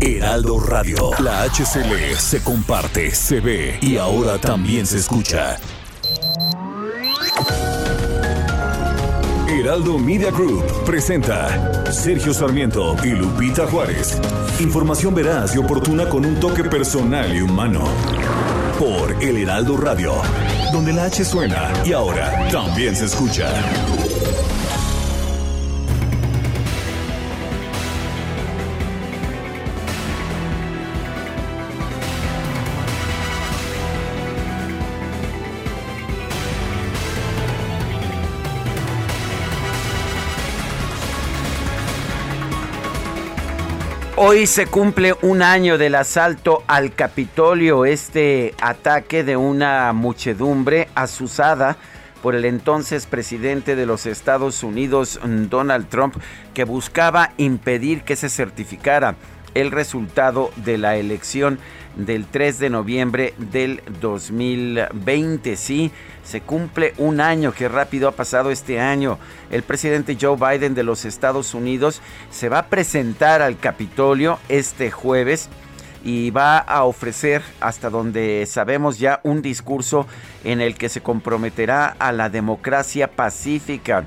Heraldo Radio. La HCL se comparte, se ve y ahora también se escucha. Heraldo Media Group presenta Sergio Sarmiento y Lupita Juárez. Información veraz y oportuna con un toque personal y humano. Por El Heraldo Radio, donde la H suena y ahora también se escucha. Hoy se cumple un año del asalto al Capitolio, este ataque de una muchedumbre asusada por el entonces presidente de los Estados Unidos, Donald Trump, que buscaba impedir que se certificara el resultado de la elección del 3 de noviembre del 2020. Sí, se cumple un año, qué rápido ha pasado este año. El presidente Joe Biden de los Estados Unidos se va a presentar al Capitolio este jueves y va a ofrecer, hasta donde sabemos ya, un discurso en el que se comprometerá a la democracia pacífica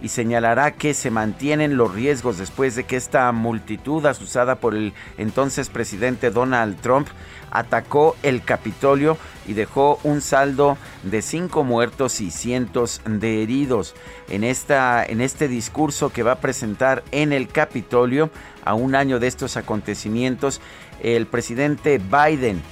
y señalará que se mantienen los riesgos después de que esta multitud asusada por el entonces presidente Donald Trump atacó el Capitolio y dejó un saldo de cinco muertos y cientos de heridos. En, esta, en este discurso que va a presentar en el Capitolio a un año de estos acontecimientos, el presidente Biden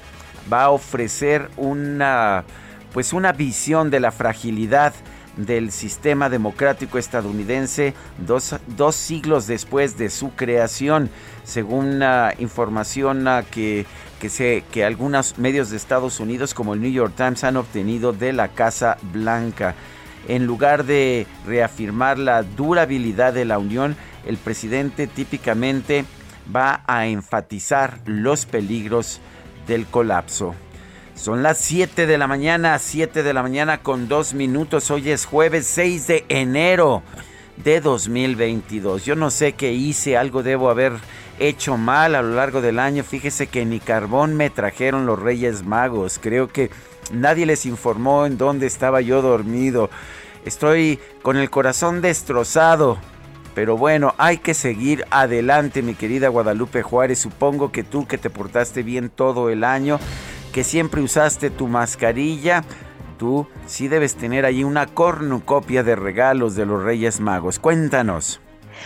va a ofrecer una, pues una visión de la fragilidad del sistema democrático estadounidense dos, dos, siglos después de su creación, según información que, que, se, que algunos medios de Estados Unidos como el New York Times han obtenido de la Casa Blanca. En lugar de reafirmar la durabilidad de la Unión, el presidente típicamente va a enfatizar los peligros del colapso. Son las 7 de la mañana, 7 de la mañana con 2 minutos. Hoy es jueves 6 de enero de 2022. Yo no sé qué hice, algo debo haber hecho mal a lo largo del año. Fíjese que ni carbón me trajeron los Reyes Magos. Creo que nadie les informó en dónde estaba yo dormido. Estoy con el corazón destrozado. Pero bueno, hay que seguir adelante, mi querida Guadalupe Juárez. Supongo que tú que te portaste bien todo el año que siempre usaste tu mascarilla, tú sí debes tener ahí una cornucopia de regalos de los Reyes Magos. Cuéntanos.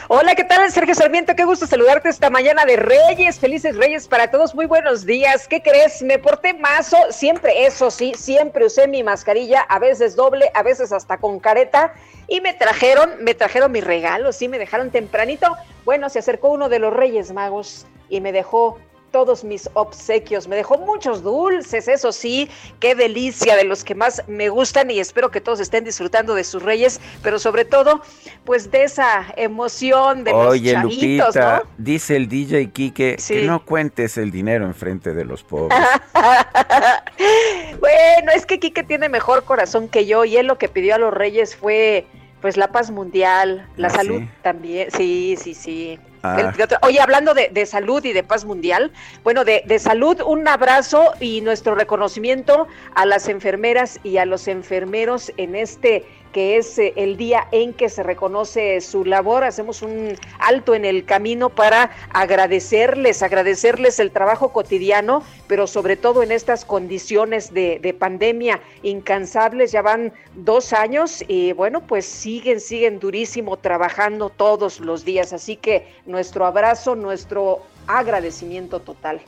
Hola, ¿qué tal, Sergio Sarmiento? Qué gusto saludarte esta mañana de Reyes. Felices Reyes para todos. Muy buenos días. ¿Qué crees? Me porté mazo. Siempre, eso sí, siempre usé mi mascarilla, a veces doble, a veces hasta con careta. Y me trajeron, me trajeron mis regalos, sí, me dejaron tempranito. Bueno, se acercó uno de los Reyes Magos y me dejó todos mis obsequios. Me dejó muchos dulces, eso sí, qué delicia, de los que más me gustan y espero que todos estén disfrutando de sus reyes, pero sobre todo, pues de esa emoción de Oye, los chavitos, Lupita, ¿no? dice el DJ Kike Sí. que no cuentes el dinero enfrente de los pobres. bueno, es que Quique tiene mejor corazón que yo y él lo que pidió a los reyes fue pues la paz mundial, la Ah, salud ¿sí? también, sí, sí, sí. Ah. Oye, hablando de, de salud y de paz mundial, bueno, de, de salud, un abrazo y nuestro reconocimiento a las enfermeras y a los enfermeros en este que es eh, el día en que se reconoce su labor. Hacemos un alto en el camino para agradecerles, agradecerles el trabajo cotidiano, pero sobre todo en estas condiciones de, de pandemia incansables. Ya van dos años y bueno, pues siguen, siguen durísimo trabajando todos los días. Así que nuestro abrazo, nuestro agradecimiento total.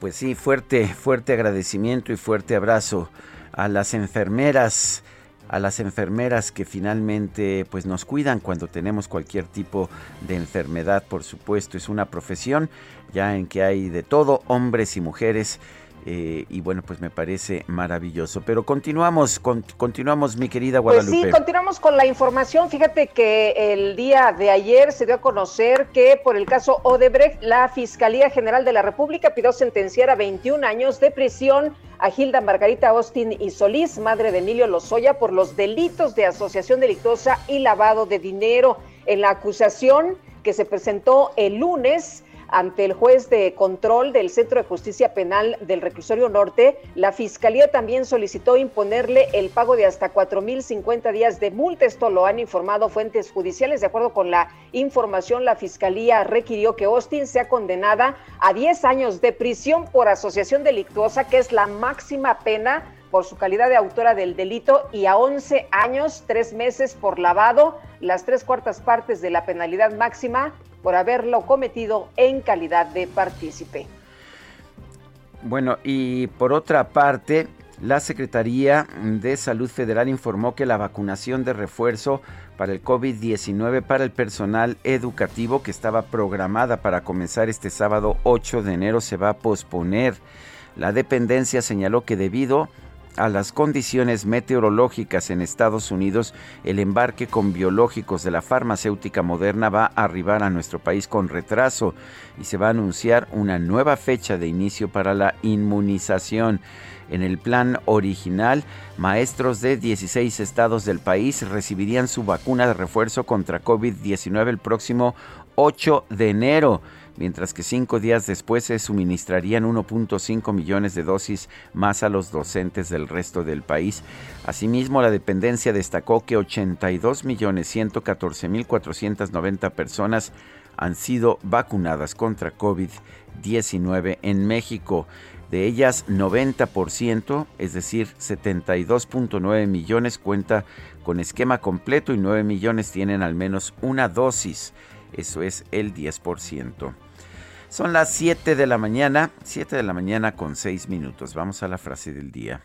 Pues sí, fuerte, fuerte agradecimiento y fuerte abrazo a las enfermeras a las enfermeras que finalmente pues nos cuidan cuando tenemos cualquier tipo de enfermedad, por supuesto, es una profesión ya en que hay de todo, hombres y mujeres eh, y bueno, pues me parece maravilloso. Pero continuamos, continuamos, mi querida Guadalupe. Pues sí, continuamos con la información. Fíjate que el día de ayer se dio a conocer que por el caso Odebrecht, la Fiscalía General de la República pidió sentenciar a 21 años de prisión a Hilda Margarita Austin y Solís, madre de Emilio Lozoya, por los delitos de asociación delictuosa y lavado de dinero. En la acusación que se presentó el lunes, ante el juez de control del Centro de Justicia Penal del Reclusorio Norte, la Fiscalía también solicitó imponerle el pago de hasta 4.050 días de multa. Esto lo han informado fuentes judiciales. De acuerdo con la información, la Fiscalía requirió que Austin sea condenada a 10 años de prisión por asociación delictuosa, que es la máxima pena por su calidad de autora del delito y a 11 años, 3 meses por lavado, las tres cuartas partes de la penalidad máxima por haberlo cometido en calidad de partícipe. Bueno, y por otra parte, la Secretaría de Salud Federal informó que la vacunación de refuerzo para el COVID-19 para el personal educativo que estaba programada para comenzar este sábado 8 de enero se va a posponer. La dependencia señaló que debido a las condiciones meteorológicas en Estados Unidos, el embarque con biológicos de la farmacéutica moderna va a arribar a nuestro país con retraso y se va a anunciar una nueva fecha de inicio para la inmunización. En el plan original, maestros de 16 estados del país recibirían su vacuna de refuerzo contra COVID-19 el próximo 8 de enero mientras que cinco días después se suministrarían 1.5 millones de dosis más a los docentes del resto del país. Asimismo, la dependencia destacó que 82 millones 114 mil 490 personas han sido vacunadas contra COVID-19 en México. De ellas, 90%, es decir, 72.9 millones cuenta con esquema completo y 9 millones tienen al menos una dosis. Eso es el 10%. Son las 7 de la mañana, 7 de la mañana con 6 minutos. Vamos a la frase del día.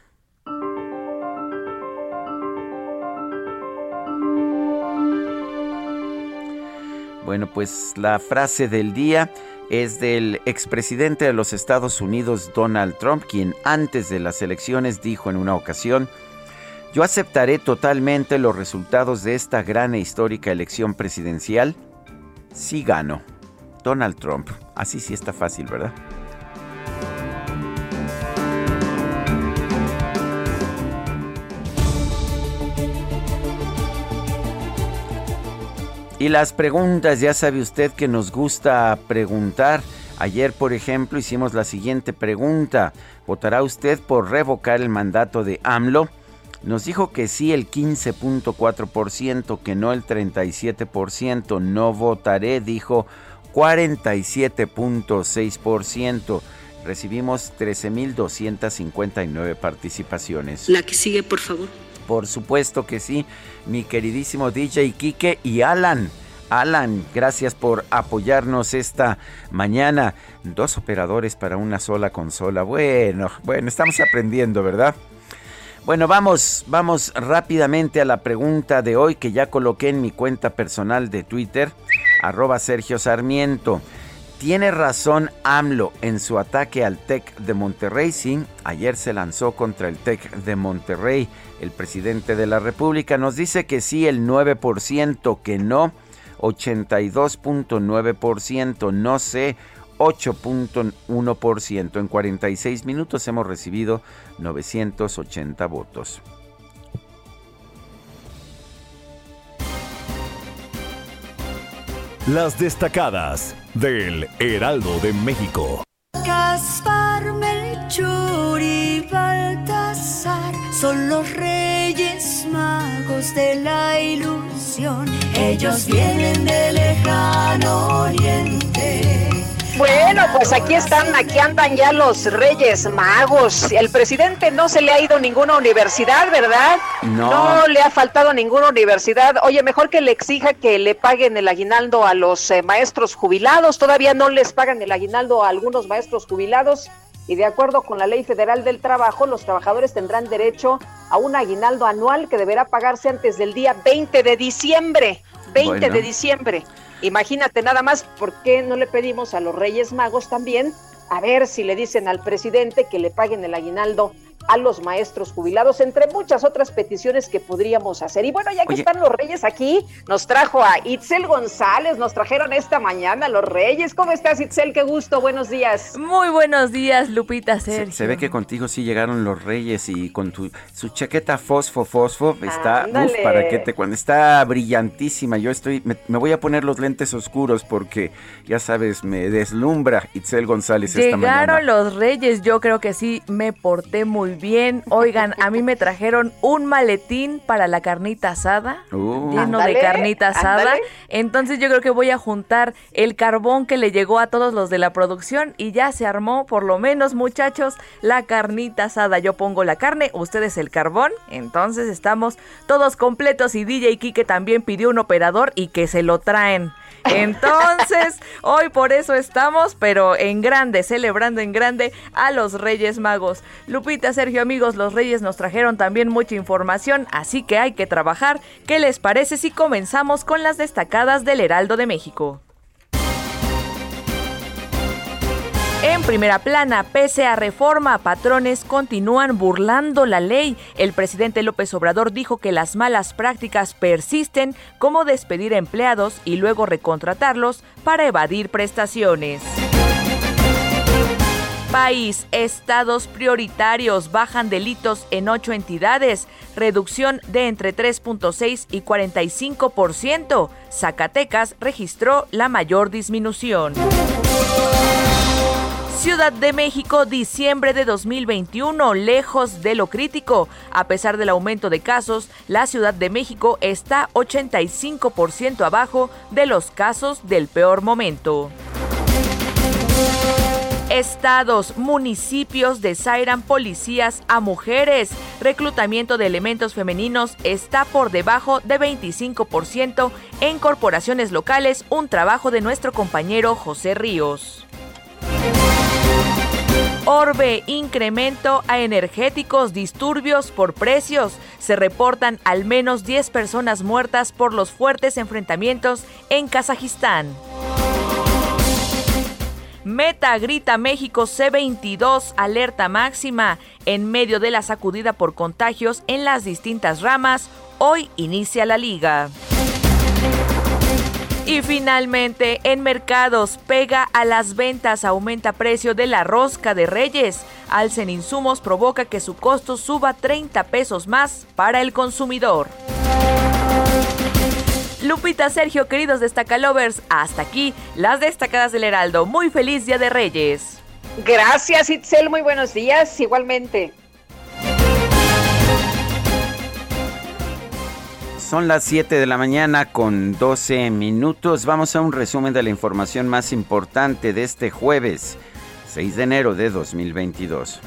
Bueno, pues la frase del día es del expresidente de los Estados Unidos, Donald Trump, quien antes de las elecciones dijo en una ocasión, yo aceptaré totalmente los resultados de esta gran e histórica elección presidencial si gano. Donald Trump. Así sí está fácil, ¿verdad? Y las preguntas, ya sabe usted que nos gusta preguntar. Ayer, por ejemplo, hicimos la siguiente pregunta. ¿Votará usted por revocar el mandato de AMLO? Nos dijo que sí el 15.4%, que no el 37%. No votaré, dijo 47.6%. Recibimos 13.259 participaciones. La que sigue, por favor. Por supuesto que sí, mi queridísimo DJ Quique y Alan. Alan, gracias por apoyarnos esta mañana. Dos operadores para una sola consola. Bueno, bueno, estamos aprendiendo, ¿verdad? Bueno, vamos, vamos rápidamente a la pregunta de hoy que ya coloqué en mi cuenta personal de Twitter arroba Sergio Sarmiento. Tiene razón AMLO en su ataque al TEC de Monterrey. Sí, ayer se lanzó contra el TEC de Monterrey. El presidente de la República nos dice que sí el 9%, que no 82.9%, no sé 8.1%. En 46 minutos hemos recibido 980 votos. Las destacadas del Heraldo de México. Caspar, Melchor y Baltasar son los reyes magos de la ilusión. Ellos vienen de lejano oriente bueno, pues aquí están, aquí andan ya los Reyes Magos. El presidente no se le ha ido ninguna universidad, ¿verdad? No. No le ha faltado ninguna universidad. Oye, mejor que le exija que le paguen el aguinaldo a los eh, maestros jubilados. Todavía no les pagan el aguinaldo a algunos maestros jubilados y de acuerdo con la Ley Federal del Trabajo, los trabajadores tendrán derecho a un aguinaldo anual que deberá pagarse antes del día 20 de diciembre. 20 de diciembre. Imagínate nada más, ¿por qué no le pedimos a los Reyes Magos también? A ver si le dicen al presidente que le paguen el aguinaldo a los maestros jubilados, entre muchas otras peticiones que podríamos hacer. Y bueno, ya que están los Reyes aquí, nos trajo a Itzel González, nos trajeron esta mañana los Reyes. ¿Cómo estás, Itzel? Qué gusto, buenos días. Muy buenos días, Lupita Sergio. Se, ve que contigo sí llegaron los Reyes y con tu su chaqueta fosfo fosfo está, uf, para que te cuando está brillantísima. Yo estoy me, voy a poner los lentes oscuros porque ya sabes, me deslumbra Itzel González esta mañana. Llegaron los Reyes, yo creo que sí me porté muy bien. Oigan, a mí me trajeron un maletín para la carnita asada, uh. lleno de carnita asada. Entonces yo creo que voy a juntar el carbón que le llegó a todos los de la producción y ya se armó, por lo menos muchachos, la carnita asada. Yo pongo la carne, ustedes el carbón. Entonces estamos todos completos y DJ Kike también pidió un operador y que se lo traen. Entonces, hoy por eso estamos, pero en grande, celebrando en grande a los Reyes Magos. Lupita, Sergio, amigos, los Reyes nos trajeron también mucha información, así que hay que trabajar. ¿Qué les parece si comenzamos con las destacadas del Heraldo de México? En primera plana, pese a reforma, patrones continúan burlando la ley. El presidente López Obrador dijo que las malas prácticas persisten, como despedir empleados y luego recontratarlos para evadir prestaciones. País, estados prioritarios bajan delitos en ocho entidades, reducción de entre 3.6 y 45%. Zacatecas registró la mayor disminución. Ciudad de México, diciembre de 2021, lejos de lo crítico. A pesar del aumento de casos, la Ciudad de México está 85% abajo de los casos del peor momento. Estados, municipios desairan policías a mujeres. Reclutamiento de elementos femeninos está por debajo de 25% en corporaciones locales, un trabajo de nuestro compañero José Ríos. Orbe, incremento a energéticos, disturbios por precios. Se reportan al menos 10 personas muertas por los fuertes enfrentamientos en Kazajistán. Meta grita México C22, alerta máxima. En medio de la sacudida por contagios en las distintas ramas, hoy inicia la liga. Y finalmente, en mercados, pega a las ventas, aumenta precio de la rosca de Reyes. Alcen insumos provoca que su costo suba 30 pesos más para el consumidor. Lupita, Sergio, queridos destacalovers, hasta aquí las destacadas del Heraldo. Muy feliz Día de Reyes. Gracias, Itzel. Muy buenos días. Igualmente. Son las 7 de la mañana con 12 minutos. Vamos a un resumen de la información más importante de este jueves, 6 de enero de 2022.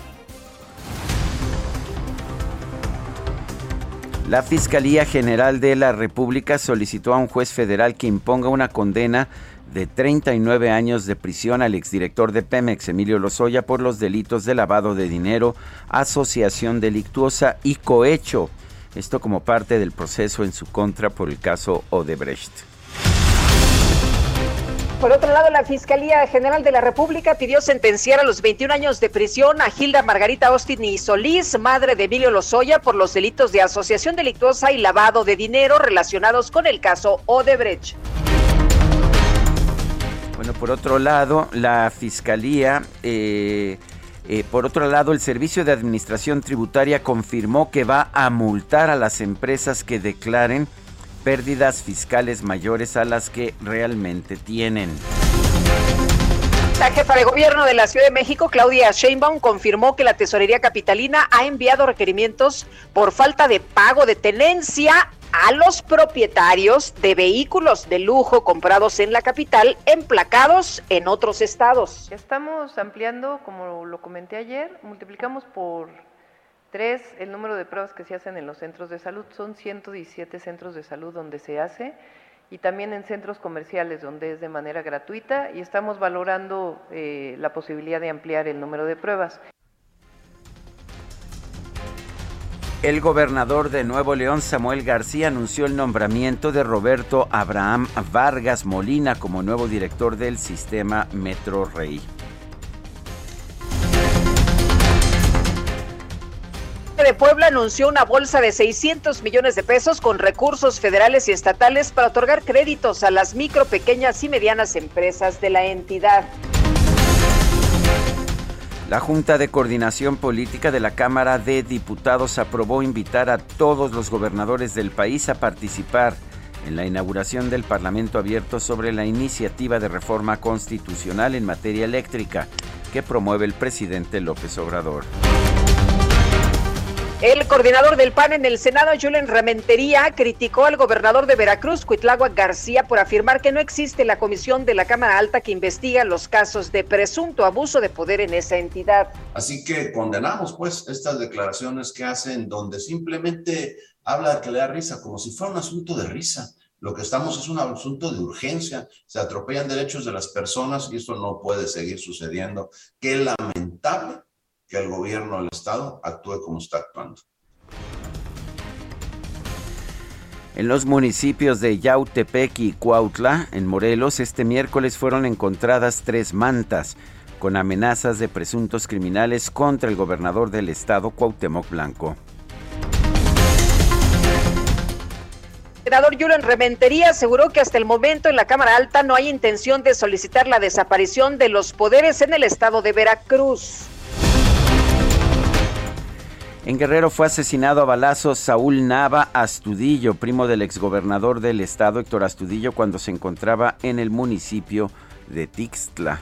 La Fiscalía General de la República solicitó a un juez federal que imponga una condena de 39 años de prisión al exdirector de Pemex, Emilio Lozoya, por los delitos de lavado de dinero, asociación delictuosa y cohecho esto como parte del proceso en su contra por el caso Odebrecht. Por otro lado, la Fiscalía General de la República pidió sentenciar a los 21 años de prisión a Hilda Margarita Austin y Solís, madre de Emilio Lozoya, por los delitos de asociación delictuosa y lavado de dinero relacionados con el caso Odebrecht. Bueno, por otro lado, la Fiscalía eh, eh, por otro lado, el Servicio de Administración Tributaria confirmó que va a multar a las empresas que declaren pérdidas fiscales mayores a las que realmente tienen. La jefa de gobierno de la Ciudad de México, Claudia Sheinbaum, confirmó que la Tesorería Capitalina ha enviado requerimientos por falta de pago de tenencia a los propietarios de vehículos de lujo comprados en la capital, emplacados en otros estados. Estamos ampliando, como lo comenté ayer, multiplicamos por tres el número de pruebas que se hacen en los centros de salud. Son 117 centros de salud donde se hace y también en centros comerciales donde es de manera gratuita y estamos valorando eh, la posibilidad de ampliar el número de pruebas. El gobernador de Nuevo León, Samuel García, anunció el nombramiento de Roberto Abraham Vargas Molina como nuevo director del sistema Metro Rey. de Puebla anunció una bolsa de 600 millones de pesos con recursos federales y estatales para otorgar créditos a las micro, pequeñas y medianas empresas de la entidad. La Junta de Coordinación Política de la Cámara de Diputados aprobó invitar a todos los gobernadores del país a participar en la inauguración del Parlamento Abierto sobre la iniciativa de reforma constitucional en materia eléctrica que promueve el presidente López Obrador. El coordinador del PAN en el Senado, Julen Rementería, criticó al gobernador de Veracruz, Cuitlagua García, por afirmar que no existe la comisión de la Cámara Alta que investiga los casos de presunto abuso de poder en esa entidad. Así que condenamos, pues, estas declaraciones que hacen donde simplemente habla de que le da risa, como si fuera un asunto de risa. Lo que estamos es un asunto de urgencia. Se atropellan derechos de las personas y esto no puede seguir sucediendo. Qué lamentable que el gobierno del Estado actúe como está actuando. En los municipios de Yautepec y Cuautla, en Morelos, este miércoles fueron encontradas tres mantas con amenazas de presuntos criminales contra el gobernador del estado, Cuauhtémoc Blanco. El senador Julian Rementería aseguró que hasta el momento en la Cámara Alta no hay intención de solicitar la desaparición de los poderes en el estado de Veracruz. En Guerrero fue asesinado a balazos Saúl Nava Astudillo, primo del exgobernador del estado Héctor Astudillo, cuando se encontraba en el municipio de Tixtla.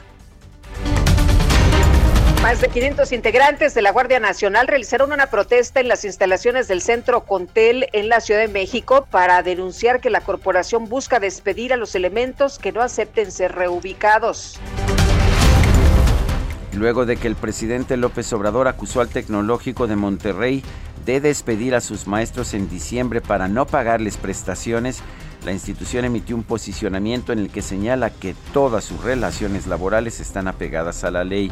Más de 500 integrantes de la Guardia Nacional realizaron una protesta en las instalaciones del Centro Contel en la Ciudad de México para denunciar que la corporación busca despedir a los elementos que no acepten ser reubicados luego de que el presidente López Obrador acusó al Tecnológico de Monterrey de despedir a sus maestros en diciembre para no pagarles prestaciones, la institución emitió un posicionamiento en el que señala que todas sus relaciones laborales están apegadas a la ley.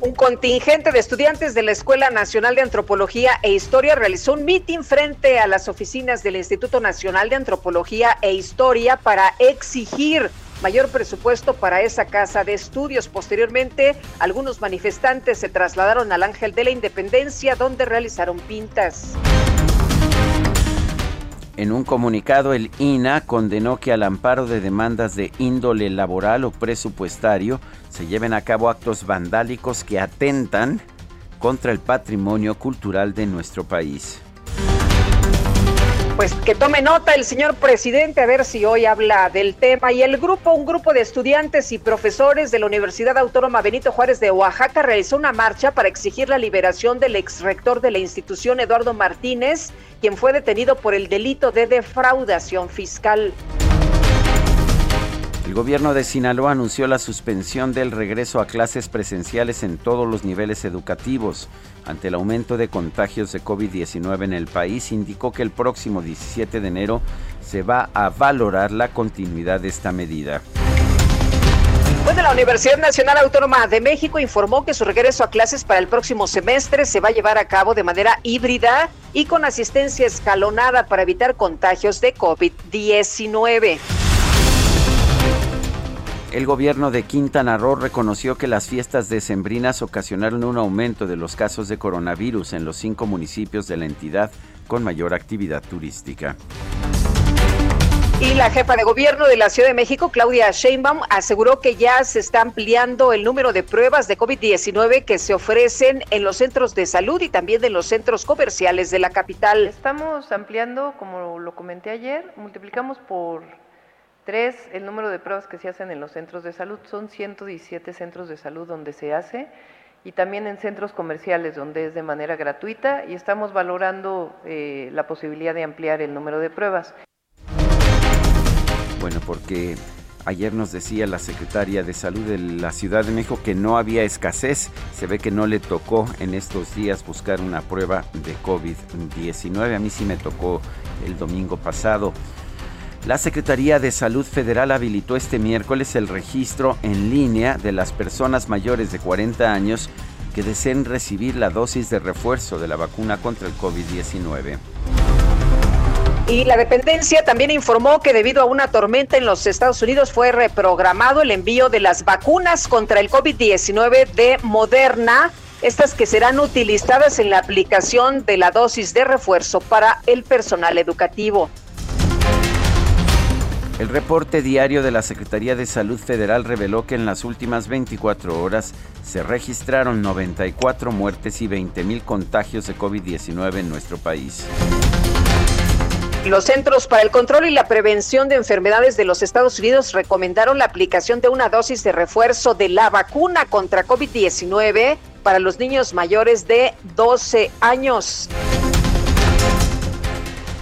Un contingente de estudiantes de la Escuela Nacional de Antropología e Historia realizó un mitin frente a las oficinas del Instituto Nacional de Antropología e Historia para exigir mayor presupuesto para esa casa de estudios. Posteriormente, algunos manifestantes se trasladaron al Ángel de la Independencia, donde realizaron pintas. En un comunicado, el INA condenó que al amparo de demandas de índole laboral o presupuestario se lleven a cabo actos vandálicos que atentan contra el patrimonio cultural de nuestro país pues que tome nota el señor presidente a ver si hoy habla del tema. Y el grupo, un grupo de estudiantes y profesores de la Universidad Autónoma Benito Juárez de Oaxaca realizó una marcha para exigir la liberación del ex rector de la institución, Eduardo Martínez, quien fue detenido por el delito de defraudación fiscal. El gobierno de Sinaloa anunció la suspensión del regreso a clases presenciales en todos los niveles educativos. Ante el aumento de contagios de COVID-19 en el país, indicó que el próximo 17 de enero se va a valorar la continuidad de esta medida. Bueno, la Universidad Nacional Autónoma de México informó que su regreso a clases para el próximo semestre se va a llevar a cabo de manera híbrida y con asistencia escalonada para evitar contagios de COVID-19. El gobierno de Quintana Roo reconoció que las fiestas decembrinas ocasionaron un aumento de los casos de coronavirus en los cinco municipios de la entidad con mayor actividad turística. Y la jefa de gobierno de la Ciudad de México, Claudia Sheinbaum, aseguró que ya se está ampliando el número de pruebas de COVID-19 que se ofrecen en los centros de salud y también en los centros comerciales de la capital. Estamos ampliando, como lo comenté ayer, multiplicamos por Tres, el número de pruebas que se hacen en los centros de salud. Son 117 centros de salud donde se hace y también en centros comerciales donde es de manera gratuita y estamos valorando eh, la posibilidad de ampliar el número de pruebas. Bueno, porque ayer nos decía la secretaria de salud de la Ciudad de México que no había escasez. Se ve que no le tocó en estos días buscar una prueba de COVID-19. A mí sí me tocó el domingo pasado. La Secretaría de Salud Federal habilitó este miércoles el registro en línea de las personas mayores de 40 años que deseen recibir la dosis de refuerzo de la vacuna contra el COVID-19. Y la dependencia también informó que debido a una tormenta en los Estados Unidos fue reprogramado el envío de las vacunas contra el COVID-19 de Moderna, estas que serán utilizadas en la aplicación de la dosis de refuerzo para el personal educativo. El reporte diario de la Secretaría de Salud Federal reveló que en las últimas 24 horas se registraron 94 muertes y 20 mil contagios de COVID-19 en nuestro país. Los Centros para el Control y la Prevención de Enfermedades de los Estados Unidos recomendaron la aplicación de una dosis de refuerzo de la vacuna contra COVID-19 para los niños mayores de 12 años.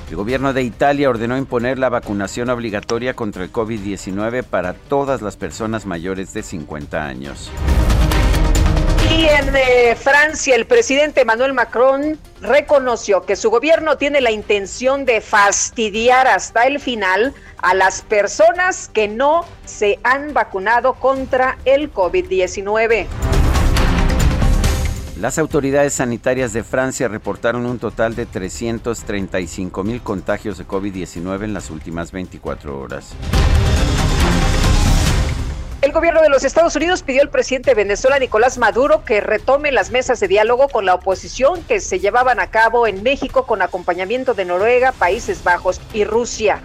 El gobierno de Italia ordenó imponer la vacunación obligatoria contra el COVID-19 para todas las personas mayores de 50 años. Y en eh, Francia, el presidente Emmanuel Macron reconoció que su gobierno tiene la intención de fastidiar hasta el final a las personas que no se han vacunado contra el COVID-19. Las autoridades sanitarias de Francia reportaron un total de 335 mil contagios de COVID-19 en las últimas 24 horas. El gobierno de los Estados Unidos pidió al presidente de Venezuela, Nicolás Maduro, que retome las mesas de diálogo con la oposición que se llevaban a cabo en México con acompañamiento de Noruega, Países Bajos y Rusia.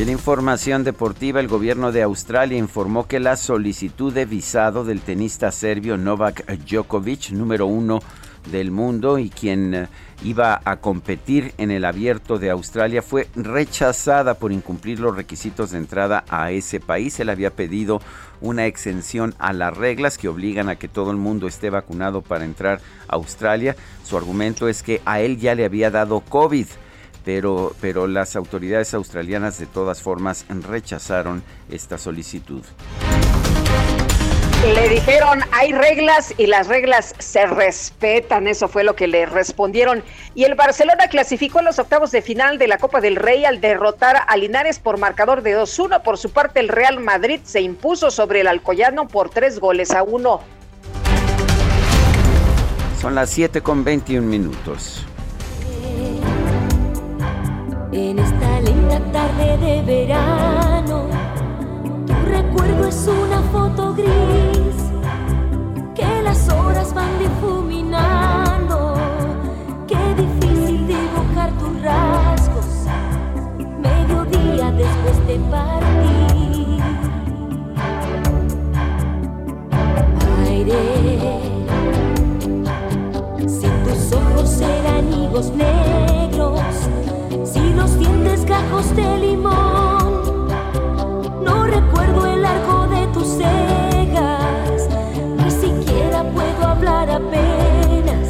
Y en información deportiva, el gobierno de Australia informó que la solicitud de visado del tenista serbio Novak Djokovic, número uno del mundo y quien eh, iba a competir en el abierto de Australia, fue rechazada por incumplir los requisitos de entrada a ese país. Él había pedido una exención a las reglas que obligan a que todo el mundo esté vacunado para entrar a Australia. Su argumento es que a él ya le había dado COVID pero, pero las autoridades australianas de todas formas rechazaron esta solicitud. Le dijeron, hay reglas y las reglas se respetan, eso fue lo que le respondieron. Y el Barcelona clasificó en los octavos de final de la Copa del Rey al derrotar a Linares por marcador de 2-1. Por su parte, el Real Madrid se impuso sobre el Alcoyano por tres goles a uno. Son las 7 con 21 minutos. En esta linda tarde de verano, tu recuerdo es una foto gris que las horas van difuminando. Qué difícil dibujar tus rasgos, mediodía después de partir. Aire, si tus ojos eran higos negros si los dientes gajos de limón. No recuerdo el arco de tus cejas, ni siquiera puedo hablar apenas.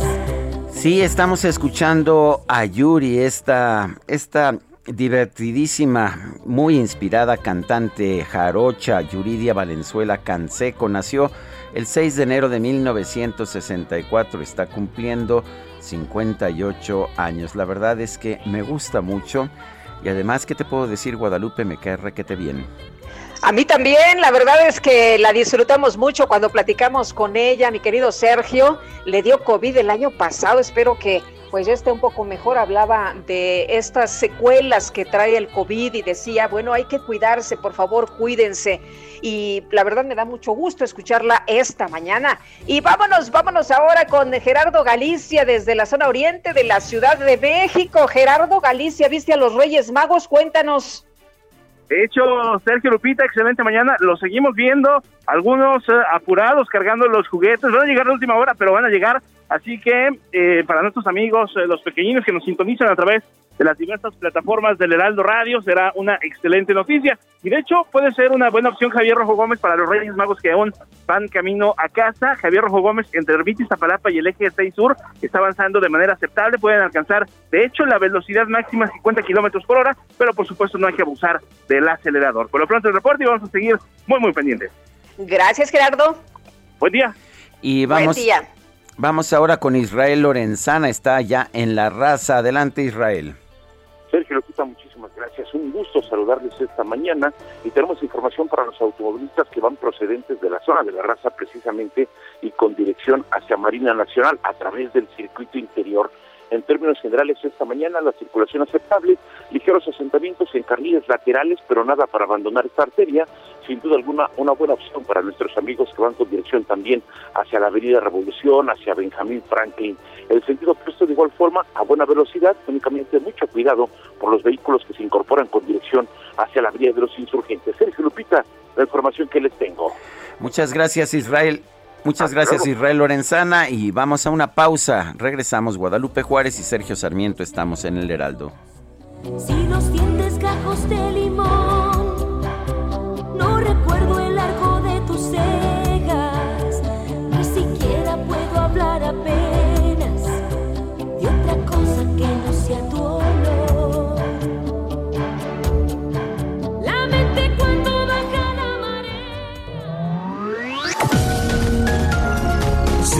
Sí, estamos escuchando a Yuri, esta, esta divertidísima, muy inspirada cantante jarocha Yuridia Valenzuela Canseco. Nació el 6 de enero de 1964, está cumpliendo 58 años. La verdad es que me gusta mucho y además, ¿qué te puedo decir, Guadalupe? Me cae requete bien. A mí también, la verdad es que la disfrutamos mucho cuando platicamos con ella, mi querido Sergio. Le dio COVID el año pasado, espero que pues ya esté un poco mejor. Hablaba de estas secuelas que trae el COVID y decía, bueno, hay que cuidarse, por favor, cuídense y la verdad me da mucho gusto escucharla esta mañana. Y vámonos, vámonos ahora con Gerardo Galicia desde la zona oriente de la Ciudad de México. Gerardo Galicia, ¿viste a los Reyes Magos? Cuéntanos. De hecho, Sergio Lupita, excelente mañana. Lo seguimos viendo, algunos eh, apurados cargando los juguetes. Van a llegar a la última hora, pero van a llegar. Así que eh, para nuestros amigos, eh, los pequeñinos que nos sintonizan a través de las diversas plataformas del Heraldo Radio, será una excelente noticia. Y de hecho, puede ser una buena opción Javier Rojo Gómez para los Reyes Magos que aún van camino a casa. Javier Rojo Gómez entre Herbitis, Zapalapa y el eje 6 Sur está avanzando de manera aceptable. Pueden alcanzar, de hecho, la velocidad máxima 50 kilómetros por hora, pero por supuesto no hay que abusar del acelerador. Por lo pronto el reporte y vamos a seguir muy, muy pendientes. Gracias, Gerardo. Buen día. Y vamos, Buen día. Vamos ahora con Israel Lorenzana, está ya en la raza. Adelante, Israel. Sergio Lupita, muchísimas gracias. un gusto saludarles esta mañana y tenemos información para los automovilistas que van procedentes de la zona de la raza precisamente y con dirección hacia Marina Nacional a través del circuito interior en términos generales, esta mañana la circulación aceptable, ligeros asentamientos en carriles laterales, pero nada para abandonar esta arteria. Sin duda alguna, una buena opción para nuestros amigos que van con dirección también hacia la Avenida Revolución, hacia Benjamín Franklin. El sentido opuesto, de igual forma, a buena velocidad, únicamente mucho cuidado por los vehículos que se incorporan con dirección hacia la Avenida de los Insurgentes. Sergio Lupita, la información que les tengo. Muchas gracias, Israel. Muchas gracias Israel Lorenzana y vamos a una pausa. Regresamos Guadalupe Juárez y Sergio Sarmiento estamos en el Heraldo. Si los dientes gajos de limón, no recuerdo el arco de tus cejas, ni siquiera puedo hablar apenas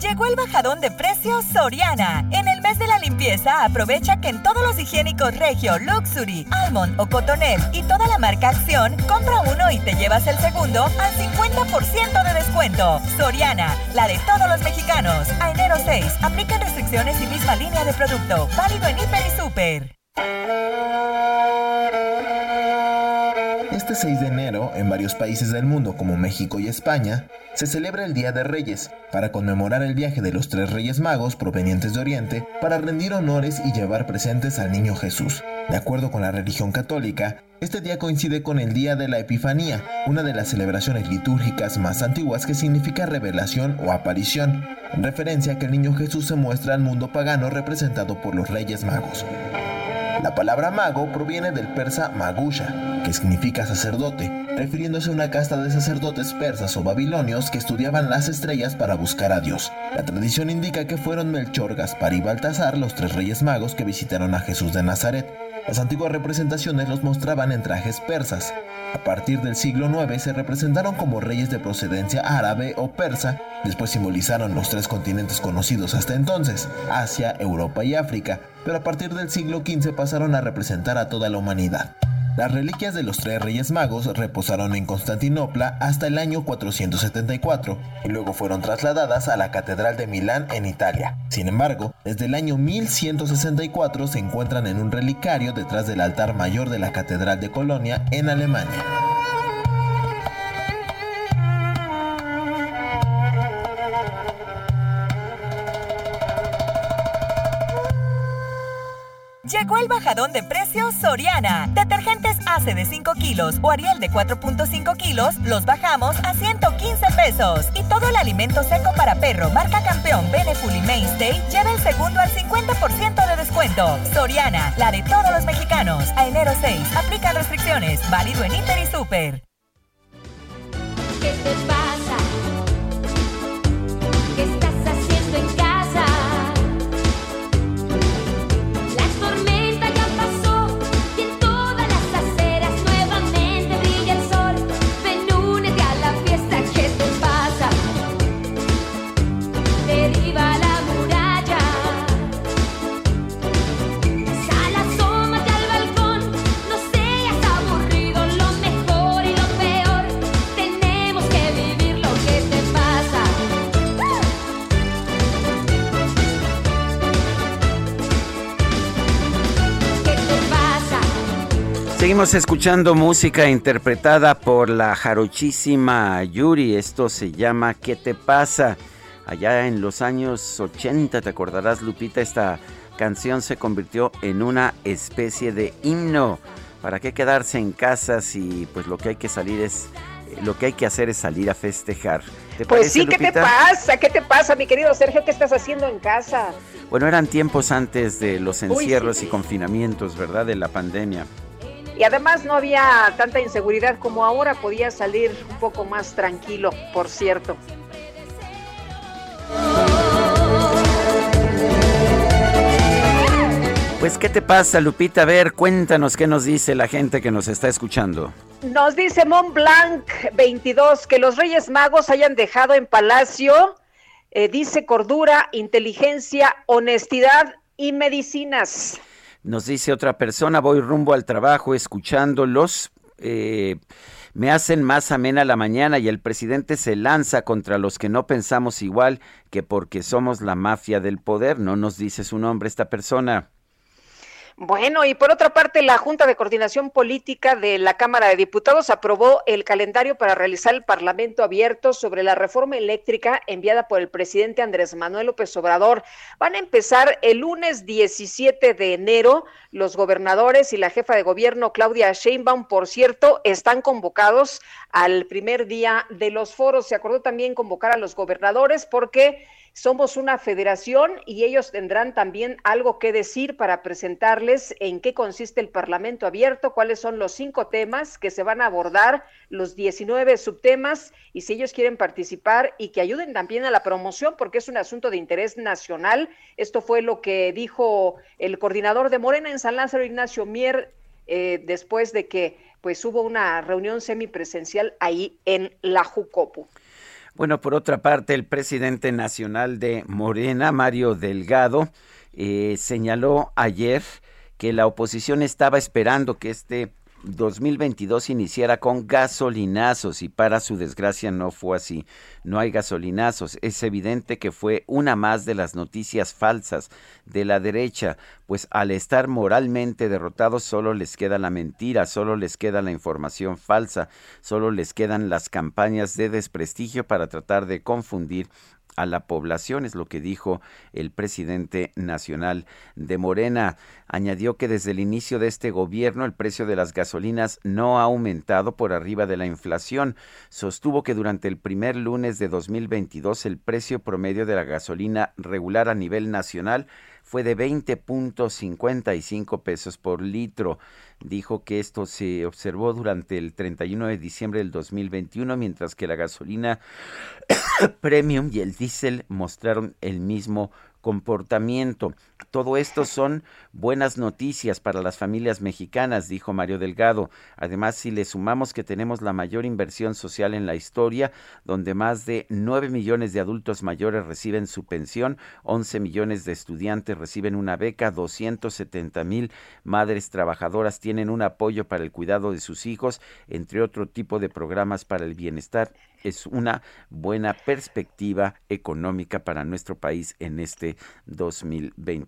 Llegó el bajadón de precios Soriana. En el mes de la limpieza, aprovecha que en todos los higiénicos Regio, Luxury, Almond o Cotonel y toda la marca Acción, compra uno y te llevas el segundo al 50% de descuento. Soriana, la de todos los mexicanos. A enero 6, aplican restricciones y misma línea de producto. Válido en Hiper y Super. Este 6 de enero, en varios países del mundo como México y España, se celebra el Día de Reyes, para conmemorar el viaje de los tres Reyes Magos provenientes de Oriente para rendir honores y llevar presentes al niño Jesús. De acuerdo con la religión católica, este día coincide con el Día de la Epifanía, una de las celebraciones litúrgicas más antiguas que significa revelación o aparición, en referencia a que el niño Jesús se muestra al mundo pagano representado por los Reyes Magos. La palabra mago proviene del persa magusha, que significa sacerdote, refiriéndose a una casta de sacerdotes persas o babilonios que estudiaban las estrellas para buscar a Dios. La tradición indica que fueron Melchor, Gaspar y Baltasar los tres reyes magos que visitaron a Jesús de Nazaret. Las antiguas representaciones los mostraban en trajes persas. A partir del siglo IX se representaron como reyes de procedencia árabe o persa, después simbolizaron los tres continentes conocidos hasta entonces, Asia, Europa y África, pero a partir del siglo XV pasaron a representar a toda la humanidad. Las reliquias de los tres reyes magos reposaron en Constantinopla hasta el año 474 y luego fueron trasladadas a la Catedral de Milán en Italia. Sin embargo, desde el año 1164 se encuentran en un relicario detrás del altar mayor de la Catedral de Colonia en Alemania. El bajadón de precios Soriana. Detergentes ACE de 5 kilos o Ariel de 4.5 kilos los bajamos a 115 pesos. Y todo el alimento seco para perro marca campeón Beneful y Mainstay lleva el segundo al 50% de descuento. Soriana, la de todos los mexicanos. A enero 6, aplican restricciones. Válido en Hiper y Super. Seguimos escuchando música interpretada por la jarochísima Yuri. Esto se llama ¿Qué te pasa? Allá en los años 80, te acordarás Lupita, esta canción se convirtió en una especie de himno ¿Para qué quedarse en casa si pues lo que hay que salir es lo que hay que hacer es salir a festejar. pues sí, ¿qué te pasa? ¿Qué te pasa, mi querido Sergio? ¿Qué estás haciendo en casa? Bueno, eran tiempos antes de los encierros y confinamientos, ¿verdad? De la pandemia. Y además no había tanta inseguridad como ahora, podía salir un poco más tranquilo, por cierto. Pues, ¿qué te pasa, Lupita? A ver, cuéntanos qué nos dice la gente que nos está escuchando. Nos dice Mont Blanc 22 que los Reyes Magos hayan dejado en palacio, eh, dice cordura, inteligencia, honestidad y medicinas. Nos dice otra persona, voy rumbo al trabajo escuchándolos. Eh, me hacen más amena la mañana y el presidente se lanza contra los que no pensamos igual que porque somos la mafia del poder. No nos dice su nombre esta persona. Bueno, y por otra parte, la Junta de Coordinación Política de la Cámara de Diputados aprobó el calendario para realizar el Parlamento abierto sobre la reforma eléctrica enviada por el presidente Andrés Manuel López Obrador. Van a empezar el lunes 17 de enero. Los gobernadores y la jefa de gobierno, Claudia Sheinbaum, por cierto, están convocados al primer día de los foros. Se acordó también convocar a los gobernadores porque somos una federación y ellos tendrán también algo que decir para presentarles en qué consiste el Parlamento abierto, cuáles son los cinco temas que se van a abordar, los 19 subtemas y si ellos quieren participar y que ayuden también a la promoción porque es un asunto de interés nacional. Esto fue lo que dijo el coordinador de Morena en San Lázaro, Ignacio Mier, eh, después de que pues hubo una reunión semipresencial ahí en la Jucopu. Bueno, por otra parte, el presidente nacional de Morena, Mario Delgado, eh, señaló ayer que la oposición estaba esperando que este 2022 iniciara con gasolinazos y para su desgracia no fue así. No hay gasolinazos. Es evidente que fue una más de las noticias falsas de la derecha, pues al estar moralmente derrotados solo les queda la mentira, solo les queda la información falsa, solo les quedan las campañas de desprestigio para tratar de confundir a la población, es lo que dijo el presidente nacional de Morena. Añadió que desde el inicio de este gobierno el precio de las gasolinas no ha aumentado por arriba de la inflación. Sostuvo que durante el primer lunes de 2022 el precio promedio de la gasolina regular a nivel nacional fue de 20.55 pesos por litro. Dijo que esto se observó durante el 31 de diciembre del 2021, mientras que la gasolina premium y el diésel mostraron el mismo comportamiento. Todo esto son buenas noticias para las familias mexicanas, dijo Mario Delgado. Además, si le sumamos que tenemos la mayor inversión social en la historia, donde más de 9 millones de adultos mayores reciben su pensión, 11 millones de estudiantes reciben una beca, 270 mil madres trabajadoras tienen un apoyo para el cuidado de sus hijos, entre otro tipo de programas para el bienestar es una buena perspectiva económica para nuestro país en este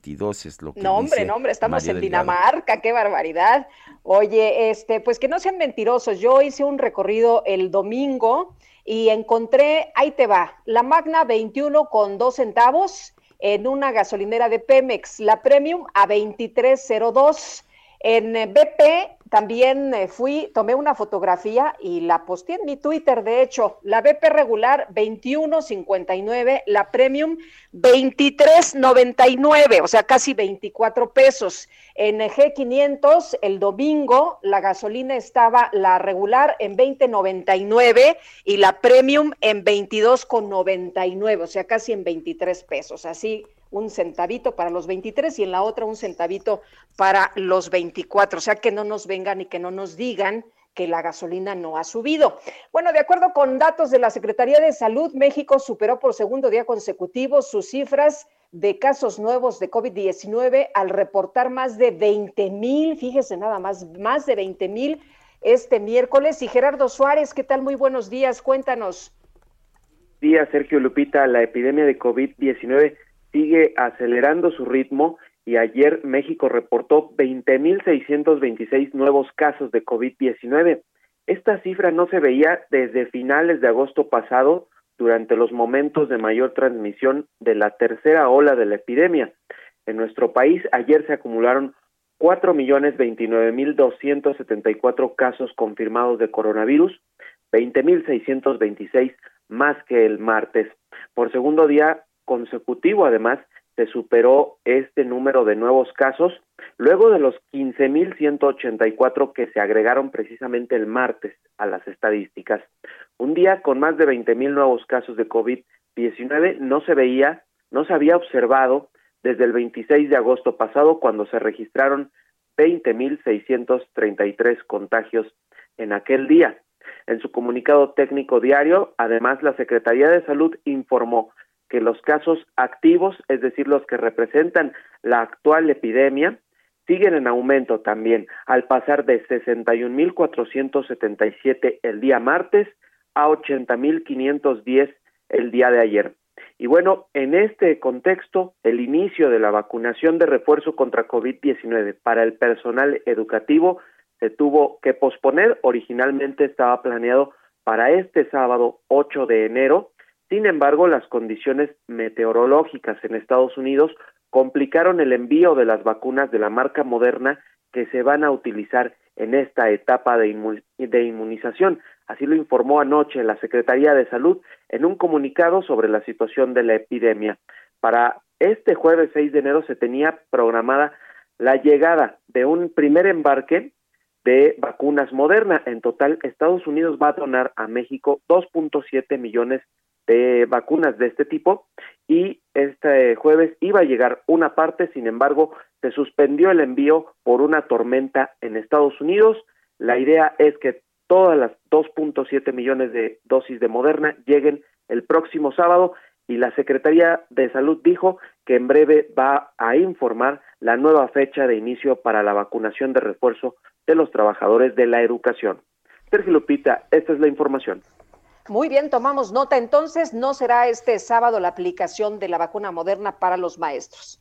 2022 es lo que No, hombre, no, hombre, estamos en Dinamarca, qué barbaridad. Oye, este, pues que no sean mentirosos. Yo hice un recorrido el domingo y encontré, ahí te va, la Magna 21 con dos centavos en una gasolinera de Pemex, la Premium a 2302 en BP también eh, fui, tomé una fotografía y la posté en mi Twitter, de hecho, la BP regular 21.59, la premium 23.99, o sea, casi 24 pesos. En G500 el domingo la gasolina estaba la regular en 20.99 y la premium en 22.99, o sea, casi en 23 pesos. Así un centavito para los 23 y en la otra un centavito para los 24. O sea, que no nos vengan y que no nos digan que la gasolina no ha subido. Bueno, de acuerdo con datos de la Secretaría de Salud, México superó por segundo día consecutivo sus cifras de casos nuevos de COVID-19 al reportar más de 20 mil, fíjese nada más, más de 20 mil este miércoles. Y Gerardo Suárez, ¿qué tal? Muy buenos días, cuéntanos. Día, Sergio Lupita, la epidemia de COVID-19 sigue acelerando su ritmo y ayer México reportó 20.626 nuevos casos de COVID-19. Esta cifra no se veía desde finales de agosto pasado durante los momentos de mayor transmisión de la tercera ola de la epidemia. En nuestro país ayer se acumularon 4.029.274 casos confirmados de coronavirus, 20.626 más que el martes. Por segundo día consecutivo, además, se superó este número de nuevos casos luego de los 15.184 que se agregaron precisamente el martes a las estadísticas. Un día con más de 20.000 nuevos casos de COVID-19 no se veía, no se había observado desde el 26 de agosto pasado cuando se registraron 20.633 contagios en aquel día. En su comunicado técnico diario, además, la Secretaría de Salud informó que los casos activos, es decir, los que representan la actual epidemia, siguen en aumento también, al pasar de 61.477 el día martes a 80.510 el día de ayer. Y bueno, en este contexto, el inicio de la vacunación de refuerzo contra COVID-19 para el personal educativo se tuvo que posponer. Originalmente estaba planeado para este sábado 8 de enero. Sin embargo, las condiciones meteorológicas en Estados Unidos complicaron el envío de las vacunas de la marca Moderna que se van a utilizar en esta etapa de, inmunización. Así lo informó anoche la Secretaría de Salud en un comunicado sobre la situación de la epidemia. Para este jueves 6 de enero se tenía programada la llegada de un primer embarque de vacunas Moderna. En total, Estados Unidos va a donar a México 2.7 millones de vacunas de este tipo y este jueves iba a llegar una parte, sin embargo, se suspendió el envío por una tormenta en Estados Unidos. La idea es que todas las 2.7 millones de dosis de Moderna lleguen el próximo sábado y la Secretaría de Salud dijo que en breve va a informar la nueva fecha de inicio para la vacunación de refuerzo de los trabajadores de la educación. Sergio Lupita, esta es la información. Muy bien, tomamos nota. Entonces, no será este sábado la aplicación de la vacuna moderna para los maestros.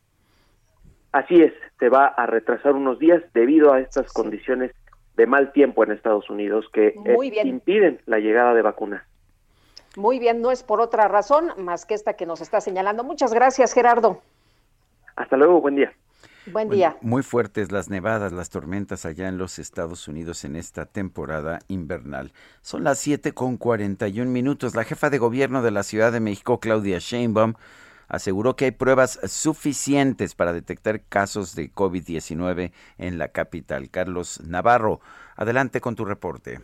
Así es, se va a retrasar unos días debido a estas condiciones de mal tiempo en Estados Unidos que eh, impiden la llegada de vacunas. Muy bien, no es por otra razón más que esta que nos está señalando. Muchas gracias, Gerardo. Hasta luego, buen día. Buen día. muy fuertes las nevadas, las tormentas allá en los Estados Unidos en esta temporada invernal. Son las 7 con 41 minutos. La jefa de gobierno de la Ciudad de México, Claudia Sheinbaum, aseguró que hay pruebas suficientes para detectar casos de COVID-19 en la capital. Carlos Navarro, adelante con tu reporte.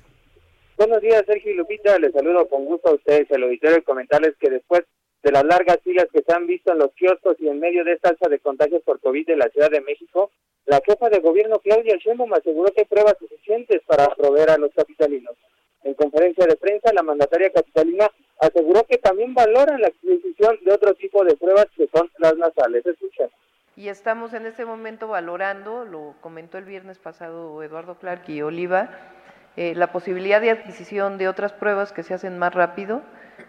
Buenos días, Sergio y Lupita. Les saludo con gusto a ustedes, el auditorio, y comentarles que después de las largas filas que se han visto en los kioscos y en medio de esta alza de contagios por COVID de la Ciudad de México, la jefa de gobierno Claudia Sheinbaum aseguró que hay pruebas suficientes para proveer a los capitalinos. En conferencia de prensa, la mandataria capitalina aseguró que también valoran la adquisición de otro tipo de pruebas que son las nasales. Escuchen. Y estamos en este momento valorando, lo comentó el viernes pasado Eduardo Clark y Oliva, eh, la posibilidad de adquisición de otras pruebas que se hacen más rápido,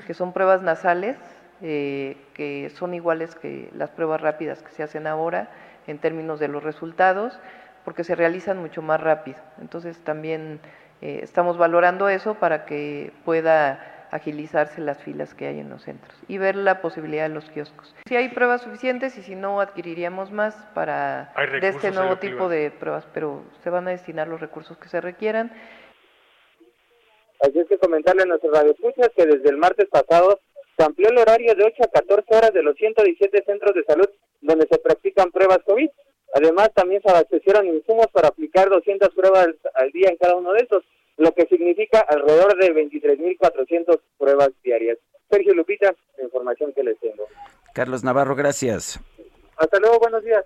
que son pruebas nasales, eh, que son iguales que las pruebas rápidas que se hacen ahora en términos de los resultados, porque se realizan mucho más rápido. Entonces también eh, estamos valorando eso para que pueda agilizarse las filas que hay en los centros y ver la posibilidad de los kioscos. Si hay pruebas suficientes y si no, adquiriríamos más para de este nuevo tipo de pruebas, pero se van a destinar los recursos que se requieran. Así es que comentarle a nuestros radioescuchas que desde el martes pasado se amplió el horario de 8 a 14 horas de los 117 centros de salud donde se practican pruebas COVID. Además, también se abastecieron insumos para aplicar 200 pruebas al día en cada uno de estos, lo que significa alrededor de 23.400 pruebas diarias. Sergio Lupita, la información que les tengo. Carlos Navarro, gracias. Hasta luego, buenos días.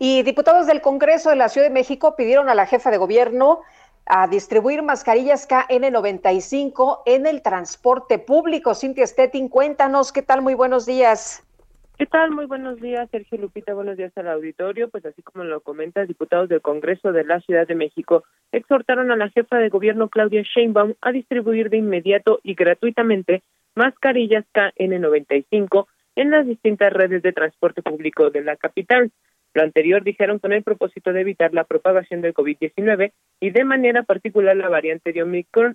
Y diputados del Congreso de la Ciudad de México pidieron a la jefa de gobierno a distribuir mascarillas KN95 en el transporte público. Cintia Stettin, cuéntanos, ¿qué tal? Muy buenos días. ¿Qué tal? Muy buenos días, Sergio Lupita. Buenos días al auditorio. Pues así como lo comenta, diputados del Congreso de la Ciudad de México exhortaron a la jefa de gobierno Claudia Sheinbaum a distribuir de inmediato y gratuitamente mascarillas KN95 en las distintas redes de transporte público de la capital. Lo anterior dijeron con el propósito de evitar la propagación del COVID-19 y de manera particular la variante de Omicron.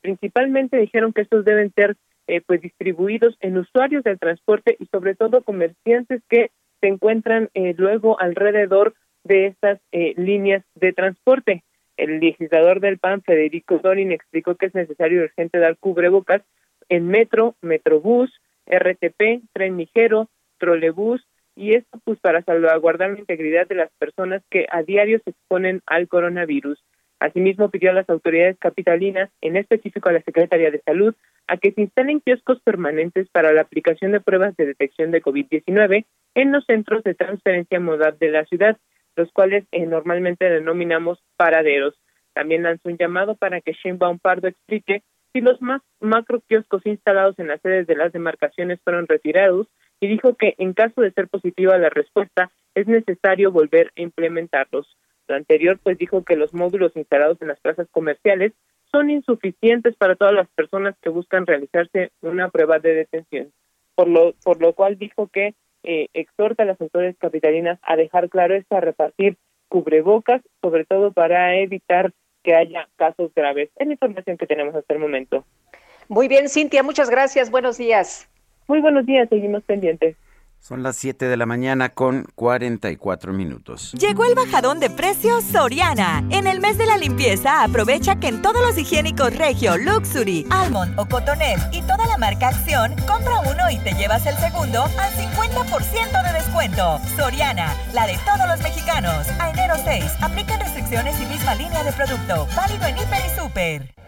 Principalmente dijeron que estos deben ser eh, pues distribuidos en usuarios del transporte y sobre todo comerciantes que se encuentran eh, luego alrededor de estas eh, líneas de transporte. El legislador del PAN, Federico Dorin, explicó que es necesario y urgente dar cubrebocas en metro, metrobús, RTP, tren ligero, trolebús, y esto pues para salvaguardar la integridad de las personas que a diario se exponen al coronavirus. Asimismo, pidió a las autoridades capitalinas, en específico a la Secretaría de Salud, a que se instalen kioscos permanentes para la aplicación de pruebas de detección de COVID-19 en los centros de transferencia modal de la ciudad, los cuales eh, normalmente denominamos paraderos. También lanzó un llamado para que Sheinbaum Pardo explique si los más macro kioscos instalados en las sedes de las demarcaciones fueron retirados y dijo que en caso de ser positiva la respuesta es necesario volver a implementarlos. Lo anterior pues dijo que los módulos instalados en las plazas comerciales son insuficientes para todas las personas que buscan realizarse una prueba de detención, por lo, por lo cual dijo que eh, exhorta a las autoridades capitalinas a dejar claro esto, a repartir cubrebocas, sobre todo para evitar que haya casos graves. Es la información que tenemos hasta el momento. Muy bien, Cintia, muchas gracias. Buenos días. Muy buenos días, seguimos pendientes. Son las 7 de la mañana con 44 minutos. Llegó el bajadón de precios Soriana. En el mes de la limpieza, aprovecha que en todos los higiénicos Regio, Luxury, Almond o Cotonel y toda la marca Acción, compra uno y te llevas el segundo al 50% de descuento. Soriana, la de todos los mexicanos. A enero 6, aplican restricciones y misma línea de producto. Válido en Hiper y Super.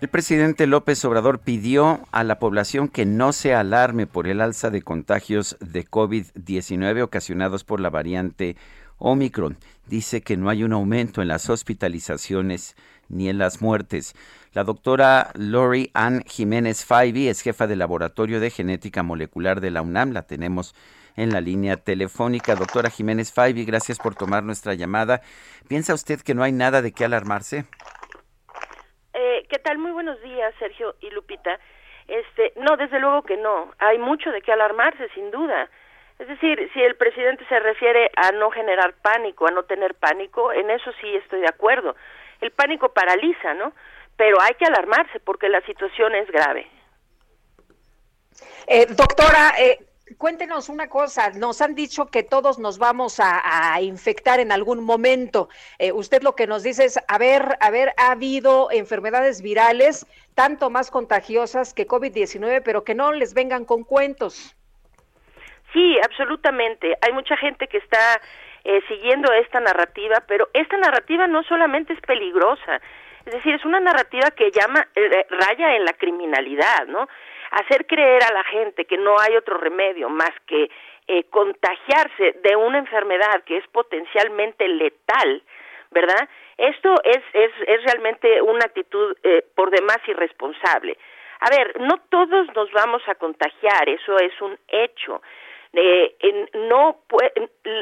El presidente López Obrador pidió a la población que no se alarme por el alza de contagios de COVID-19 ocasionados por la variante Omicron. Dice que no hay un aumento en las hospitalizaciones ni en las muertes. La doctora Lori Ann Jiménez Faibi es jefa del Laboratorio de Genética Molecular de la UNAM. La tenemos en la línea telefónica. Doctora Jiménez Faibi, gracias por tomar nuestra llamada. ¿Piensa usted que no hay nada de qué alarmarse? Eh, ¿Qué tal? Muy buenos días, Sergio y Lupita. Este, no, desde luego que no. Hay mucho de qué alarmarse, sin duda. Es decir, si el presidente se refiere a no generar pánico, a no tener pánico, en eso sí estoy de acuerdo. El pánico paraliza, ¿no? Pero hay que alarmarse porque la situación es grave. Eh, doctora, eh, cuéntenos una cosa, nos han dicho que todos nos vamos a, infectar en algún momento. Eh, usted lo que nos dice es, a ver, a ver, ha habido enfermedades virales tanto más contagiosas que COVID-19, pero que no les vengan con cuentos. Sí, absolutamente. Hay mucha gente que está eh, siguiendo esta narrativa, pero esta narrativa no solamente es peligrosa, es decir, es una narrativa que llama eh, raya en la criminalidad, ¿no? Hacer creer a la gente que no hay otro remedio más que eh, contagiarse de una enfermedad que es potencialmente letal, ¿verdad? Esto es, es, es realmente una actitud eh, por demás irresponsable. A ver, no todos nos vamos a contagiar, eso es un hecho. No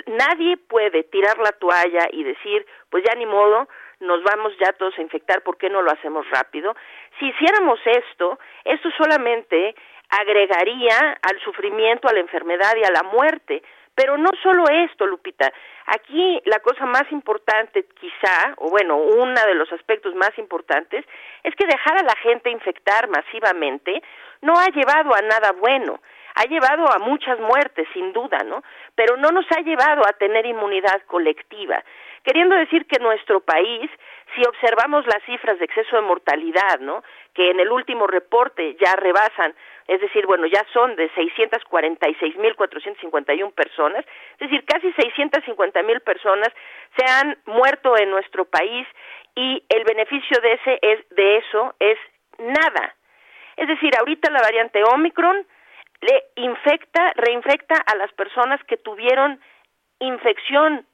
nadie puede tirar la toalla y decir, pues ya ni modo, nos vamos ya todos a infectar, ¿por qué no lo hacemos rápido? Si hiciéramos esto, esto solamente agregaría al sufrimiento, a la enfermedad y a la muerte. Pero no solo esto, Lupita. Aquí la cosa más importante, quizá, o bueno, uno de los aspectos más importantes, es que dejar a la gente infectar masivamente no ha llevado a nada bueno. Ha llevado a muchas muertes, sin duda, ¿no? Pero no nos ha llevado a tener inmunidad colectiva queriendo decir que nuestro país, si observamos las cifras de exceso de mortalidad, ¿no? que en el último reporte ya rebasan, es decir, bueno, ya son de 646.451 personas, es decir, casi 650.000 personas se han muerto en nuestro país y el beneficio de ese es de eso es nada. Es decir, ahorita la variante Omicron le infecta, reinfecta a las personas que tuvieron infección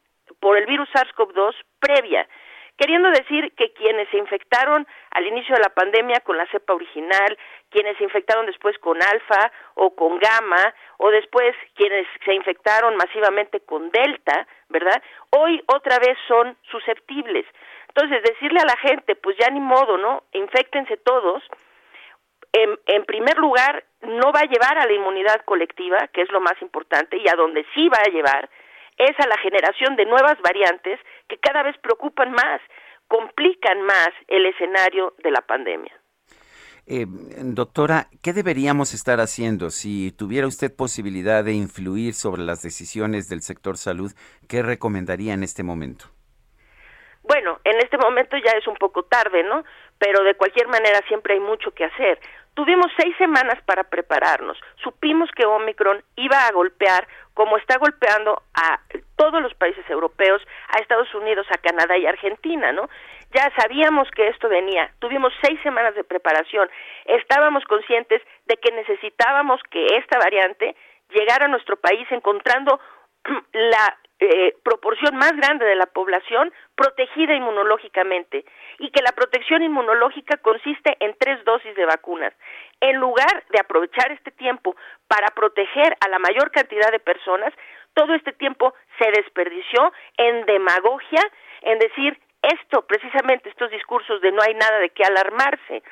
por el virus SARS-CoV-2 previa, queriendo decir que quienes se infectaron al inicio de la pandemia con la cepa original, quienes se infectaron después con alfa o con gamma, o después quienes se infectaron masivamente con delta, ¿verdad? Hoy otra vez son susceptibles. Entonces, decirle a la gente, pues ya ni modo, ¿no? Infectense todos. En, en primer lugar, no va a llevar a la inmunidad colectiva, que es lo más importante, y a donde sí va a llevar es a la generación de nuevas variantes que cada vez preocupan más, complican más el escenario de la pandemia. Eh, doctora, ¿qué deberíamos estar haciendo si tuviera usted posibilidad de influir sobre las decisiones del sector salud? ¿Qué recomendaría en este momento? Bueno, en este momento ya es un poco tarde, ¿no? Pero de cualquier manera siempre hay mucho que hacer. Tuvimos seis semanas para prepararnos. Supimos que Omicron iba a golpear, como está golpeando a todos los países europeos, a Estados Unidos, a Canadá y Argentina, ¿no? Ya sabíamos que esto venía. Tuvimos seis semanas de preparación. Estábamos conscientes de que necesitábamos que esta variante llegara a nuestro país encontrando la eh, proporción más grande de la población protegida inmunológicamente y que la protección inmunológica consiste en tres dosis de vacunas. En lugar de aprovechar este tiempo para proteger a la mayor cantidad de personas, todo este tiempo se desperdició en demagogia, en decir esto, precisamente estos discursos de no hay nada de qué alarmarse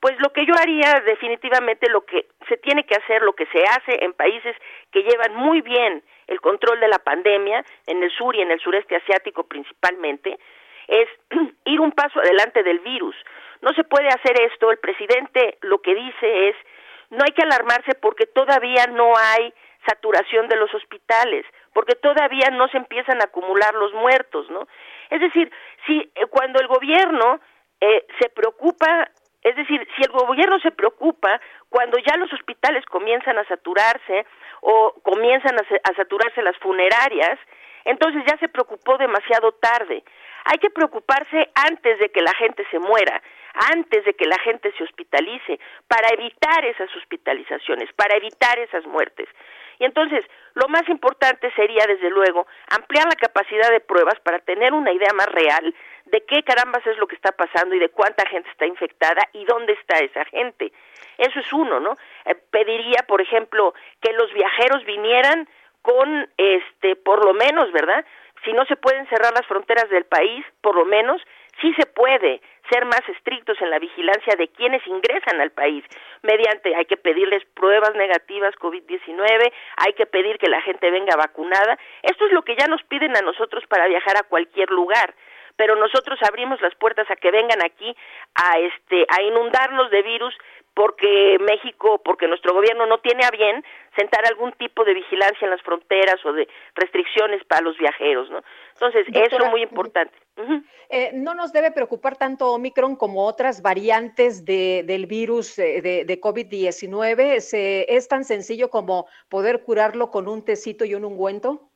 pues lo que yo haría definitivamente lo que se tiene que hacer, lo que se hace en países que llevan muy bien el control de la pandemia, en el sur y en el sureste asiático principalmente, es ir un paso adelante del virus. No se puede hacer esto, el presidente lo que dice es, no hay que alarmarse porque todavía no hay saturación de los hospitales, porque todavía no se empiezan a acumular los muertos, ¿no? Es decir, si eh, cuando el gobierno eh, se preocupa es decir, si el gobierno se preocupa cuando ya los hospitales comienzan a saturarse o comienzan a, saturarse las funerarias, entonces ya se preocupó demasiado tarde. Hay que preocuparse antes de que la gente se muera, antes de que la gente se hospitalice, para evitar esas hospitalizaciones, para evitar esas muertes. Y entonces, lo más importante sería, desde luego, ampliar la capacidad de pruebas para tener una idea más real de qué carambas es lo que está pasando y de cuánta gente está infectada y dónde está esa gente. Eso es uno, ¿no? Eh, pediría, por ejemplo, que los viajeros vinieran con, este, por lo menos, ¿verdad? Si no se pueden cerrar las fronteras del país, por lo menos sí se puede ser más estrictos en la vigilancia de quienes ingresan al país mediante hay que pedirles pruebas negativas COVID-19, hay que pedir que la gente venga vacunada. Esto es lo que ya nos piden a nosotros para viajar a cualquier lugar pero nosotros abrimos las puertas a que vengan aquí a este a inundarnos de virus porque México, porque nuestro gobierno no tiene a bien sentar algún tipo de vigilancia en las fronteras o de restricciones para los viajeros, ¿no? Entonces, eso es muy importante. Eh, no nos debe preocupar tanto Omicron como otras variantes de, del virus eh, de, de COVID-19. ¿Es tan sencillo como poder curarlo con un tecito y un ungüento?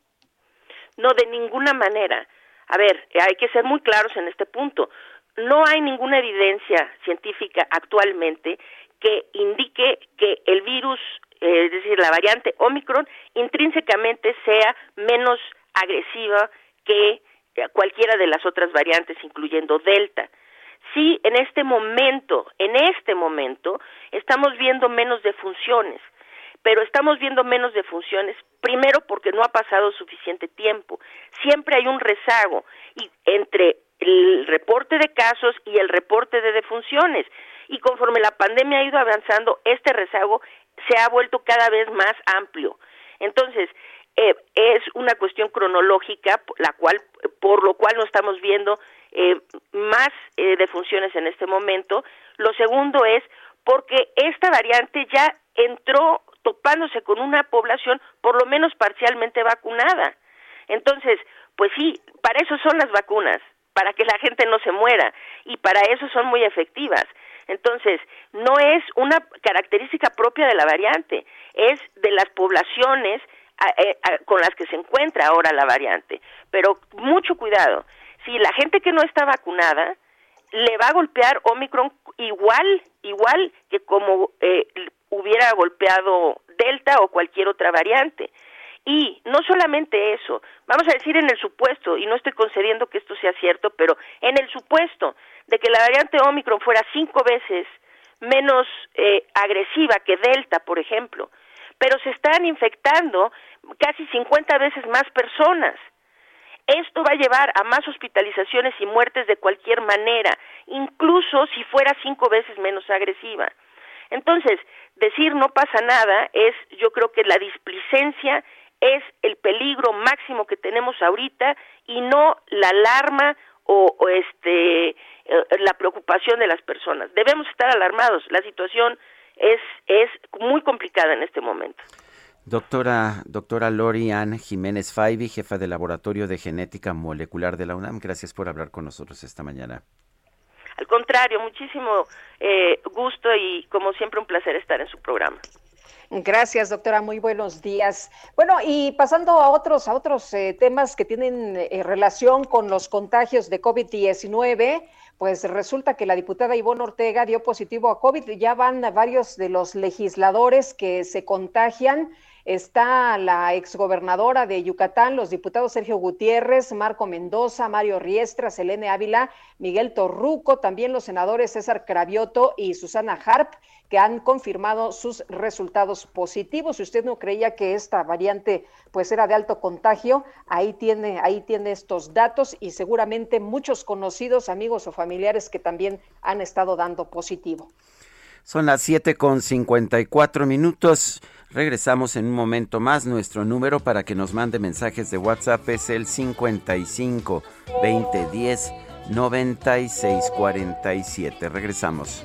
No, de ninguna manera. A ver, hay que ser muy claros en este punto. No hay ninguna evidencia científica actualmente que indique que el virus, eh, es decir, la variante Omicron, intrínsecamente sea menos agresiva que cualquiera de las otras variantes, incluyendo Delta. Sí, en este momento, en este momento, estamos viendo menos defunciones pero estamos viendo menos defunciones, primero porque no ha pasado suficiente tiempo. Siempre hay un rezago entre el reporte de casos y el reporte de defunciones. Y conforme la pandemia ha ido avanzando, este rezago se ha vuelto cada vez más amplio. Entonces, eh, es una cuestión cronológica, la cual, por lo cual no estamos viendo eh, más eh, defunciones en este momento. Lo segundo es porque esta variante ya entró topándose con una población por lo menos parcialmente vacunada. Entonces, pues sí, para eso son las vacunas, para que la gente no se muera y para eso son muy efectivas. Entonces, no es una característica propia de la variante, es de las poblaciones eh, con las que se encuentra ahora la variante. Pero mucho cuidado, si la gente que no está vacunada le va a golpear Omicron igual, igual que como eh, hubiera golpeado Delta o cualquier otra variante. Y no solamente eso, vamos a decir en el supuesto, y no estoy concediendo que esto sea cierto, pero en el supuesto de que la variante Omicron fuera cinco veces menos eh, agresiva que Delta, por ejemplo, pero se están infectando casi 50 veces más personas. Esto va a llevar a más hospitalizaciones y muertes de cualquier manera, incluso si fuera cinco veces menos agresiva. Entonces, decir no pasa nada es, yo creo que la displicencia es el peligro máximo que tenemos ahorita y no la alarma o, este eh, la preocupación de las personas. Debemos estar alarmados. La situación es muy complicada en este momento. Doctora, doctora Lori Ann Jiménez Faibi, jefa del Laboratorio de Genética Molecular de la UNAM, gracias por hablar con nosotros esta mañana. Al contrario, muchísimo eh, gusto y como siempre un placer estar en su programa. Gracias, doctora. Muy buenos días. Bueno, y pasando a otros, a otros eh, temas que tienen eh, relación con los contagios de COVID-19, pues resulta que la diputada Ivonne Ortega dio positivo a COVID. Ya van varios de los legisladores que se contagian está la exgobernadora de Yucatán, los diputados Sergio Gutiérrez, Marco Mendoza, Mario Riestra, Selene Ávila, Miguel Torruco, también los senadores César Cravioto y Susana Harp, que han confirmado sus resultados positivos. Si usted no creía que esta variante pues era de alto contagio, ahí tiene, ahí tiene estos datos y seguramente muchos conocidos, amigos o familiares que también han estado dando positivo. Son las siete con cuatro minutos. Regresamos en un momento más. Nuestro número para que nos mande mensajes de WhatsApp es el 55 2010 9647. Regresamos.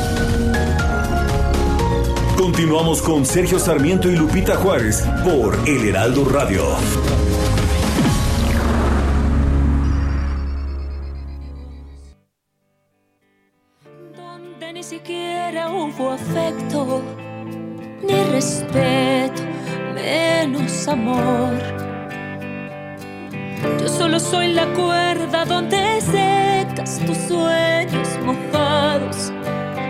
Continuamos con Sergio Sarmiento y Lupita Juárez por El Heraldo Radio. Donde ni siquiera hubo afecto, ni respeto, menos amor. Yo solo soy la cuerda donde secas tus sueños mojados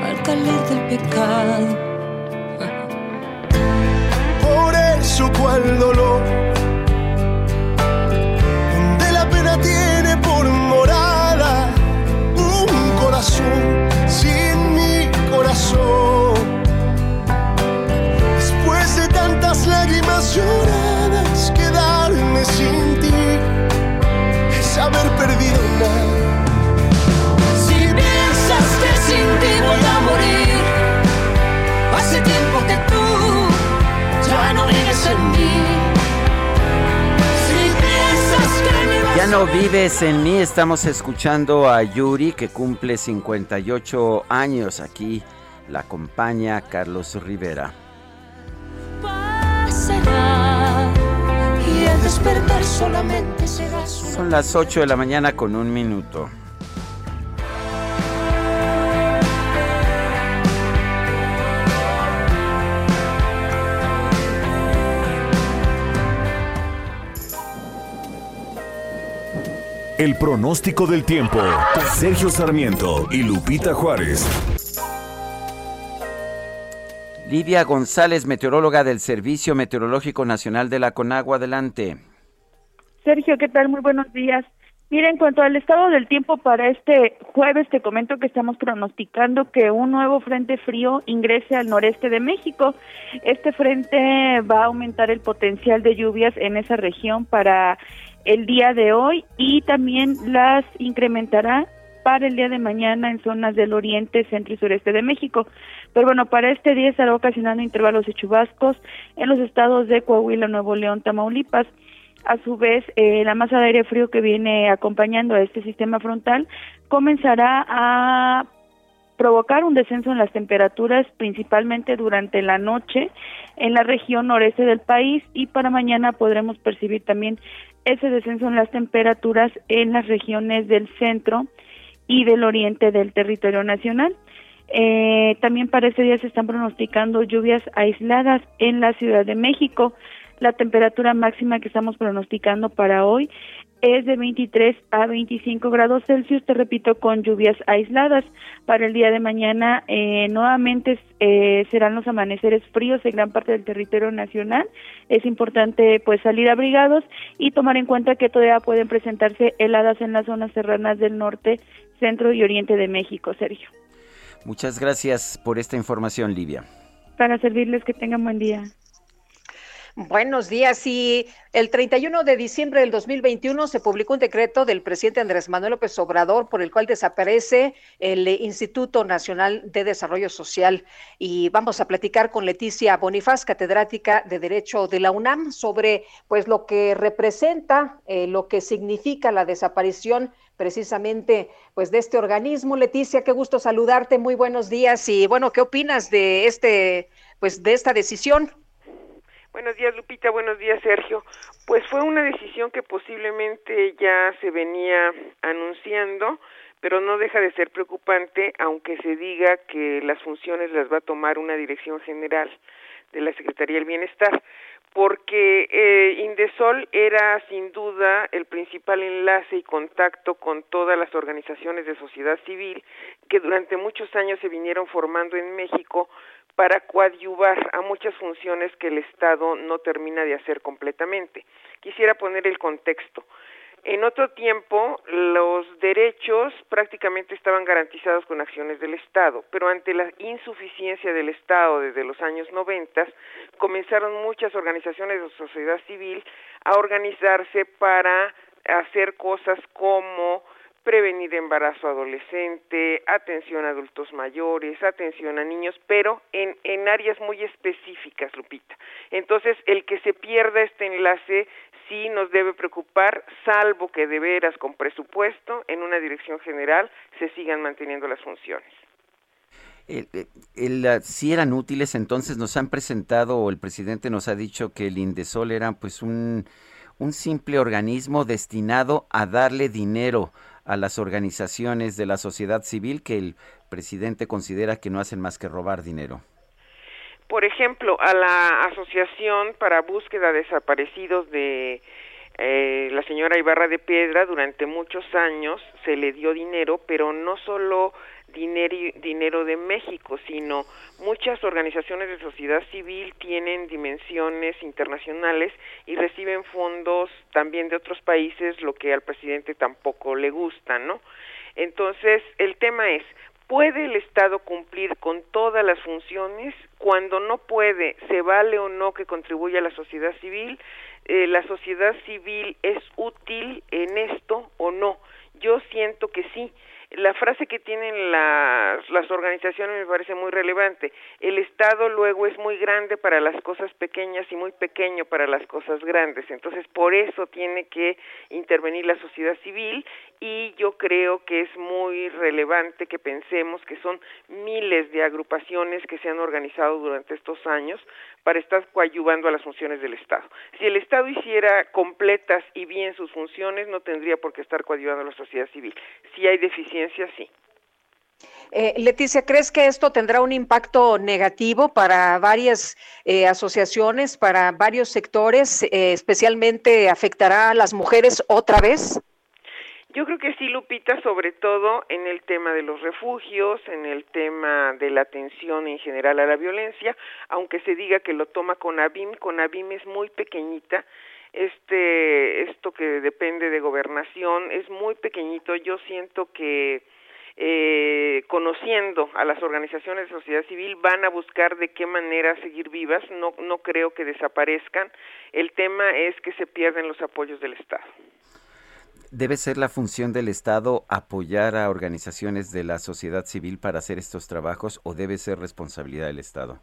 al calor del pecado cual dolor, no vives en mí. Estamos escuchando a Yuri que cumple 58 años. Aquí la acompaña Carlos Rivera. Son las 8 de la mañana con un minuto. El pronóstico del tiempo. Sergio Sarmiento y Lupita Juárez. Lidia González, meteoróloga del Servicio Meteorológico Nacional de la Conagua. Adelante. Sergio, ¿qué tal? Muy buenos días. Mira, en cuanto al estado del tiempo para este jueves, te comento que estamos pronosticando que un nuevo frente frío ingrese al noreste de México. Este frente va a aumentar el potencial de lluvias en esa región para el día de hoy y también las incrementará para el día de mañana en zonas del oriente, centro y sureste de México. Pero bueno, para este día estará ocasionando intervalos de chubascos en los estados de Coahuila, Nuevo León, Tamaulipas. A su vez, eh, la masa de aire frío que viene acompañando a este sistema frontal comenzará a provocar un descenso en las temperaturas, principalmente durante la noche en la región noreste del país y para mañana podremos percibir también ese descenso en las temperaturas en las regiones del centro y del oriente del territorio nacional. Eh, también para ese día se están pronosticando lluvias aisladas en la Ciudad de México. La temperatura máxima que estamos pronosticando para hoy es de 23 a 25 grados Celsius, te repito, con lluvias aisladas. Para el día de mañana eh, nuevamente eh, serán los amaneceres fríos en gran parte del territorio nacional. Es importante pues salir abrigados y tomar en cuenta que todavía pueden presentarse heladas en las zonas serranas del norte, centro y oriente de México, Sergio. Muchas gracias por esta información, Livia. Para servirles, que tengan buen día. Buenos días. Y el 31 de diciembre del 2021 se publicó un decreto del presidente Andrés Manuel López Obrador por el cual desaparece el Instituto Nacional de Desarrollo Social. Y vamos a platicar con Leticia Bonifaz, catedrática de Derecho de la UNAM, sobre pues lo que representa, eh, lo que significa la desaparición precisamente pues de este organismo. Leticia, qué gusto saludarte. Muy buenos días. Y bueno, ¿qué opinas de este pues de esta decisión? Buenos días, Lupita. Buenos días, Sergio. Pues fue una decisión que posiblemente ya se venía anunciando, pero no deja de ser preocupante, aunque se diga que las funciones las va a tomar una dirección general de la Secretaría del Bienestar, porque eh, Indesol era sin duda el principal enlace y contacto con todas las organizaciones de sociedad civil que durante muchos años se vinieron formando en México para coadyuvar a muchas funciones que el Estado no termina de hacer completamente. Quisiera poner el contexto. En otro tiempo, los derechos prácticamente estaban garantizados con acciones del Estado, pero ante la insuficiencia del Estado desde los años 90, comenzaron muchas organizaciones de sociedad civil a organizarse para hacer cosas como prevenir embarazo adolescente, atención a adultos mayores, atención a niños, pero en, en áreas muy específicas, Lupita. Entonces, el que se pierda este enlace sí nos debe preocupar, salvo que de veras con presupuesto en una dirección general se sigan manteniendo las funciones. El, si eran útiles, entonces nos han presentado, o el presidente nos ha dicho que el Indesol era pues un simple organismo destinado a darle dinero a las organizaciones de la sociedad civil que el presidente considera que no hacen más que robar dinero? Por ejemplo, a la Asociación para Búsqueda de Desaparecidos de eh, la señora Ibarra de Piedra durante muchos años se le dio dinero, pero no solo dinero, dinero de México, sino muchas organizaciones de sociedad civil tienen dimensiones internacionales y reciben fondos también de otros países, lo que al presidente tampoco le gusta, ¿no? Entonces, el tema es, ¿puede el Estado cumplir con todas las funciones? Cuando no puede, ¿se vale o no que contribuya a la sociedad civil? Eh, ¿La sociedad civil es útil en esto o no? Yo siento que sí la frase que tienen las, organizaciones me parece muy relevante. El Estado luego es muy grande para las cosas pequeñas y muy pequeño para las cosas grandes. Entonces, por eso tiene que intervenir la sociedad civil y yo creo que es muy relevante que pensemos que son miles de agrupaciones que se han organizado durante estos años para estar coadyuvando a las funciones del Estado. Si el Estado hiciera completas y bien sus funciones, no tendría por qué estar coadyuvando a la sociedad civil. Si hay deficiencias, sí. Eh, Leticia, ¿crees que esto tendrá un impacto negativo para varias eh, asociaciones, para varios sectores? Eh, especialmente afectará a las mujeres otra vez? Yo creo que sí, Lupita, sobre todo en el tema de los refugios, en el tema de la atención en general a la violencia, aunque se diga que lo toma con ABIM, con ABIM es muy pequeñita, este, esto que depende de gobernación es muy pequeñito, yo siento que eh, conociendo a las organizaciones de sociedad civil van a buscar de qué manera seguir vivas, no, no creo que desaparezcan, el tema es que se pierden los apoyos del Estado. ¿Debe ser la función del Estado apoyar a organizaciones de la sociedad civil para hacer estos trabajos o debe ser responsabilidad del Estado?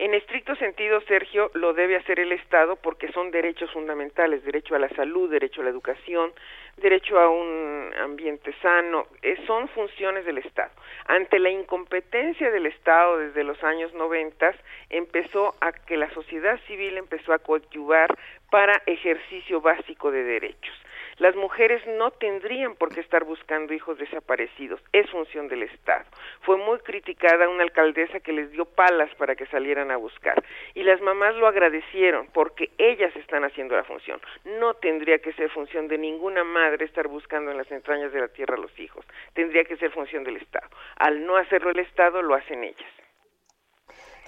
En estricto sentido, Sergio, lo debe hacer el Estado porque son derechos fundamentales, derecho a la salud, derecho a la educación, derecho a un ambiente sano, eh, son funciones del Estado. Ante la incompetencia del Estado desde los años 90, empezó a que la sociedad civil empezó a coadyuvar para ejercicio básico de derechos. Las mujeres no tendrían por qué estar buscando hijos desaparecidos, es función del Estado. Fue muy criticada una alcaldesa que les dio palas para que salieran a buscar y las mamás lo agradecieron porque ellas están haciendo la función. No tendría que ser función de ninguna madre estar buscando en las entrañas de la tierra a los hijos, tendría que ser función del Estado. Al no hacerlo el Estado, lo hacen ellas.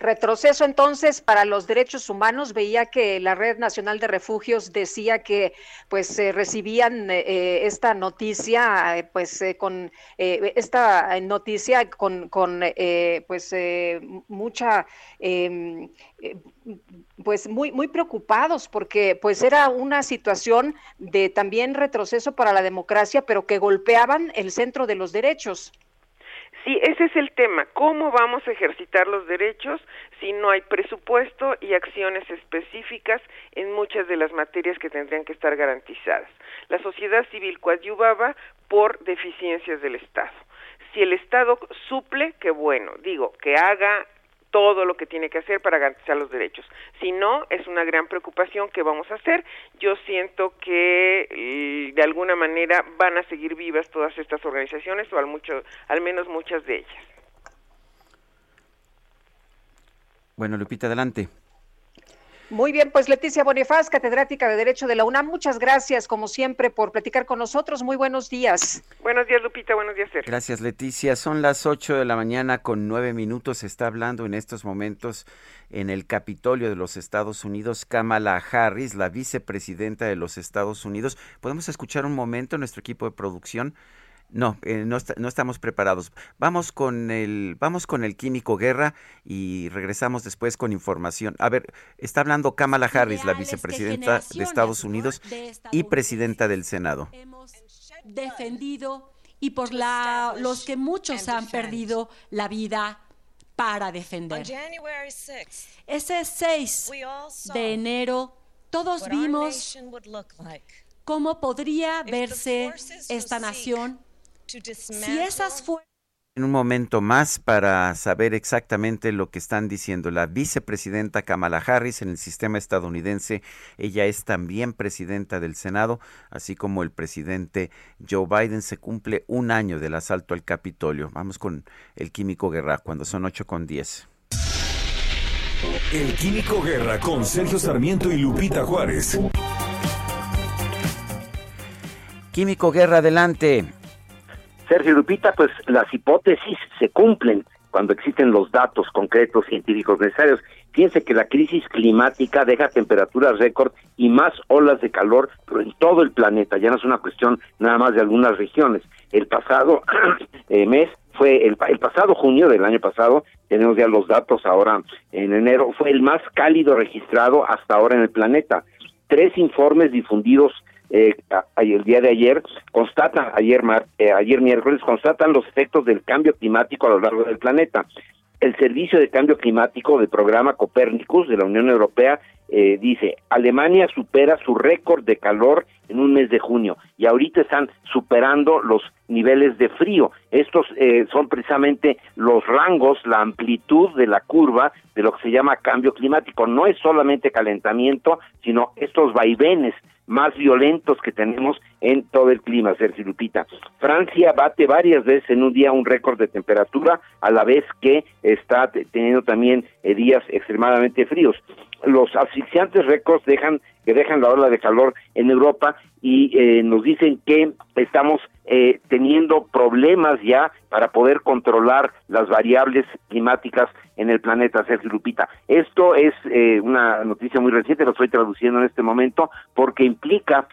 Retroceso entonces para los derechos humanos. Veía que la Red Nacional de Refugios decía que pues recibían eh, eh, esta noticia, eh, pues con esta noticia con, con pues mucha em, pues muy muy preocupados porque pues era una situación de también retroceso para la democracia, pero que golpeaban el centro de los derechos. Sí, ese es el tema. ¿Cómo vamos a ejercitar los derechos si no hay presupuesto y acciones específicas en muchas de las materias que tendrían que estar garantizadas? La sociedad civil coadyuvaba por deficiencias del Estado. Si el Estado suple, qué bueno. Digo, que haga todo lo que tiene que hacer para garantizar los derechos. Si no, es una gran preocupación que vamos a hacer. Yo siento que eh, de alguna manera van a seguir vivas todas estas organizaciones o al, mucho, al menos muchas de ellas. Bueno, Lupita, adelante. Muy bien, pues Leticia Bonifaz, catedrática de Derecho de la UNAM, muchas gracias como siempre por platicar con nosotros. Muy buenos días. Buenos días, Lupita. Buenos días, Sergio. Gracias, Leticia. Son las 8 de la mañana con nueve minutos. Se está hablando en estos momentos en el Capitolio de los Estados Unidos Kamala Harris, la vicepresidenta de los Estados Unidos. ¿Podemos escuchar un momento nuestro equipo de producción? No, eh, no, no, estamos preparados. Vamos con el, vamos con el químico Guerra y regresamos después con información. A ver, está hablando Kamala Harris, la vicepresidenta de Estados Unidos y presidenta del Senado. Hemos defendido y por la, los que muchos han perdido la vida para defender. Ese 6 de enero todos vimos cómo podría verse esta nación si esas en un momento más para saber exactamente lo que están diciendo la vicepresidenta Kamala Harris en el sistema estadounidense. Ella es también presidenta del Senado, así como el presidente Joe Biden. Se cumple un año del asalto al Capitolio. Vamos con el Químico Guerra cuando son 8 con 10. El Químico Guerra con Sergio Sarmiento y Lupita Juárez. Químico Guerra, adelante. Sergio Lupita, pues las hipótesis se cumplen cuando existen los datos concretos científicos necesarios. Fíjense que la crisis climática deja temperaturas récord y más olas de calor pero en todo el planeta. Ya no es una cuestión nada más de algunas regiones. El pasado eh, mes fue el, el pasado junio del año pasado, tenemos ya los datos ahora en enero, fue el más cálido registrado hasta ahora en el planeta. Tres informes difundidos eh, el día de ayer constatan ayer eh, ayer miércoles constatan los efectos del cambio climático a lo largo del planeta. El Servicio de Cambio Climático del programa Copernicus de la Unión Europea eh, dice, Alemania supera su récord de calor en un mes de junio y ahorita están superando los niveles de frío. Estos eh, son precisamente los rangos, la amplitud de la curva de lo que se llama cambio climático. No es solamente calentamiento, sino estos vaivenes más violentos que tenemos en todo el clima, Sergio Lupita. Francia bate varias veces en un día un récord de temperatura, a la vez que está teniendo también eh, días extremadamente fríos. Los asfixiantes récords dejan que dejan la ola de calor en Europa y eh, nos dicen que estamos eh, teniendo problemas ya para poder controlar las variables climáticas en el planeta, Sergio Lupita. Esto es eh, una noticia muy reciente, lo estoy traduciendo en este momento, porque implica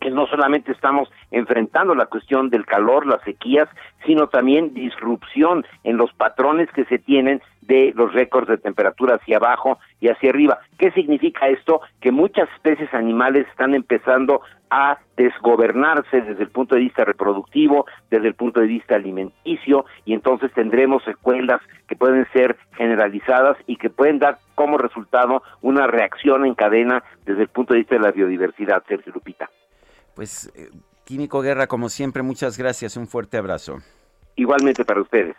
que no solamente estamos enfrentando la cuestión del calor, las sequías, sino también disrupción en los patrones que se tienen de los récords de temperatura hacia abajo y hacia arriba. ¿Qué significa esto? Que muchas especies animales están empezando a desgobernarse desde el punto de vista reproductivo, desde el punto de vista alimenticio, y entonces tendremos secuelas que pueden ser generalizadas y que pueden dar como resultado una reacción en cadena desde el punto de vista de la biodiversidad, Sergio Lupita. Pues, eh, Químico Guerra, como siempre, muchas gracias, un fuerte abrazo. Igualmente para ustedes.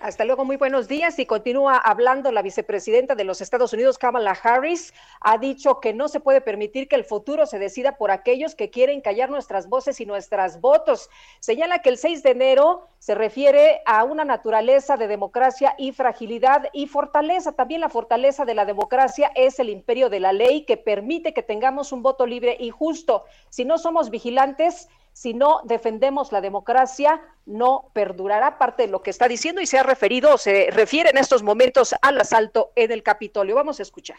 Hasta luego, muy buenos días. Y continúa hablando la vicepresidenta de los Estados Unidos, Kamala Harris. Ha dicho que no se puede permitir que el futuro se decida por aquellos que quieren callar nuestras voces y nuestras votos. Señala que el 6 de enero se refiere a una naturaleza de democracia y fragilidad y fortaleza. También la fortaleza de la democracia es el imperio de la ley que permite que tengamos un voto libre y justo. Si no somos vigilantes, si no defendemos la democracia, no perdurará parte de lo que está diciendo y se ha referido, se refiere en estos momentos al asalto en el Capitolio. Vamos a escuchar.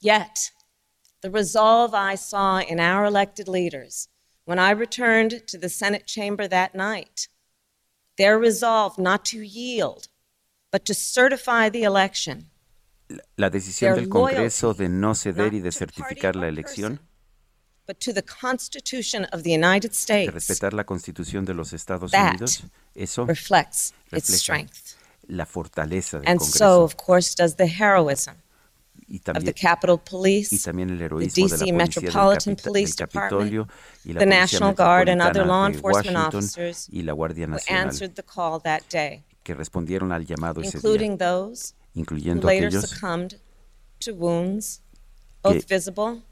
Yet, the resolve I saw in our elected leaders when I returned to the Senate chamber that night, their resolve not to yield, but to certify the election. La decisión del Congreso de no ceder y de certificar la elección but to the Constitution of the United States. De respetar la Constitución de los Estados Unidos, eso reflects its strength. La fortaleza del and Congreso. so, of course, does the heroism y también, of the Capitol Police, y también el the heroísmo de DC la Metropolitan del, Police del Department, y la the National Guard and other law enforcement officers y la Guardia who answered the call that day, que respondieron al llamado ese including día, those incluyendo who later aquellos succumbed to wounds, both visible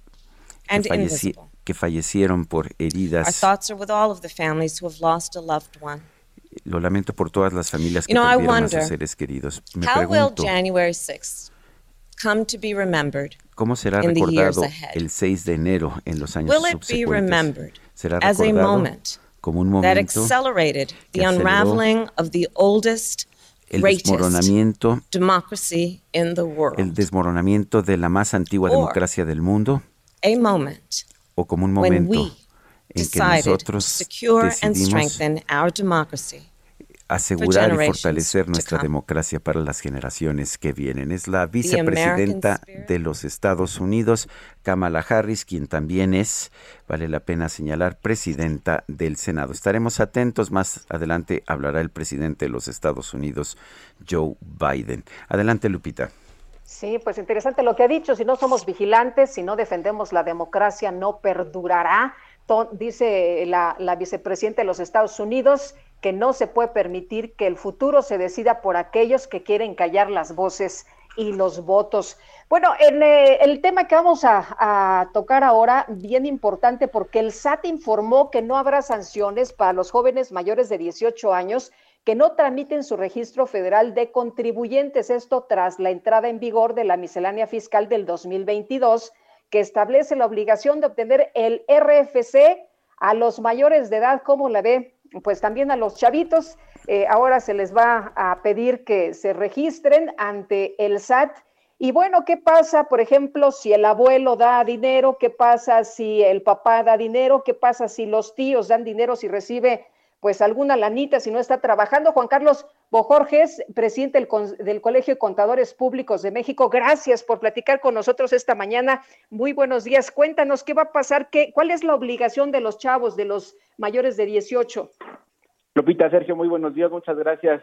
que, falleci que fallecieron por Our heridas. thoughts are with all of the families who have lost a loved one. Lo lamento por todas las familias que You know, I perdieron a sus seres queridos. Me How will pregunto, January 6th come to be remembered ¿cómo será recordado el 6 de enero en los años Will it be subsecuentes? remembered ¿Será as a recordado moment como un that momento accelerated que the aceleró unraveling of the oldest, el desmoronamiento, democracy in the world? el desmoronamiento de la más antigua democracia del mundo? A moment ¿O como un when momento we en que nosotros secure and decidimos strengthen our democracy asegurar y fortalecer nuestra democracia para las generaciones que vienen. Es la vicepresidenta de los Estados Unidos, Kamala Harris, quien también es, vale la pena señalar, presidenta del Senado. Estaremos atentos, más adelante hablará el presidente de los Estados Unidos, Joe Biden. Adelante, Lupita. Sí, pues interesante lo que ha dicho. Si no somos vigilantes, si no defendemos la democracia, no perdurará. Dice la, la vicepresidenta de los Estados Unidos que no se puede permitir que el futuro se decida por aquellos que quieren callar las voces y los votos. Bueno, en eh, el tema que vamos a, a tocar ahora, bien importante, porque el SAT informó que no habrá sanciones para los jóvenes mayores de 18 años que no tramiten su registro federal de contribuyentes. Esto tras la entrada en vigor de la miscelánea fiscal del 2022, que establece la obligación de obtener el RFC a los mayores de edad, como la ve, pues también a los chavitos. Eh, ahora se les va a pedir que se registren ante el SAT. Y bueno, ¿qué pasa, por ejemplo, si el abuelo da dinero? ¿Qué pasa si el papá da dinero? ¿Qué pasa si los tíos dan dinero si recibe pues alguna lanita si no está trabajando? Juan Carlos Bojorges, presidente del, del Colegio de Contadores Públicos de México, gracias por platicar con nosotros esta mañana. Muy buenos días. Cuéntanos qué va a pasar, qué, cuál es la obligación de los chavos, de los mayores de 18. Lupita, Sergio, muy buenos días, muchas gracias.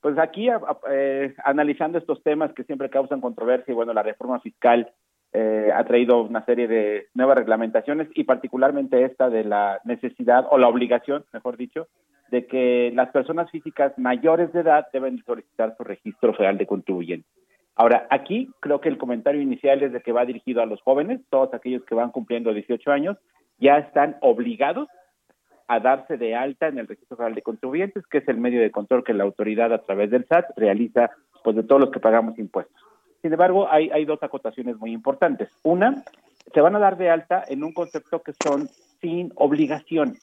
Pues aquí eh, analizando estos temas que siempre causan controversia y bueno, la reforma fiscal eh, ha traído una serie de nuevas reglamentaciones y particularmente esta de la necesidad o la obligación, mejor dicho, de que las personas físicas mayores de edad deben solicitar su registro federal de contribuyentes. Ahora, aquí creo que el comentario inicial es de que va dirigido a los jóvenes, todos aquellos que van cumpliendo 18 años, ya están obligados a darse de alta en el Registro Federal de Contribuyentes, que es el medio de control que la autoridad a través del SAT realiza pues de todos los que pagamos impuestos. Sin embargo, hay, dos acotaciones muy importantes. Una, se van a dar de alta en un concepto que son sin obligación.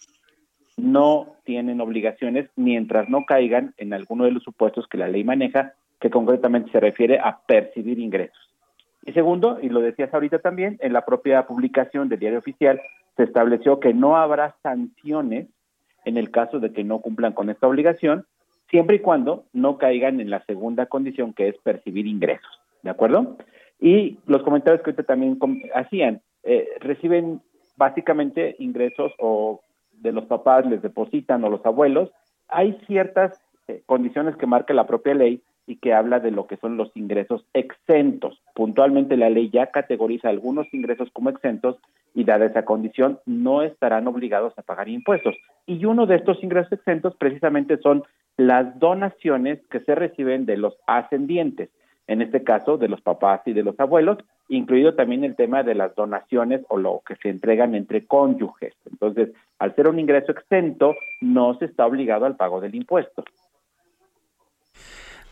No tienen obligaciones mientras no caigan en alguno de los supuestos que la ley maneja, que concretamente se refiere a percibir ingresos. Y segundo, y lo decías ahorita también, en la propia publicación del diario oficial, se estableció que no habrá sanciones en el caso de que no cumplan con esta obligación, siempre y cuando no caigan en la segunda condición que es percibir ingresos, ¿de acuerdo? Y los comentarios que ahorita también hacían, eh, reciben básicamente ingresos o de los papás les depositan o los abuelos, hay ciertas eh, condiciones que marca la propia ley y que habla de lo que son los ingresos exentos. Puntualmente la ley ya categoriza algunos ingresos como exentos y dada esa condición no estarán obligados a pagar impuestos. Y uno de estos ingresos exentos precisamente son las donaciones que se reciben de los ascendientes, en este caso de los papás y de los abuelos, incluido también el tema de las donaciones o lo que se entregan entre cónyuges. Entonces, al ser un ingreso exento, no se está obligado al pago del impuesto.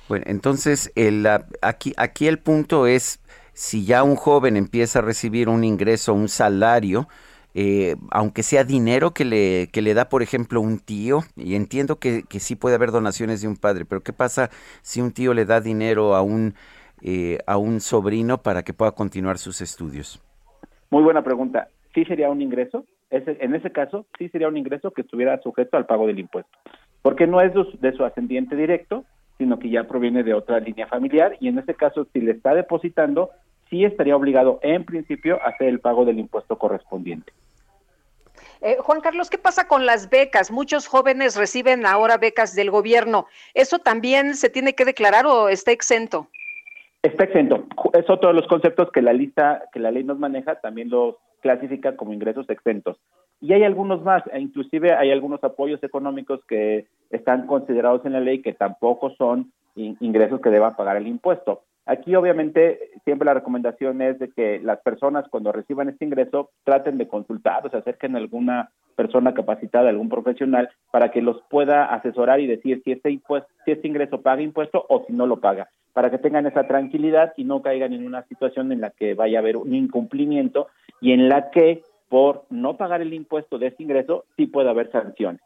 Bueno, entonces el, aquí, aquí el punto es, si ya un joven empieza a recibir un ingreso, un salario, eh, aunque sea dinero que le, que le da, por ejemplo, un tío, y entiendo que, que sí puede haber donaciones de un padre, pero ¿qué pasa si un tío le da dinero a un, eh, a un sobrino para que pueda continuar sus estudios? Muy buena pregunta. ¿Sí sería un ingreso? Ese, en ese caso, sí sería un ingreso que estuviera sujeto al pago del impuesto, porque no es de su ascendiente directo, sino que ya proviene de otra línea familiar y en este caso si le está depositando, sí estaría obligado en principio a hacer el pago del impuesto correspondiente. Eh, Juan Carlos, ¿qué pasa con las becas? Muchos jóvenes reciben ahora becas del gobierno. ¿Eso también se tiene que declarar o está exento? Está exento. Es otro de los conceptos que la lista, que la ley nos maneja, también los clasifica como ingresos exentos. Y hay algunos más, e inclusive hay algunos apoyos económicos que están considerados en la ley que tampoco son ingresos que deban pagar el impuesto. Aquí obviamente siempre la recomendación es de que las personas cuando reciban este ingreso traten de consultar o se acerquen a alguna persona capacitada, algún profesional, para que los pueda asesorar y decir si este impuesto, si este ingreso paga impuesto o si no lo paga, para que tengan esa tranquilidad y no caigan en una situación en la que vaya a haber un incumplimiento y en la que por no pagar el impuesto de este ingreso sí puede haber sanciones.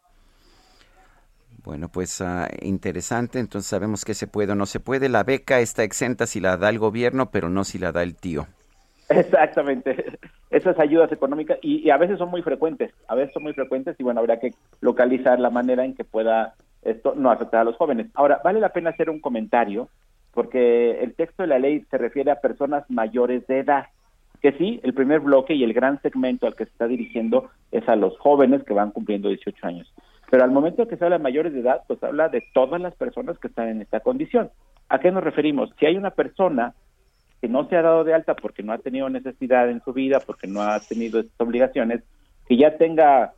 Bueno, pues ah, interesante, entonces sabemos que se puede o no se puede. La beca está exenta si la da el gobierno, pero no si la da el tío. Exactamente, esas ayudas económicas y, a veces son muy frecuentes, a veces son muy frecuentes y bueno, habrá que localizar la manera en que pueda esto no afectar a los jóvenes. Ahora, vale la pena hacer un comentario porque el texto de la ley se refiere a personas mayores de edad que sí, el primer bloque y el gran segmento al que se está dirigiendo es a los jóvenes que van cumpliendo 18 años. Pero al momento que se habla de mayores de edad, pues habla de todas las personas que están en esta condición. ¿A qué nos referimos? Si hay una persona que no se ha dado de alta porque no ha tenido necesidad en su vida, porque no ha tenido estas obligaciones, que ya tenga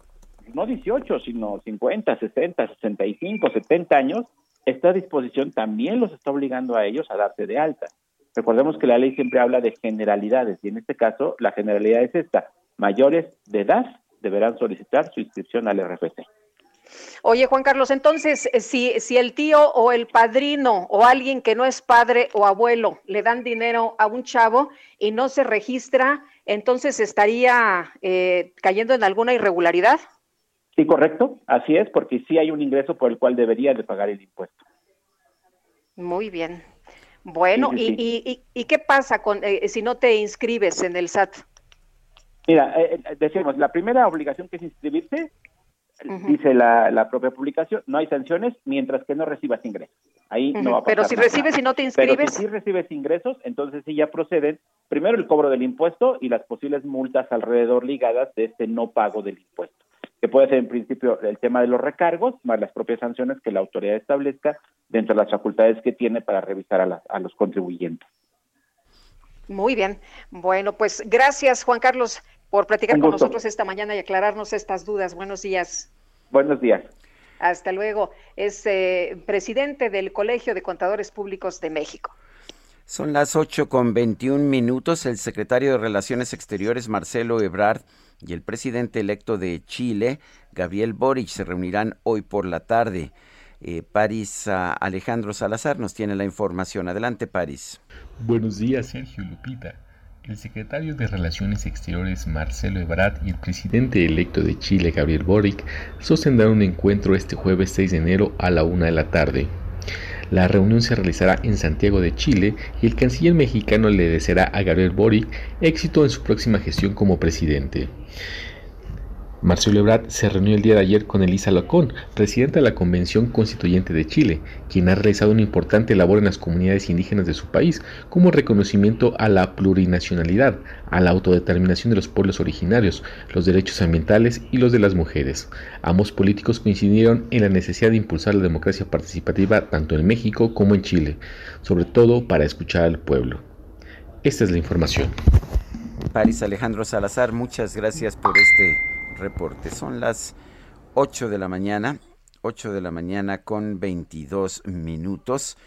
no 18, sino 50, 60, 65, 70 años, esta disposición también los está obligando a ellos a darse de alta. Recordemos que la ley siempre habla de generalidades y en este caso la generalidad es esta. Mayores de edad deberán solicitar su inscripción al RFC. Oye, Juan Carlos, entonces, eh, si, si el tío o el padrino o alguien que no es padre o abuelo le dan dinero a un chavo y no se registra, entonces estaría eh, cayendo en alguna irregularidad. Sí, correcto, así es, porque sí hay un ingreso por el cual debería de pagar el impuesto. Muy bien. Bueno, y, y, qué pasa con eh, si no te inscribes en el SAT? Mira, eh, eh, decimos, la primera obligación que es inscribirse, dice la, la, propia publicación, no hay sanciones mientras que no recibas ingresos. Ahí no va a pasar Pero si recibes y no te inscribes. Pero si recibes ingresos, entonces sí ya proceden primero el cobro del impuesto y las posibles multas alrededor ligadas de este no pago del impuesto que puede ser en principio el tema de los recargos, más las propias sanciones que la autoridad establezca dentro de las facultades que tiene para revisar a, a los contribuyentes. Muy bien. Bueno, pues gracias, Juan Carlos, por platicar con nosotros esta mañana y aclararnos estas dudas. Buenos días. Buenos días. Hasta luego. Es eh, presidente del Colegio de Contadores Públicos de México. Son las 8 con 21 minutos. El secretario de Relaciones Exteriores, Marcelo Ebrard, y el presidente electo de Chile, Gabriel Boric, se reunirán hoy por la tarde. Eh, París Alejandro Salazar nos tiene la información. Adelante, París. Buenos días, Sergio Lupita. El secretario de Relaciones Exteriores Marcelo Ebrard y el presidente electo de Chile, Gabriel Boric, sostendrán un encuentro este jueves 6 de enero a la una de la tarde. La reunión se realizará en Santiago de Chile y el canciller mexicano le deseará a Gabriel Boric éxito en su próxima gestión como presidente. Marcelo Ebrard se reunió el día de ayer con Elisa Locón, presidenta de la Convención Constituyente de Chile, quien ha realizado una importante labor en las comunidades indígenas de su país, como reconocimiento a la plurinacionalidad, a la autodeterminación de los pueblos originarios, los derechos ambientales y los de las mujeres. Ambos políticos coincidieron en la necesidad de impulsar la democracia participativa tanto en México como en Chile, sobre todo para escuchar al pueblo. Esta es la información. París Alejandro Salazar, muchas gracias por este reporte. Son las 8 de la mañana, 8 de la mañana con 22 minutos.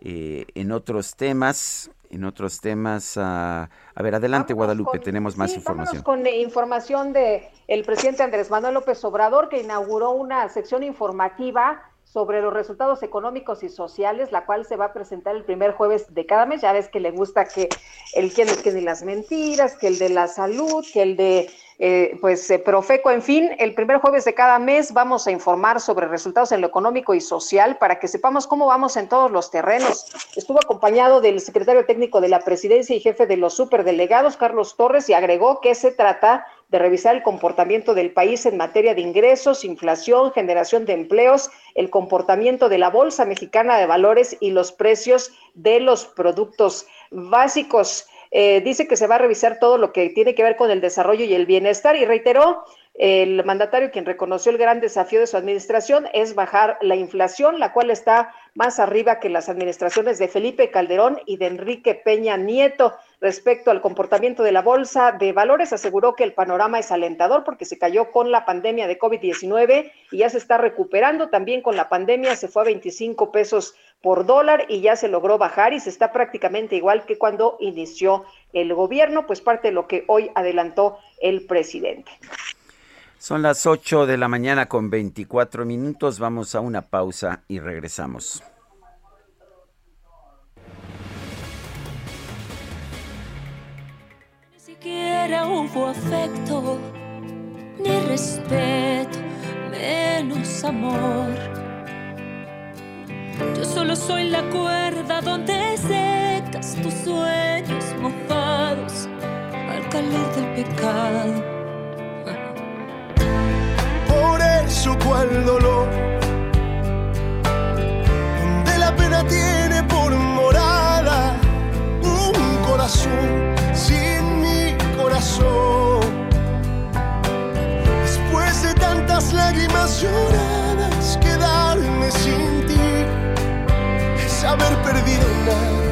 Eh, en otros temas, en otros temas, a ver, adelante Guadalupe, tenemos más información. Con información de el presidente Andrés Manuel López Obrador que inauguró una sección informativa sobre los resultados económicos y sociales, la cual se va a presentar el primer jueves de cada mes. Ya ves que le gusta que el quién es quién y las mentiras, que el de la salud, que el de eh, pues eh, Profeco, en fin, el primer jueves de cada mes vamos a informar sobre resultados en lo económico y social para que sepamos cómo vamos en todos los terrenos. Estuvo acompañado del secretario técnico de la presidencia y jefe de los superdelegados, Carlos Torres, y agregó que se trata de revisar el comportamiento del país en materia de ingresos, inflación, generación de empleos, el comportamiento de la Bolsa Mexicana de Valores y los precios de los productos básicos. Eh, dice que se va a revisar todo lo que tiene que ver con el desarrollo y el bienestar y reiteró el mandatario quien reconoció el gran desafío de su administración es bajar la inflación, la cual está más arriba que las administraciones de Felipe Calderón y de Enrique Peña Nieto. Respecto al comportamiento de la bolsa de valores, aseguró que el panorama es alentador porque se cayó con la pandemia de COVID-19 y ya se está recuperando. También con la pandemia se fue a 25 pesos por dólar y ya se logró bajar y se está prácticamente igual que cuando inició el gobierno, pues parte de lo que hoy adelantó el presidente. Son las 8 de la mañana con 24 minutos. Vamos a una pausa y regresamos. Ni siquiera hubo afecto, ni respeto, menos amor. Yo solo soy la cuerda donde secas tus sueños mojados al calor del pecado eso cual dolor, donde la pena tiene por morada un corazón sin mi corazón. Después de tantas lágrimas lloradas, quedarme sin ti es haber perdido nada.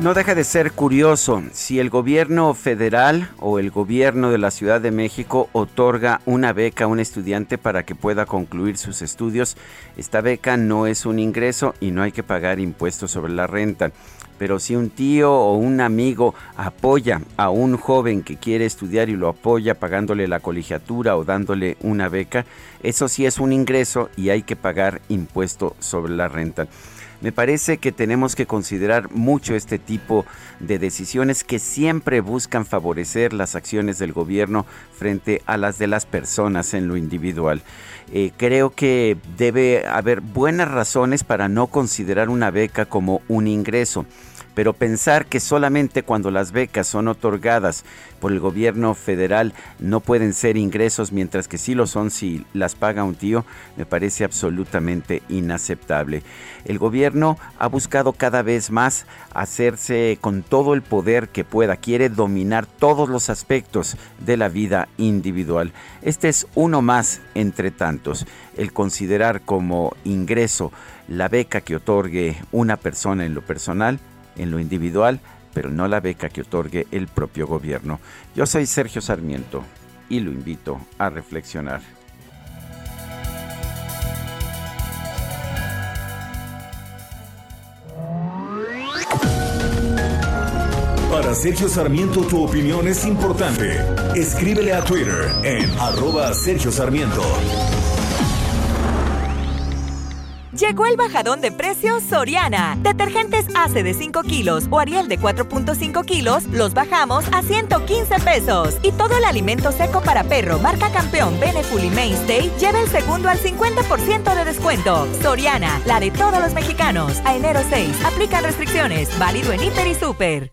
No deja de ser curioso si el gobierno federal o el gobierno de la Ciudad de México otorga una beca a un estudiante para que pueda concluir sus estudios. Esta beca no es un ingreso y no hay que pagar impuestos sobre la renta. Pero si un tío o un amigo apoya a un joven que quiere estudiar y lo apoya pagándole la colegiatura o dándole una beca, eso sí es un ingreso y hay que pagar impuesto sobre la renta. Me parece que tenemos que considerar mucho este tipo de decisiones que siempre buscan favorecer las acciones del gobierno frente a las de las personas en lo individual. Eh, creo que debe haber buenas razones para no considerar una beca como un ingreso pero pensar que solamente cuando las becas son otorgadas por el gobierno federal no pueden ser ingresos, mientras que sí lo son si las paga un tío, me parece absolutamente inaceptable. El gobierno ha buscado cada vez más hacerse con todo el poder que pueda, quiere dominar todos los aspectos de la vida individual. Este es uno más entre tantos, el considerar como ingreso la beca que otorgue una persona en lo personal, en lo individual, pero no la beca que otorgue el propio gobierno. Yo soy Sergio Sarmiento y lo invito a reflexionar. Para Sergio Sarmiento tu opinión es importante. Escríbele a Twitter en arroba Sergio Sarmiento. Llegó el bajadón de precios Soriana. Detergentes ACE de 5 kilos o Ariel de 4.5 kilos los bajamos a 115 pesos. Y todo el alimento seco para perro marca campeón Beneful y Mainstay lleva el segundo al 50% de descuento. Soriana, la de todos los mexicanos. A enero 6, aplican restricciones. Válido en Hiper y Super.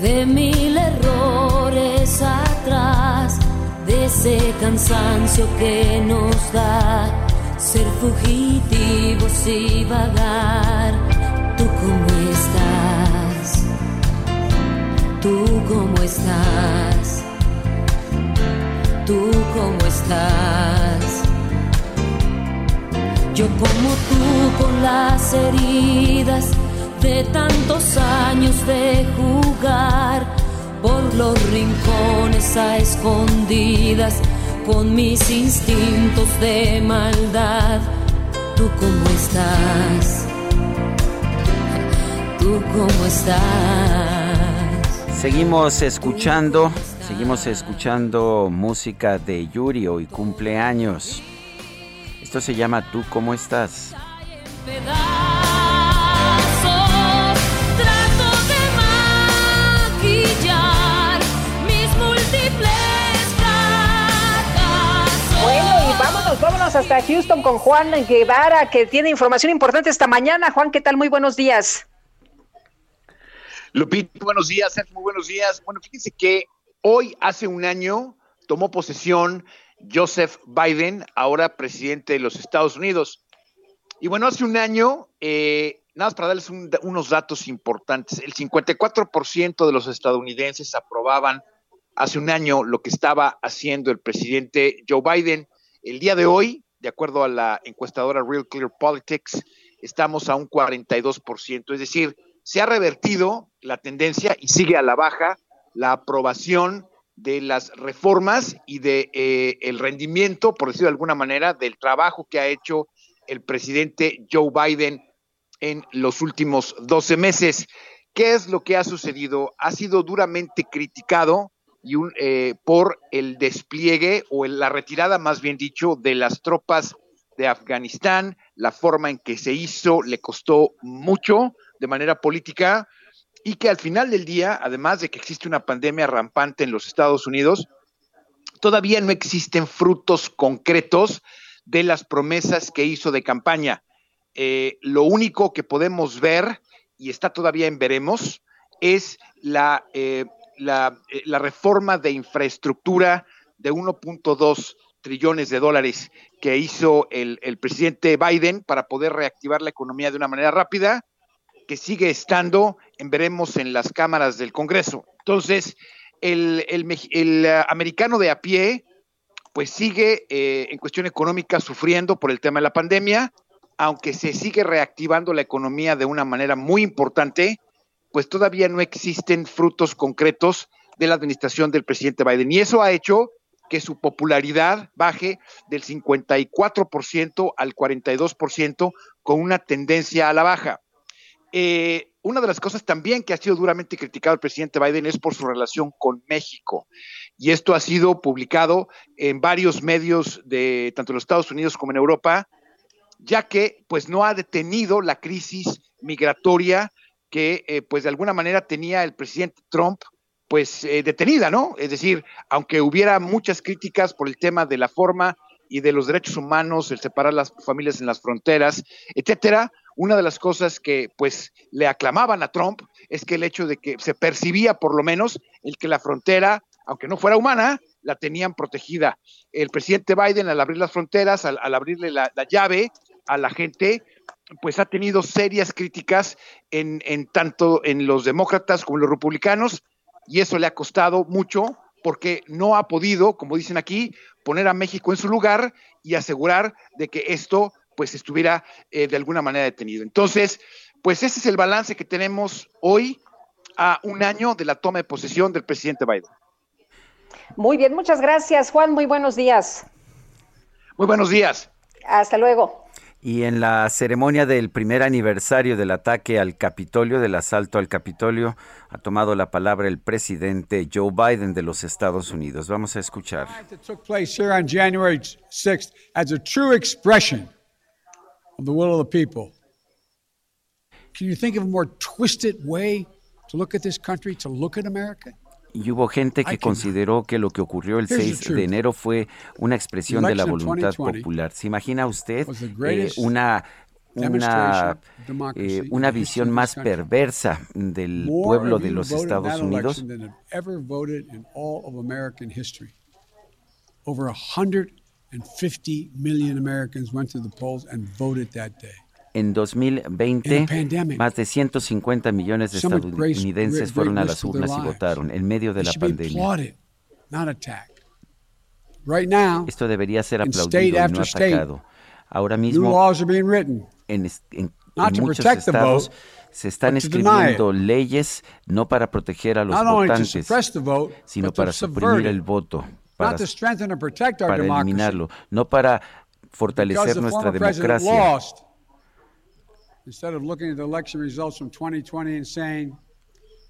De mil errores atrás, de ese cansancio que nos da ser fugitivos y vagar. ¿Tú cómo estás? ¿Tú cómo estás? ¿Tú cómo estás? Yo como tú con las heridas de tantos años de jugar por los rincones a escondidas con mis instintos de maldad. ¿Tú cómo estás? ¿Tú cómo estás? Seguimos escuchando, seguimos escuchando música de Yuri hoy cumpleaños. Esto se llama ¿Tú cómo estás? Hasta Houston con Juan Guevara, que tiene información importante esta mañana. Juan, ¿qué tal? Muy buenos días. Lupita, buenos días, muy buenos días. Bueno, fíjense que hoy, hace un año, tomó posesión Joseph Biden, ahora presidente de los Estados Unidos. Y bueno, hace un año, eh, nada más para darles unos datos importantes, el 54% de los estadounidenses aprobaban hace un año lo que estaba haciendo el presidente Joe Biden. El día de hoy, de acuerdo a la encuestadora Real Clear Politics, estamos a un 42%, es decir, se ha revertido la tendencia y sigue a la baja la aprobación de las reformas y de eh, el rendimiento, por decirlo de alguna manera, del trabajo que ha hecho el presidente Joe Biden en los últimos 12 meses. ¿Qué es lo que ha sucedido? Ha sido duramente criticado y un, eh, por el despliegue o la retirada, más bien dicho, de las tropas de Afganistán, la forma en que se hizo le costó mucho de manera política y que al final del día, además de que existe una pandemia rampante en los Estados Unidos, todavía no existen frutos concretos de las promesas que hizo de campaña. Eh, lo único que podemos ver, y está todavía en veremos, es la eh, eh, la, reforma de infraestructura de 1.2 trillones de dólares que hizo el, presidente Biden para poder reactivar la economía de una manera rápida, que sigue estando, en veremos en las cámaras del Congreso. Entonces, el, eh, americano de a pie, pues sigue eh, en cuestión económica sufriendo por el tema de la pandemia, aunque se sigue reactivando la economía de una manera muy importante, pues todavía no existen frutos concretos de la administración del presidente Biden. Y eso ha hecho que su popularidad baje del 54% al 42% con una tendencia a la baja. Eh, una de las cosas también que ha sido duramente criticado el presidente Biden es por su relación con México. Y esto ha sido publicado en varios medios de tanto en los Estados Unidos como en Europa, ya que pues no ha detenido la crisis migratoria que eh, pues de alguna manera tenía el presidente Trump pues eh, detenida, ¿no? Es decir, aunque hubiera muchas críticas por el tema de la forma y de los derechos humanos, el separar las familias en las fronteras, etcétera, una de las cosas que pues le aclamaban a Trump es que el hecho de que se percibía por lo menos el que la frontera, aunque no fuera humana, la tenían protegida. El presidente Biden al abrir las fronteras, al, abrirle la, llave a la gente, pues ha tenido serias críticas en, en tanto en los demócratas como en los republicanos, y eso le ha costado mucho porque no ha podido, como dicen aquí, poner a México en su lugar y asegurar de que esto pues estuviera eh, de alguna manera detenido. Entonces, pues ese es el balance que tenemos hoy a un año de la toma de posesión del presidente Biden. Muy bien, muchas gracias, Juan. Muy buenos días. Muy buenos días. Hasta luego. Y en la ceremonia del primer aniversario del ataque al Capitolio, del asalto al Capitolio, ha tomado la palabra el presidente Joe Biden de los Estados Unidos. Vamos a escuchar. took place here on January 6th as a true expression of the will of the people. Can you think of a more twisted way to look at this country, to look at America? Y hubo gente que consideró que lo que ocurrió el 6 de enero fue una expresión de la voluntad popular. ¿Se imagina usted eh, una una, eh, una visión más perversa del pueblo de los Estados Unidos. Over 150 million Americans went to the polls and voted that day. En 2020, más de 150 millones de estadounidenses fueron a las urnas y votaron en medio de la pandemia. Esto debería ser aplaudido y no atacado. Ahora mismo, en, muchos estados se están escribiendo leyes no para proteger a los votantes, sino para suprimir el voto, para, para eliminarlo, no para fortalecer nuestra democracia instead of looking at the election results from 2020 and saying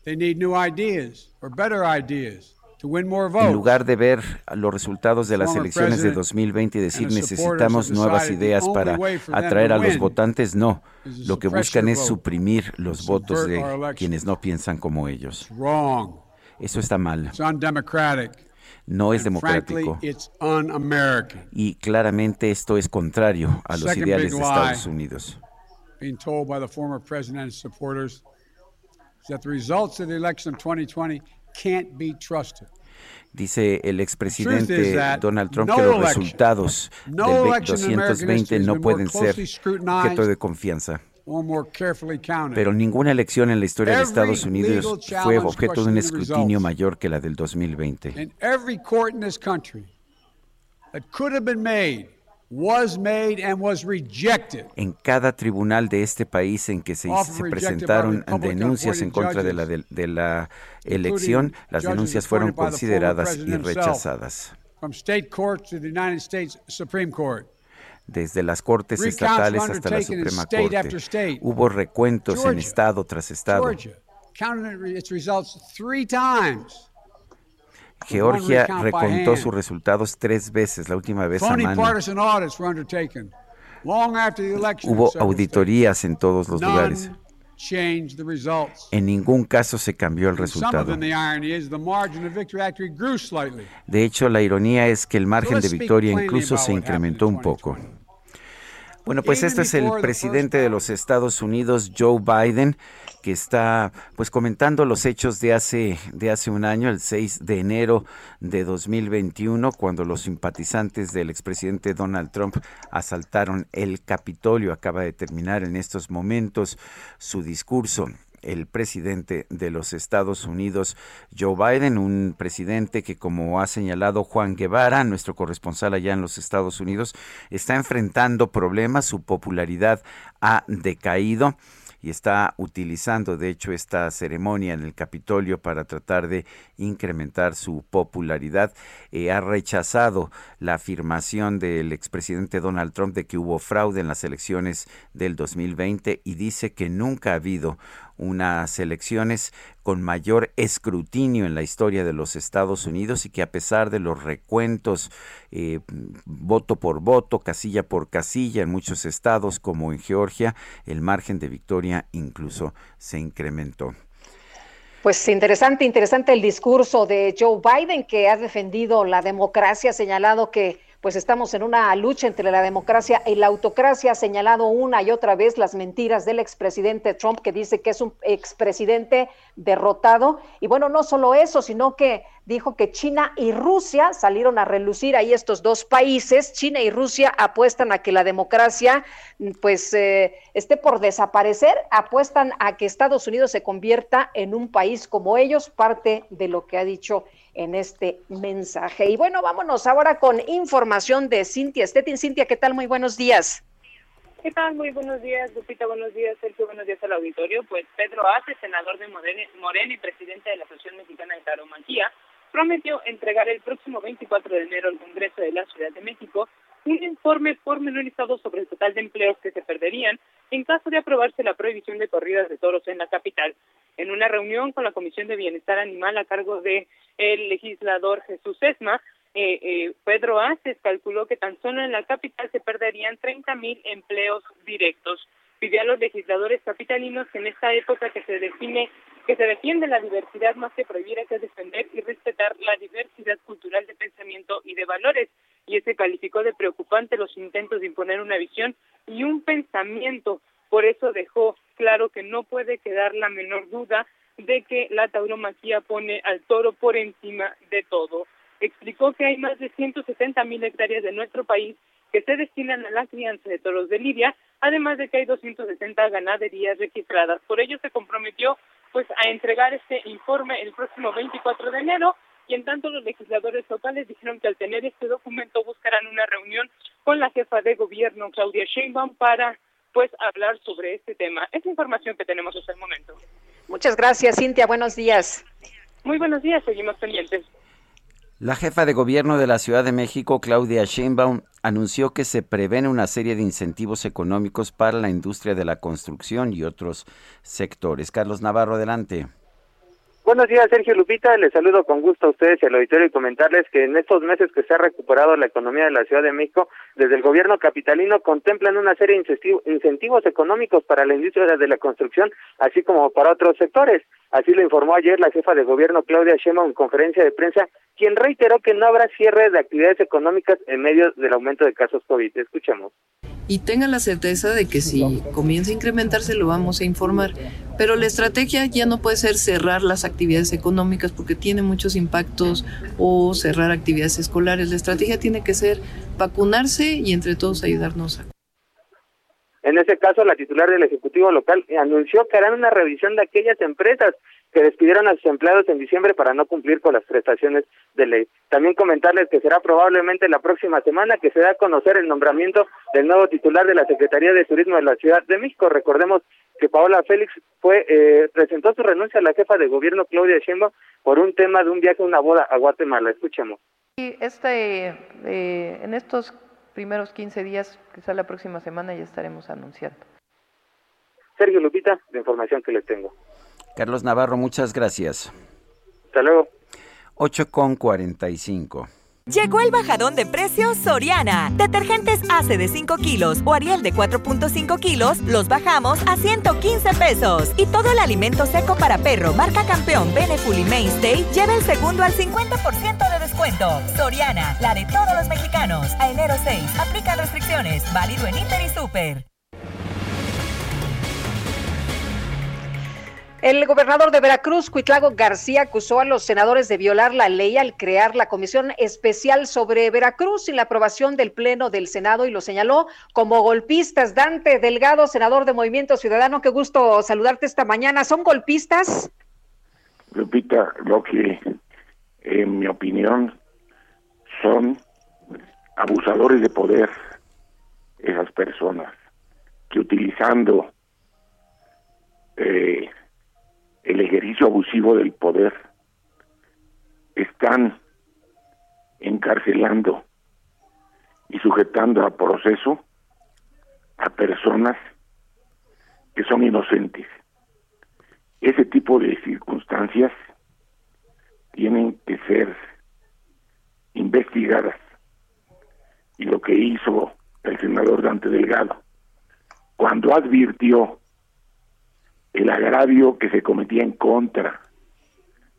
they need new ideas or better ideas. En lugar de ver los resultados de las elecciones de 2020 y decir necesitamos nuevas ideas para atraer a los votantes, no. Lo que buscan es suprimir los votos de quienes no piensan como ellos. Eso está mal. No es democrático. Y claramente esto es contrario a los ideales de Estados Unidos being told by the former president and supporters that the results of the election of 2020 can't be trusted. Dice el expresidente Donald Trump que los resultados del 220 no pueden ser objeto de confianza. Pero ninguna elección en la historia de Estados Unidos fue objeto de un escrutinio mayor que la del 2020. En cada tribunal de este país en que se, presentaron denuncias en contra de la, de, la elección, las denuncias fueron consideradas y rechazadas. Desde las cortes estatales hasta la Suprema Corte, hubo recuentos en estado tras estado. Georgia recontó sus resultados tres veces, la última vez a mano. Hubo auditorías en todos los lugares. En ningún caso se cambió el resultado. De hecho, la ironía es que el margen de victoria incluso se incrementó un poco. Bueno, pues este es el presidente de los Estados Unidos, Joe Biden, que está pues comentando los hechos de hace de hace un año, el 6 de enero de 2021, cuando los simpatizantes del expresidente Donald Trump asaltaron el Capitolio. Acaba de terminar en estos momentos su discurso el presidente de los Estados Unidos, Joe Biden, un presidente que, como ha señalado Juan Guevara, nuestro corresponsal allá en los Estados Unidos, está enfrentando problemas, su popularidad ha decaído y está utilizando de hecho esta ceremonia en el Capitolio para tratar de incrementar su popularidad. Eh, ha rechazado la afirmación del expresidente Donald Trump de que hubo fraude en las elecciones del 2020 y dice que nunca ha habido unas elecciones con mayor escrutinio en la historia de los Estados Unidos y que a pesar de los recuentos eh, voto por voto, casilla por casilla en muchos estados como en Georgia, el margen de victoria incluso se incrementó. Pues interesante, interesante el discurso de Joe Biden que ha defendido la democracia, ha señalado que pues estamos en una lucha entre la democracia y la autocracia. Ha señalado una y otra vez las mentiras del expresidente Trump, que dice que es un expresidente derrotado. Y bueno, no solo eso, sino que dijo que China y Rusia salieron a relucir ahí estos dos países. China y Rusia apuestan a que la democracia pues eh, esté por desaparecer, apuestan a que Estados Unidos se convierta en un país como ellos, parte de lo que ha dicho en este mensaje. Y bueno, vámonos ahora con información de Cintia Stettin. Cintia, ¿qué tal? Muy buenos días. ¿Qué tal? Muy buenos días, Lupita. Buenos días, Sergio. Buenos días al auditorio. Pues Pedro Ace, senador de Morena y presidente de la Asociación Mexicana de Taromaquía, prometió entregar el próximo 24 de enero al Congreso de la Ciudad de México un informe pormenorizado sobre el total de empleos que se perderían en caso de aprobarse la prohibición de corridas de toros en la capital. En una reunión con la Comisión de Bienestar Animal a cargo de el legislador Jesús Esma, eh, eh, Pedro Aces calculó que tan solo en la capital se perderían 30 mil empleos directos. Pidió a los legisladores capitalinos que en esta época que se define que se defiende la diversidad más que prohibir que defender y respetar la diversidad cultural de pensamiento y de valores. Y ese calificó de preocupante los intentos de imponer una visión y un pensamiento. Por eso dejó claro que no puede quedar la menor duda de que la tauromaquia pone al toro por encima de todo. Explicó que hay más de 170 mil hectáreas de nuestro país que se destinan a la crianza de toros de Lidia, además de que hay 260 ganaderías registradas. Por ello se comprometió pues a entregar este informe el próximo 24 de enero y en tanto los legisladores locales dijeron que al tener este documento buscarán una reunión con la jefa de gobierno Claudia Sheinbaum para pues hablar sobre este tema. Es información que tenemos hasta el momento. Muchas gracias, Cintia. Buenos días. Muy buenos días. Seguimos pendientes. La jefa de gobierno de la Ciudad de México, Claudia Sheinbaum, anunció que se prevén una serie de incentivos económicos para la industria de la construcción y otros sectores. Carlos Navarro, adelante. Buenos días, Sergio Lupita. Les saludo con gusto a ustedes y al auditorio y comentarles que en estos meses que se ha recuperado la economía de la Ciudad de México, desde el gobierno capitalino contemplan una serie de incentivos económicos para la industria de la construcción, así como para otros sectores. Así lo informó ayer la jefa de gobierno Claudia Sheinbaum en conferencia de prensa, quien reiteró que no habrá cierre de actividades económicas en medio del aumento de casos COVID. Escuchemos y tengan la certeza de que si comienza a incrementarse lo vamos a informar. Pero la estrategia ya no puede ser cerrar las actividades económicas porque tiene muchos impactos o cerrar actividades escolares. La estrategia tiene que ser vacunarse y entre todos ayudarnos a en ese caso, la titular del Ejecutivo local anunció que harán una revisión de aquellas empresas que despidieron a sus empleados en diciembre para no cumplir con las prestaciones de ley. También comentarles que será probablemente la próxima semana que se da a conocer el nombramiento del nuevo titular de la Secretaría de Turismo de la Ciudad de México. Recordemos que Paola Félix fue eh, presentó su renuncia a la jefa de gobierno Claudia Sheinbaum por un tema de un viaje a una boda a Guatemala. Escuchemos. Este, eh, en estos primeros 15 días, quizá la próxima semana ya estaremos anunciando. Sergio Lupita, la información que les tengo. Carlos Navarro, muchas gracias. Hasta luego. 8 con 45. Llegó el bajadón de precios Soriana. Detergentes ACE de 5 kilos o Ariel de 4.5 kilos los bajamos a 115 pesos. Y todo el alimento seco para perro marca campeón Beneful y Mainstay lleva el segundo al 50% de descuento. Soriana, la de todos los mexicanos. A enero 6, aplica restricciones. Válido en Inter y Super. El gobernador de Veracruz, Cuitlago García, acusó a los senadores de violar la ley al crear la Comisión Especial sobre Veracruz sin la aprobación del Pleno del Senado y lo señaló como golpistas. Dante Delgado, senador de Movimiento Ciudadano, qué gusto saludarte esta mañana. ¿Son golpistas? Lupita, lo que, en mi opinión, son abusadores de poder esas personas que utilizando eh, el ejercicio abusivo del poder, están encarcelando y sujetando a proceso a personas que son inocentes. Ese tipo de circunstancias tienen que ser investigadas. Y lo que hizo el senador Dante Delgado, cuando advirtió el agravio que se cometía en contra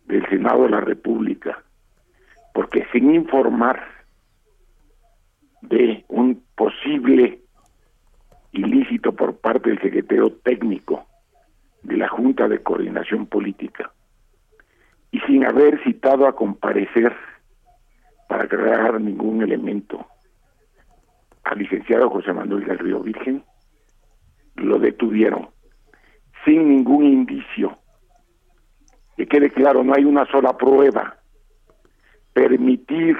del Senado de la República, porque sin informar de un posible ilícito por parte del secretario técnico de la Junta de Coordinación Política y sin haber citado a comparecer para crear ningún elemento al licenciado José Manuel del Río Virgen, lo detuvieron sin ningún indicio. Que quede claro, no hay una sola prueba. Permitir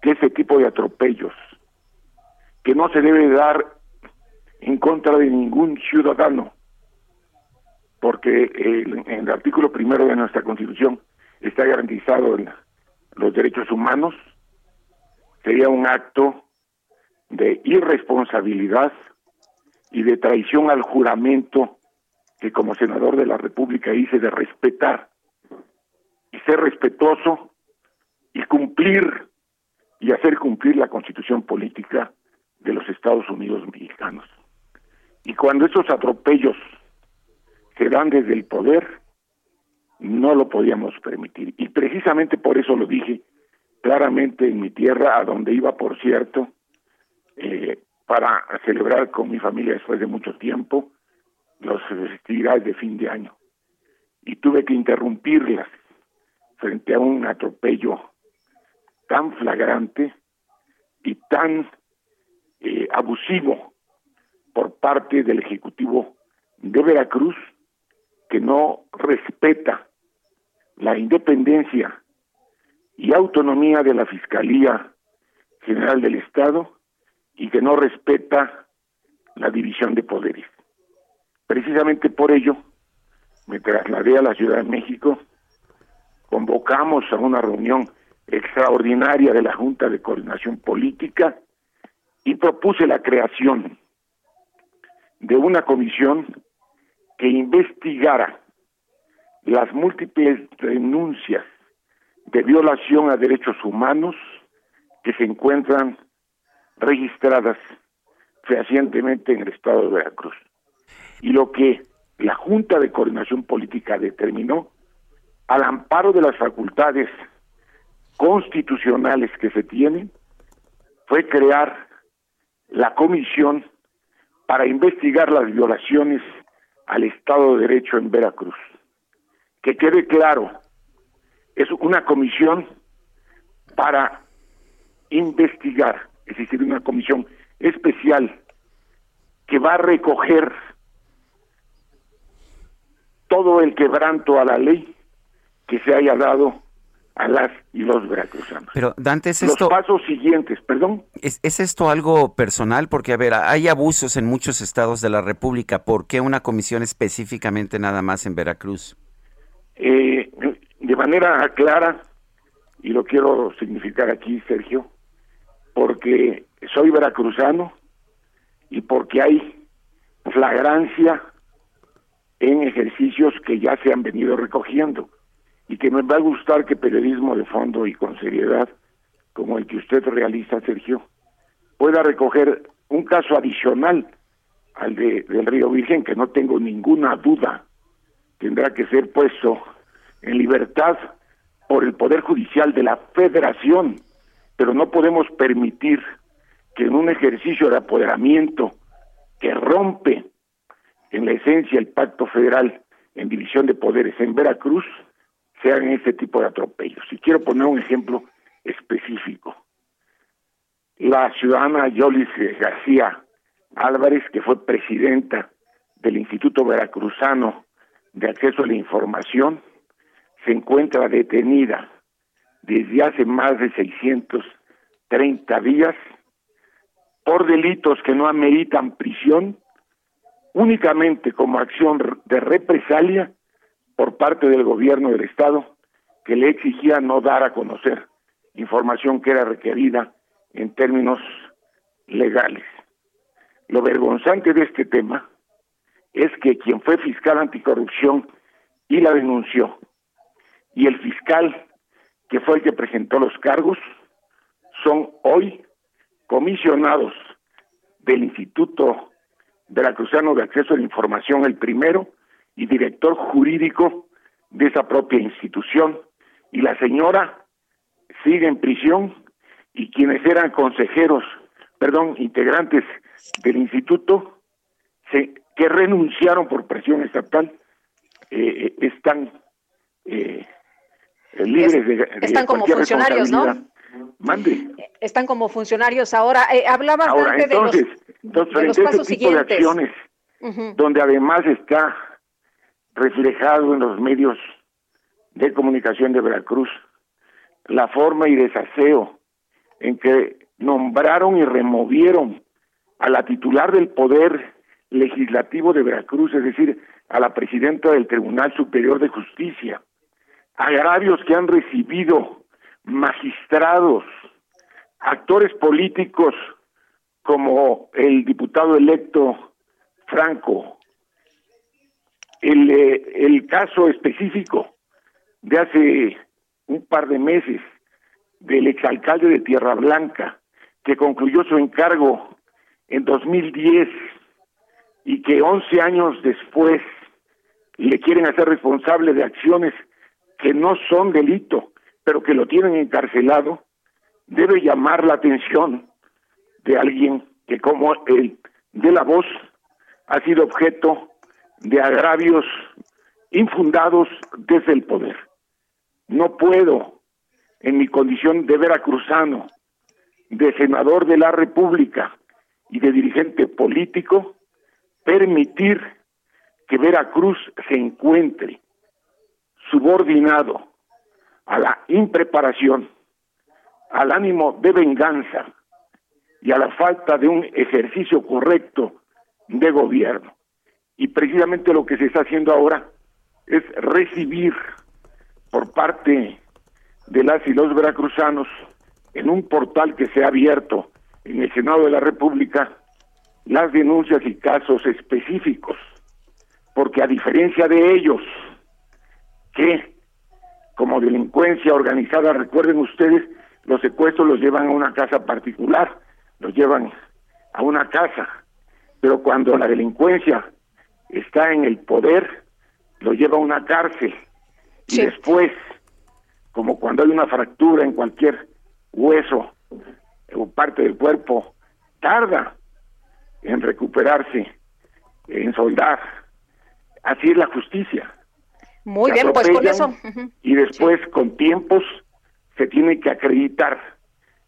que ese tipo de atropellos, que no se debe dar en contra de ningún ciudadano, porque en el artículo primero de nuestra Constitución está garantizado los derechos humanos, sería un acto de irresponsabilidad y de traición al juramento que como senador de la República hice de respetar y ser respetuoso y cumplir y hacer cumplir la constitución política de los Estados Unidos mexicanos. Y cuando esos atropellos se dan desde el poder, no lo podíamos permitir. Y precisamente por eso lo dije claramente en mi tierra, a donde iba, por cierto, eh, para celebrar con mi familia después de mucho tiempo las festividades de fin de año. Y tuve que interrumpirlas frente a un atropello tan flagrante y tan eh, abusivo por parte del Ejecutivo de Veracruz que no respeta la independencia y autonomía de la Fiscalía General del Estado y que no respeta la división de poderes. Precisamente por ello me trasladé a la Ciudad de México, convocamos a una reunión extraordinaria de la Junta de Coordinación Política y propuse la creación de una comisión que investigara las múltiples denuncias de violación a derechos humanos que se encuentran registradas fehacientemente en el estado de Veracruz. Y lo que la Junta de Coordinación Política determinó, al amparo de las facultades constitucionales que se tienen, fue crear la comisión para investigar las violaciones al Estado de Derecho en Veracruz. Que quede claro, es una comisión para investigar es decir, una comisión especial que va a recoger todo el quebranto a la ley que se haya dado a las y los veracruzanos. Pero Dante, ¿es los esto... pasos siguientes, perdón. ¿es, ¿Es esto algo personal? Porque, a ver, hay abusos en muchos estados de la República. ¿Por qué una comisión específicamente nada más en Veracruz? Eh, de manera clara, y lo quiero significar aquí, Sergio, porque soy veracruzano y porque hay flagrancia en ejercicios que ya se han venido recogiendo. Y que me va a gustar que periodismo de fondo y con seriedad, como el que usted realiza, Sergio, pueda recoger un caso adicional al de, del Río Virgen, que no tengo ninguna duda tendrá que ser puesto en libertad por el Poder Judicial de la Federación. Pero no podemos permitir que en un ejercicio de apoderamiento que rompe en la esencia el pacto federal en división de poderes en Veracruz sean ese tipo de atropellos. Y quiero poner un ejemplo específico. La ciudadana Yolis García Álvarez, que fue presidenta del Instituto Veracruzano de Acceso a la Información, se encuentra detenida desde hace más de 630 días por delitos que no ameritan prisión únicamente como acción de represalia por parte del gobierno del Estado que le exigía no dar a conocer información que era requerida en términos legales. Lo vergonzante de este tema es que quien fue fiscal anticorrupción y la denunció, y el fiscal que fue el que presentó los cargos, son hoy comisionados del Instituto Veracruzano de Acceso a la Información, el primero, y director jurídico de esa propia institución. Y la señora sigue en prisión y quienes eran consejeros, perdón, integrantes del instituto, se, que renunciaron por presión estatal, eh, están eh, libres de, Están como funcionarios, ¿no? Mande. Están como funcionarios ahora. Eh, hablabas ahora, entonces, de los, de este tipo de acciones, donde además está reflejado en los medios de comunicación de Veracruz la forma y desaseo en que nombraron y removieron a la titular del poder legislativo de Veracruz, es decir, a la presidenta del Tribunal Superior de Justicia, agravios que han recibido magistrados, actores políticos como el diputado electo Franco, el, eh, el caso específico de hace un par de meses del exalcalde de Tierra Blanca, que concluyó su encargo en 2010 y que 11 años después le quieren hacer responsable de acciones que no son delito, pero que lo tienen encarcelado, debe llamar la atención de alguien que como él de la voz ha sido objeto de agravios infundados desde el poder. No puedo, en mi condición de veracruzano, de senador de la República y de dirigente político, permitir que Veracruz se encuentre subordinado a la impreparación, al ánimo de venganza y a la falta de un ejercicio correcto de gobierno. Y precisamente lo que se está haciendo ahora es recibir por parte de las y los veracruzanos en un portal que se ha abierto en el Senado de la República las denuncias y casos específicos, porque a diferencia de ellos, que como delincuencia organizada, recuerden ustedes, los secuestros los llevan a una casa particular, los llevan a una casa, pero cuando la delincuencia está en el poder, lo lleva a una cárcel y después, como cuando hay una fractura en cualquier hueso o parte del cuerpo, tarda en recuperarse, en soldar. Así es la justicia. Muy bien, pues con eso. Y después, con tiempos, se tiene que acreditar.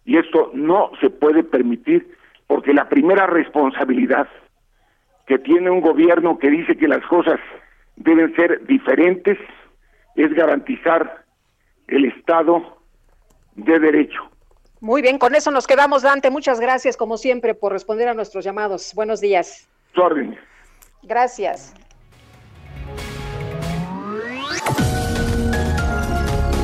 Y esto no se puede permitir porque la primera responsabilidad que tiene un gobierno que dice que las cosas deben ser diferentes es garantizar el Estado de Derecho. Muy bien, con eso nos quedamos, Dante. Muchas gracias, como siempre, por responder a nuestros llamados. Buenos días. Su orden. Gracias.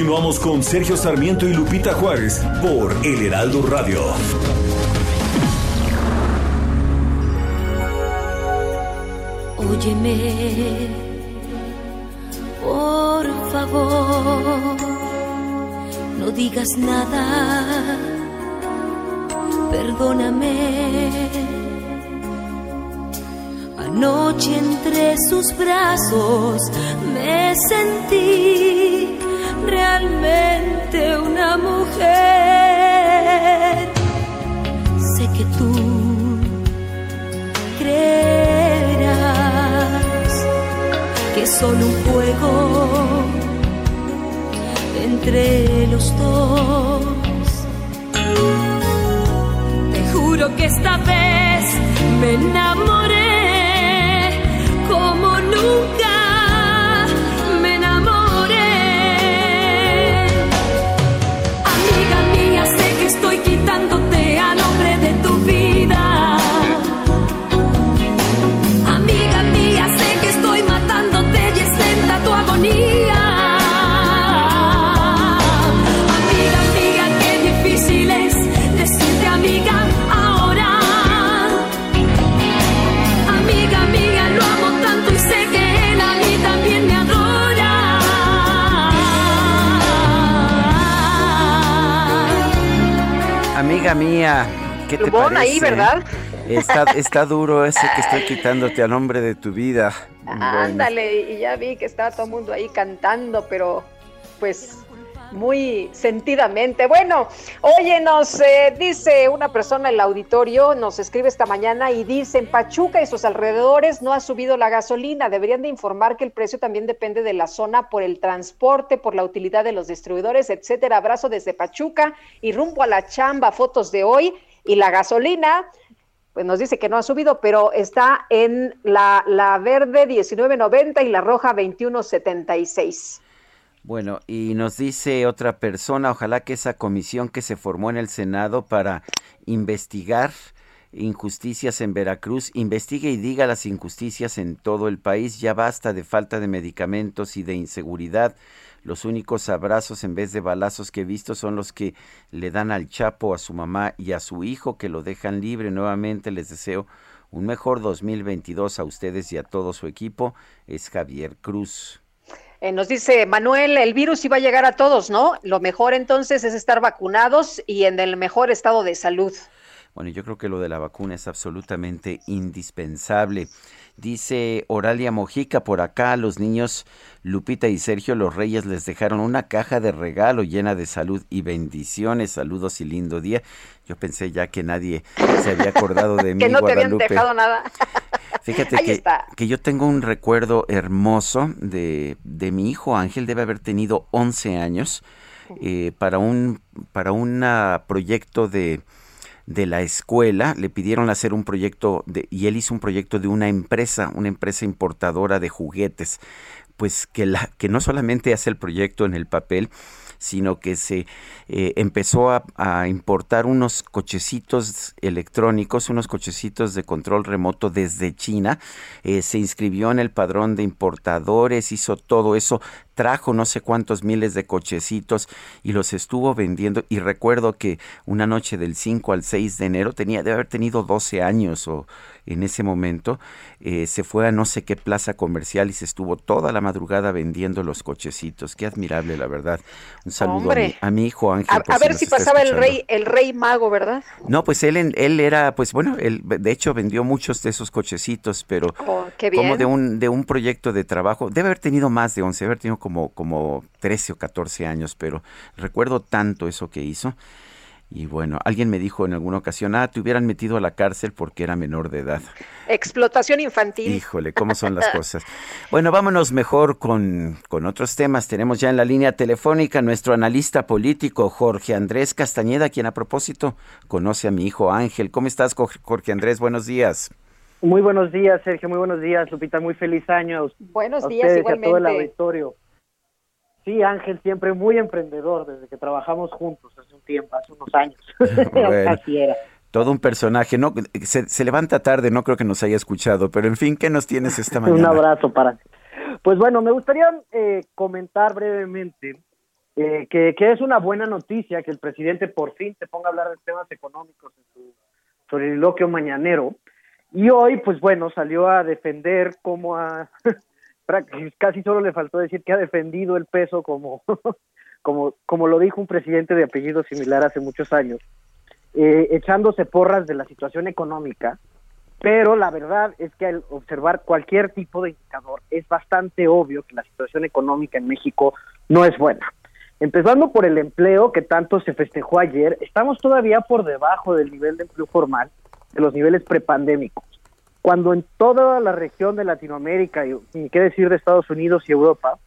Continuamos con Sergio Sarmiento y Lupita Juárez por El Heraldo Radio. Óyeme, por favor, no digas nada, perdóname. Anoche entre sus brazos me sentí realmente una mujer. Sé que tú creerás que es solo un juego entre los dos. Te juro que esta vez me enamoré estoy quitándote Amiga mía, ¿qué te parece? ahí, ¿verdad? Está, está duro ese que estoy quitándote a nombre de tu vida. Bueno, Ándale, y ya vi que estaba todo el mundo ahí cantando, pero pues muy sentidamente. Bueno, oye, nos eh, dice una persona en el auditorio, nos escribe esta mañana y dice, en Pachuca y sus alrededores no ha subido la gasolina. Deberían de informar que el precio también depende de la zona por el transporte, por la utilidad de los distribuidores, etcétera. Abrazo desde Pachuca y rumbo a la chamba, fotos de hoy. Y la gasolina, pues nos dice que no ha subido, pero está en la, la verde 19.90 y la roja 21.76. Bueno, y nos dice otra persona, ojalá que esa comisión que se formó en el Senado para investigar injusticias en Veracruz, investigue y diga las injusticias en todo el país. Ya basta de falta de medicamentos y de inseguridad. Los únicos abrazos en vez de balazos que he visto son los que le dan al Chapo, a su mamá y a su hijo que lo dejan libre. Nuevamente les deseo un mejor 2022 a ustedes y a todo su equipo. Es Javier Cruz. Eh, nos dice Manuel, el virus iba a llegar a todos, ¿no? Lo mejor entonces es estar vacunados y en el mejor estado de salud. Bueno, yo creo que lo de la vacuna es absolutamente indispensable. Dice Oralia Mojica por acá, los niños Lupita y Sergio los Reyes les dejaron una caja de regalo llena de salud y bendiciones. Saludos y lindo día. Yo pensé ya que nadie se había acordado de mí, que no te habían Guadalupe. dejado nada. Fíjate que, que yo tengo un recuerdo hermoso de, de mi hijo Ángel, debe haber tenido 11 años, eh, para un para un proyecto de, de la escuela, le pidieron hacer un proyecto de, y él hizo un proyecto de una empresa, una empresa importadora de juguetes, pues que, la, que no solamente hace el proyecto en el papel, sino que se eh, empezó a, importar unos cochecitos electrónicos, unos cochecitos de control remoto desde China, eh, se inscribió en el padrón de importadores, hizo todo eso, trajo no sé cuántos miles de cochecitos y los estuvo vendiendo. Y recuerdo que una noche del 5 al 6 de enero tenía de haber tenido 12 años o en ese momento eh, se fue a no sé qué plaza comercial y se estuvo toda la madrugada vendiendo los cochecitos. Qué admirable, la verdad. Un saludo a mi, a mi, hijo Ángel. A, a ver si, si pasaba el rey, el rey mago, ¿verdad? No, pues él, él era, pues bueno, él de hecho vendió muchos de esos cochecitos, pero oh, como de un, de un proyecto de trabajo. Debe haber tenido más de 11, debe haber tenido como, como 13 o 14 años, pero recuerdo tanto eso que hizo. Y bueno, alguien me dijo en alguna ocasión, ah, te hubieran metido a la cárcel porque era menor de edad. Explotación infantil. Híjole, ¿cómo son las cosas? Bueno, vámonos mejor con, con otros temas. Tenemos ya en la línea telefónica nuestro analista político, Jorge Andrés Castañeda, quien a propósito conoce a mi hijo Ángel. ¿Cómo estás, Jorge Andrés? Buenos días. Muy buenos días, Sergio. Muy buenos días, Lupita. Muy feliz año. Buenos a días, ustedes igualmente. Y a todo el auditorio. Sí, Ángel, siempre muy emprendedor, desde que trabajamos juntos hace un tiempo, hace unos años. Bueno, Así era. Todo un personaje, no se, se, levanta tarde, no creo que nos haya escuchado, pero en fin, ¿qué nos tienes esta mañana? un abrazo para. Pues bueno, me gustaría eh, comentar brevemente eh, que, que, es una buena noticia que el presidente por fin se ponga a hablar de temas económicos en su soliloquio mañanero. Y hoy, pues bueno, salió a defender cómo a casi solo le faltó decir que ha defendido el peso como, como, como lo dijo un presidente de apellido similar hace muchos años, eh, echándose porras de la situación económica pero la verdad es que al observar cualquier tipo de indicador es bastante obvio que la situación económica en México no es buena. Empezando por el empleo que tanto se festejó ayer, estamos todavía por debajo del nivel de empleo formal de los niveles prepandémicos. Cuando en toda la región de Latinoamérica, y ni qué decir de Estados Unidos y Europa,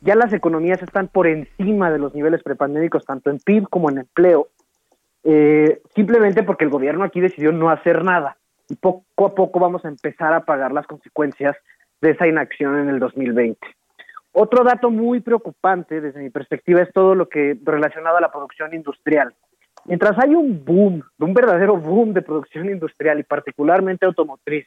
ya las economías están por encima de los niveles prepandémicos, tanto en PIB como en empleo, eh, simplemente porque el gobierno aquí decidió no hacer nada y poco a poco vamos a empezar a pagar las consecuencias de esa inacción en el 2020. Otro dato muy preocupante desde mi perspectiva es todo lo que relacionado a la producción industrial. Mientras hay un boom, un verdadero boom de producción industrial y particularmente automotriz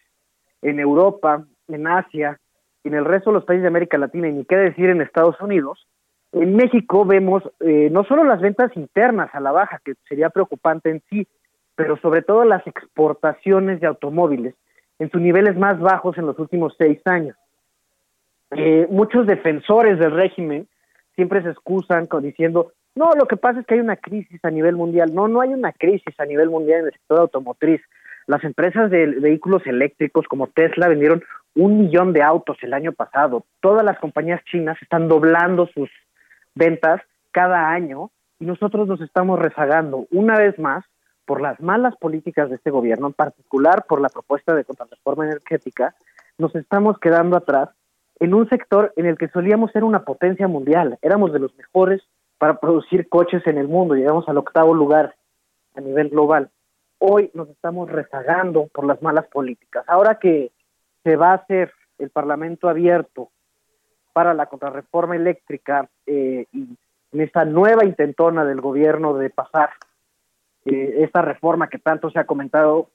en Europa, en Asia en el resto de los países de América Latina y ni qué decir en Estados Unidos, en México vemos eh, no solo las ventas internas a la baja, que sería preocupante en sí, pero sobre todo las exportaciones de automóviles en sus niveles más bajos en los últimos seis años. Eh, muchos defensores del régimen siempre se excusan diciendo, no, lo que pasa es que hay una crisis a nivel mundial. No, no hay una crisis a nivel mundial en el sector automotriz. Las empresas de vehículos eléctricos como Tesla vendieron un millón de autos el año pasado. Todas las compañías chinas están doblando sus ventas cada año y nosotros nos estamos rezagando una vez más por las malas políticas de este gobierno, en particular por la propuesta de contrarreforma energética, nos estamos quedando atrás en un sector en el que solíamos ser una potencia mundial, éramos de los mejores para producir coches en el mundo, llegamos al octavo lugar a nivel global. Hoy nos estamos rezagando por las malas políticas. Ahora que se va a hacer el Parlamento abierto para la contrarreforma eléctrica eh, y en esta nueva intentona del gobierno de pasar eh, esta reforma que tanto se ha comentado,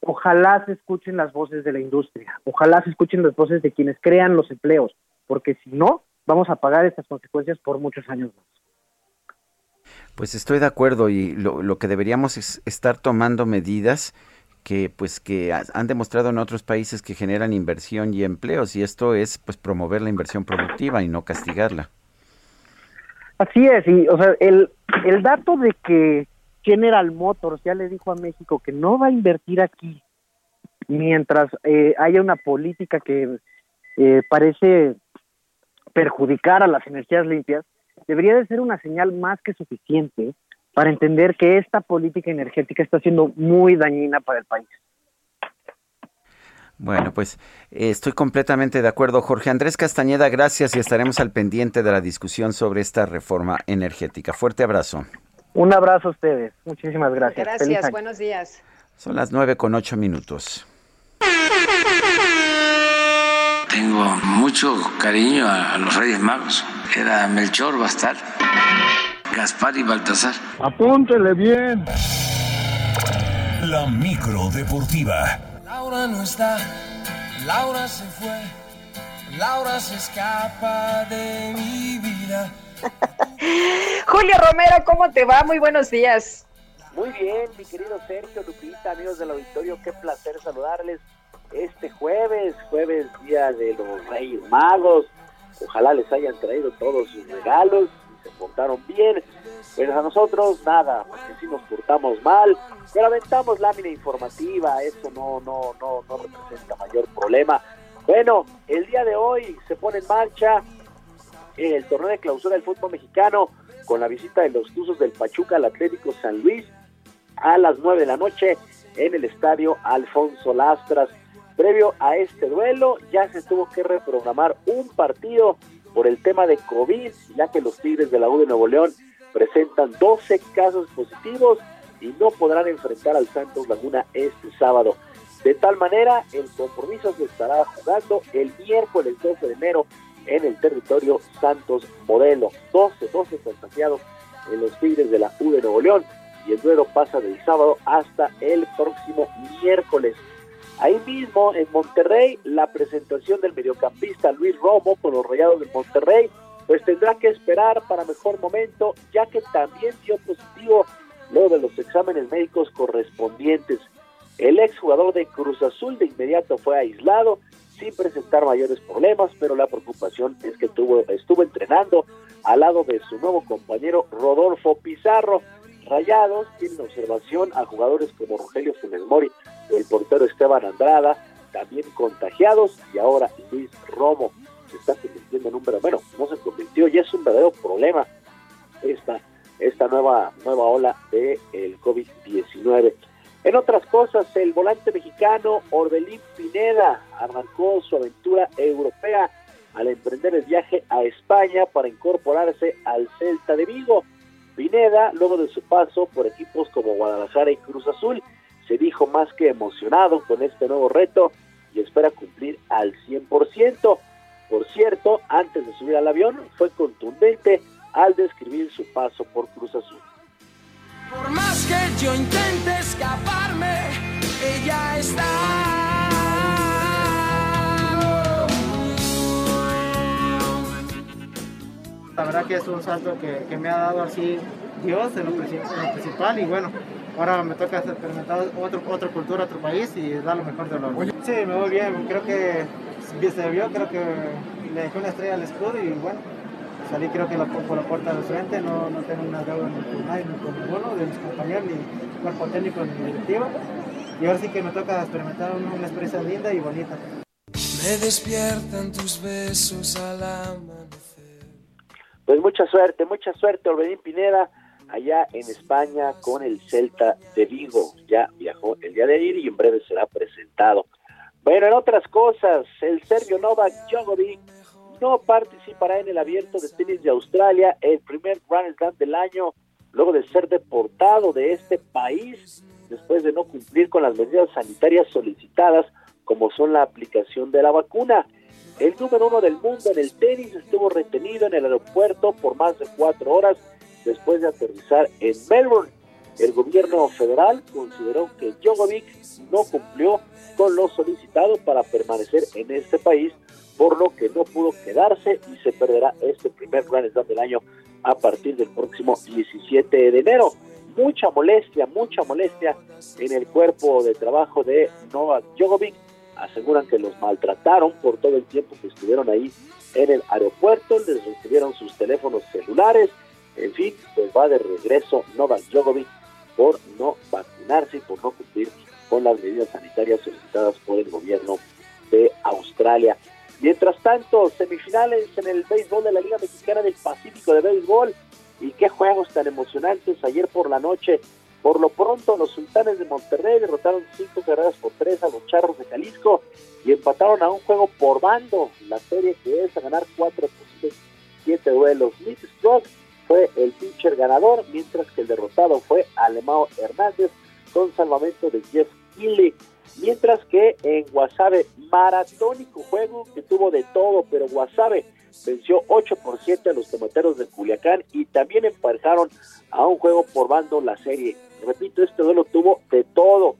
ojalá se escuchen las voces de la industria, ojalá se escuchen las voces de quienes crean los empleos, porque si no, vamos a pagar estas consecuencias por muchos años más. Pues estoy de acuerdo y lo, que deberíamos es estar tomando medidas que pues que han demostrado en otros países que generan inversión y empleos y esto es pues promover la inversión productiva y no castigarla. Así es, y o sea, el, el dato de que General Motors ya le dijo a México que no va a invertir aquí mientras eh, haya una política que eh, parece perjudicar a las energías limpias, debería de ser una señal más que suficiente para entender que esta política energética está siendo muy dañina para el país. Bueno, pues eh, estoy completamente de acuerdo. Jorge Andrés Castañeda, gracias y estaremos al pendiente de la discusión sobre esta reforma energética. Fuerte abrazo. Un abrazo a ustedes. Muchísimas gracias. Gracias, buenos días. Son las nueve con ocho minutos. Tengo mucho cariño a, los Reyes Magos. Era Melchor, Bastar, Gaspar y Baltasar. Apúntele bien. La micro deportiva. Laura no está, Laura se fue, Laura se escapa de mi vida. Julio Romero, ¿cómo te va? Muy buenos días. Muy bien, mi querido Sergio Lupita, amigos del auditorio, qué placer saludarles este jueves, jueves día de los Reyes Magos. Ojalá les hayan traído todos sus regalos y se portaron bien. Pero a nosotros nada, porque si nos portamos mal, pero aventamos lámina informativa, eso no, no, no, no representa mayor problema. Bueno, el día de hoy se pone en marcha el torneo de clausura del fútbol mexicano con la visita de los Tuzos del Pachuca al Atlético San Luis a las 9 de la noche en el estadio Alfonso Lastras. Previo a este duelo ya se tuvo que reprogramar un partido por el tema de COVID, ya que los Tigres de la U de Nuevo León presentan 12 casos positivos y no podrán enfrentar al Santos Laguna este sábado. De tal manera, el compromiso se estará jugando el miércoles 12 de enero en el territorio Santos Modelo. 12, 12 contagiados en los Tigres de la U de Nuevo León y el duelo pasa del sábado hasta el próximo miércoles. Ahí mismo en Monterrey, la presentación del mediocampista Luis Romo con los Rayados de Monterrey, pues tendrá que esperar para mejor momento, ya que también dio positivo luego de los exámenes médicos correspondientes. El exjugador de Cruz Azul de inmediato fue aislado sin presentar mayores problemas, pero la preocupación es que tuvo, estuvo entrenando al lado de su nuevo compañero Rodolfo Pizarro. Rayados tienen observación a jugadores como Rogelio Funes Mori, el portero Esteban Andrada, también contagiados, y ahora Luis Romo se está convirtiendo en un verdadero, bueno, no se convirtió, ya es un verdadero problema esta, esta nueva, nueva ola del el COVID-19. En otras cosas, el volante mexicano Orbelín Pineda arrancó su aventura europea al emprender el viaje a España para incorporarse al Celta de Vigo. Pineda, luego de su paso por equipos como Guadalajara y Cruz Azul, se dijo más que emocionado con este nuevo reto y espera cumplir al 100%. Por cierto, antes de subir al avión, fue contundente al describir su paso por Cruz Azul. Por más que yo intente escaparme, ella está. La verdad que es un salto que, que me ha dado así Dios en lo, en lo principal y bueno, ahora me toca experimentar otro, otra cultura, otro país y dar lo mejor de lo Sí, me voy bien, creo que se vio, creo que le dejé una estrella al escudo y bueno, salí creo que la- por la puerta de frente, no, no tengo una deuda ni con nadie, ni con ninguno de mis compañeros, ni cuerpo técnico, ni directivo. Y ahora sí que me toca experimentar una, una experiencia linda y bonita. Me despiertan tus besos al amanecer. Pues mucha suerte, mucha suerte, Orbelín Pineda, allá en España con el Celta de Vigo. Ya viajó el día de ayer y en breve será presentado. Bueno, en otras cosas, el serbio Novak Djokovic no participará en el abierto de tenis de Australia, el primer Grand Slam del año, luego de ser deportado de este país después de no cumplir con las medidas sanitarias solicitadas, como son la aplicación de la vacuna. El número uno del mundo en el tenis estuvo retenido en el aeropuerto por más de cuatro horas después de aterrizar en Melbourne. El gobierno federal consideró que Djokovic no cumplió con lo solicitado para permanecer en este país, por lo que no pudo quedarse y se perderá este primer Grand Slam del año a partir del próximo 17 de enero. Mucha molestia, mucha molestia en el cuerpo de trabajo de Novak Djokovic. Aseguran que los maltrataron por todo el tiempo que estuvieron ahí en el aeropuerto, les recibieron sus teléfonos celulares, en fin, pues va de regreso Novak Djokovic por no vacunarse y por no cumplir con las medidas sanitarias solicitadas por el gobierno de Australia. Mientras tanto, semifinales en el béisbol de la Liga Mexicana del Pacífico de Béisbol. Y qué juegos tan emocionantes ayer por la noche. Por lo pronto, los sultanes de Monterrey derrotaron cinco carreras por tres a los charros de Jalisco y empataron a un juego por bando. La serie que es a ganar cuatro posibles siete duelos. Nick Stroke fue el pitcher ganador, mientras que el derrotado fue Alemao Hernández con salvamento de Jeff Healy. Mientras que en Guasave, maratónico juego que tuvo de todo, pero Guasave venció 8 por 7 a los tomateros de Culiacán y también emparejaron a un juego por bando la serie. Repito, este duelo tuvo de todo,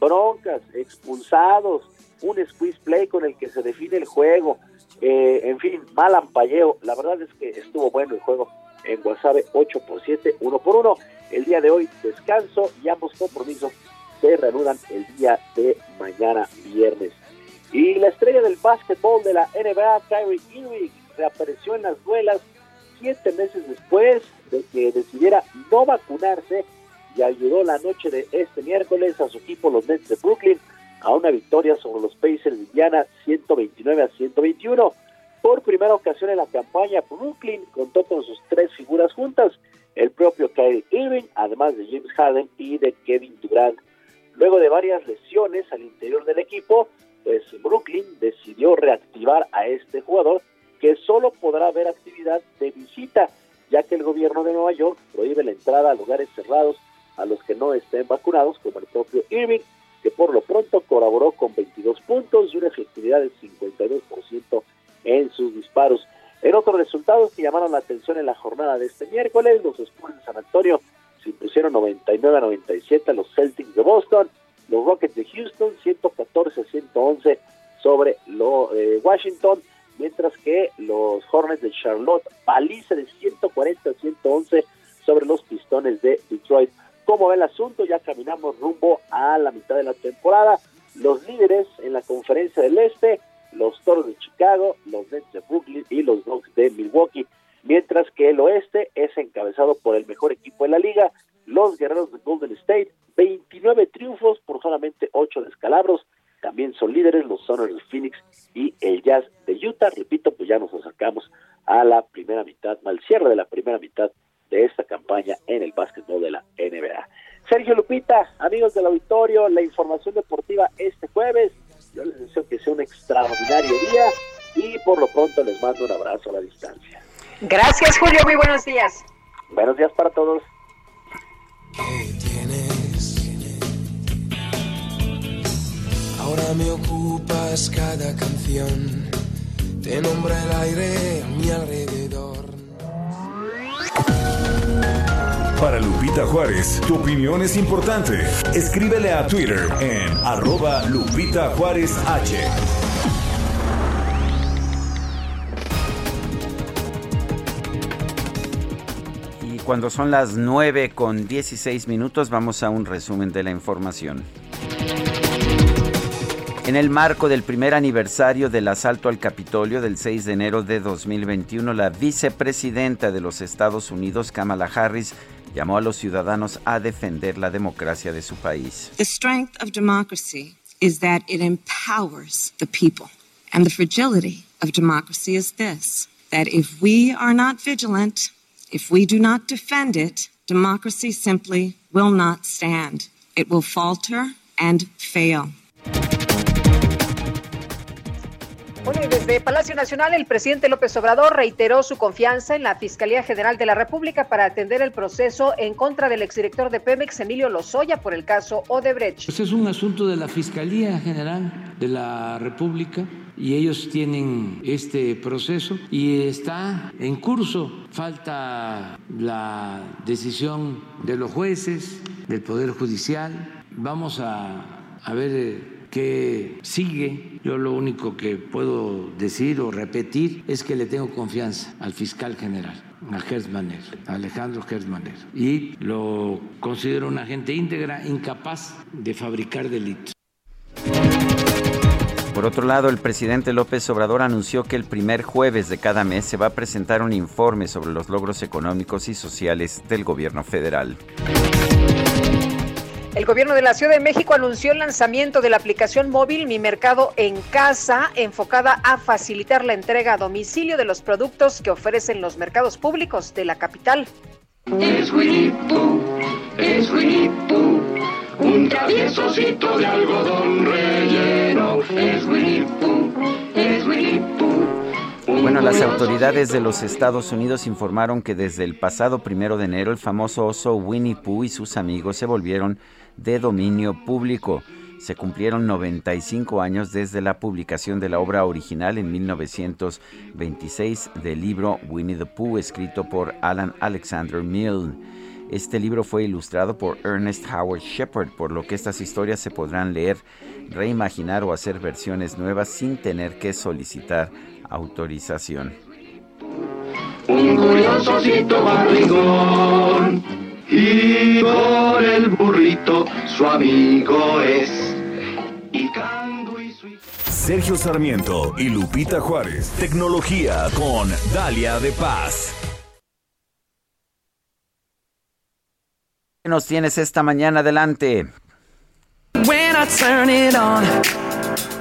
broncas, expulsados, un squeeze play con el que se define el juego, eh, en fin, mal ampalleo. La verdad es que estuvo bueno el juego en Guasave, 8 por 7, 1 por 1. El día de hoy descanso y ambos compromisos se reanudan el día de mañana viernes. Y la estrella del básquetbol de la NBA, Kyrie Irving, reapareció en las duelas siete meses después de que decidiera no vacunarse y ayudó la noche de este miércoles a su equipo, los Nets de Brooklyn, a una victoria sobre los Pacers de Indiana 129 a 121. Por primera ocasión en la campaña, Brooklyn contó con sus tres figuras juntas, el propio Kyrie Irving, además de James Harden y de Kevin Durant. Luego de varias lesiones al interior del equipo, pues Brooklyn decidió reactivar a este jugador que solo podrá haber actividad de visita, ya que el gobierno de Nueva York prohíbe la entrada a lugares cerrados a los que no estén vacunados, como el propio Irving, que por lo pronto colaboró con 22 puntos y una efectividad del 52% en sus disparos. En otros resultados que llamaron la atención en la jornada de este miércoles, los Spurs de San Antonio se impusieron 99 a 97 a los Celtics de Boston, los Rockets de Houston 114 a 111 sobre lo, eh, Washington, mientras que los Hornets de Charlotte paliza de 140 a 111 sobre los Pistones de Detroit. ¿Cómo va el asunto? Ya caminamos rumbo a la mitad de la temporada. Los líderes en la conferencia del Este, los Toros de Chicago, los Nets de Brooklyn y los Dogs de Milwaukee. Mientras que el oeste es encabezado por el mejor equipo de la liga, los Guerreros de Golden State, 29 triunfos por solamente 8 descalabros. También son líderes los Soners de Phoenix y el Jazz de Utah. Repito, pues ya nos acercamos a la primera mitad, al cierre de la primera mitad de esta campaña en el básquetbol de la NBA. Sergio Lupita, amigos del auditorio, la información deportiva este jueves yo les deseo que sea un extraordinario día y por lo pronto les mando un abrazo a la distancia. Gracias, Julio. Muy buenos días. Buenos días para todos. Ahora me ocupas cada canción, te nombra el aire a mi alrededor. Para Lupita Juárez, tu opinión es importante. Escríbele a Twitter en arroba Lupita Juárez H. Y cuando son las 9 con 16 minutos vamos a un resumen de la información. En el marco del primer aniversario del asalto al Capitolio del 6 de enero de 2021, la vicepresidenta de los Estados Unidos, Kamala Harris, llamó a los ciudadanos a defender la democracia de su país. The strength of democracy is that it empowers the people. And the fragility of democracy is this that if we are not vigilant, if we do not defend it, democracy simply will not stand. It will falter and fail. Bueno, desde Palacio Nacional, el presidente López Obrador reiteró su confianza en la Fiscalía General de la República para atender el proceso en contra del exdirector de Pemex, Emilio Lozoya, por el caso Odebrecht. Pues es un asunto de la Fiscalía General de la República y ellos tienen este proceso y está en curso. Falta la decisión de los jueces, del Poder Judicial. Vamos a, a ver qué sigue. Yo lo único que puedo decir o repetir es que le tengo confianza al fiscal general, a Gertz Manero, a Alejandro Gertz Manero. Y lo considero un agente íntegra, incapaz de fabricar delitos. Por otro lado, el presidente López Obrador anunció que el primer jueves de cada mes se va a presentar un informe sobre los logros económicos y sociales del gobierno federal. El gobierno de la Ciudad de México anunció el lanzamiento de la aplicación móvil Mi Mercado en Casa, enfocada a facilitar la entrega a domicilio de los productos que ofrecen los mercados públicos de la capital. Es Winnie Pooh, es Winnie Pooh, un traviesocito de algodón relleno. Es Winnie Pooh, es Winnie Pooh. Bueno, las autoridades de los Estados Unidos informaron que desde el pasado primero de enero el famoso oso Winnie Pooh y sus amigos se volvieron de dominio público. Se cumplieron 95 años desde la publicación de la obra original en 1926 del libro Winnie the Pooh, escrito por Alan Alexander Milne. Este libro fue ilustrado por Ernest Howard Shepard, por lo que estas historias se podrán leer, reimaginar o hacer versiones nuevas sin tener que solicitar autorización. Un curiosocito barrigón. Y por el burrito su amigo es. Y Cango y su Sergio Sarmiento y Lupita Juárez. Tecnología con Dalia de Paz. ¿Qué nos tienes esta mañana adelante? When I turn it on,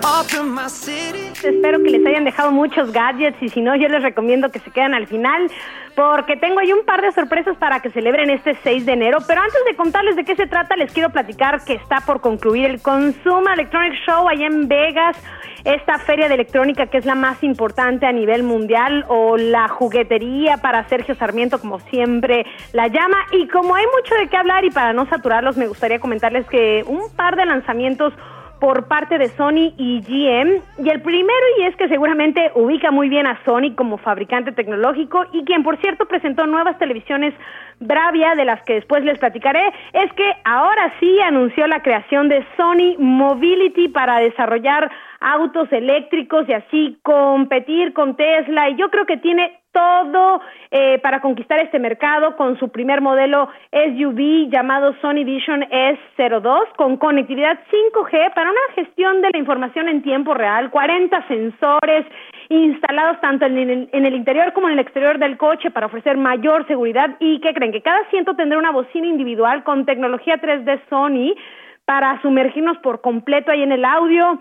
up in my city. Espero que les hayan dejado muchos gadgets y si no, yo les recomiendo que se queden al final porque tengo ahí un par de sorpresas para que celebren este 6 de enero. Pero antes de contarles de qué se trata, les quiero platicar que está por concluir el Consumer Electronic Show allá en Vegas, esta feria de electrónica que es la más importante a nivel mundial o la juguetería para Sergio Sarmiento, como siempre la llama. Y como hay mucho de qué hablar y para no saturarlos, me gustaría comentarles que un par de lanzamientos por parte de Sony y GM. Y el primero, y es que seguramente ubica muy bien a Sony como fabricante tecnológico y quien, por cierto, presentó nuevas televisiones Bravia, de las que después les platicaré, es que ahora sí anunció la creación de Sony Mobility para desarrollar autos eléctricos y así competir con Tesla. Y yo creo que tiene todo eh, para conquistar este mercado con su primer modelo SUV llamado Sony Vision S02 con conectividad 5G para una gestión de la información en tiempo real, 40 sensores instalados tanto en el, interior como en el exterior del coche para ofrecer mayor seguridad. Y que creen que cada asiento tendrá una bocina individual con tecnología 3D Sony para sumergirnos por completo ahí en el audio,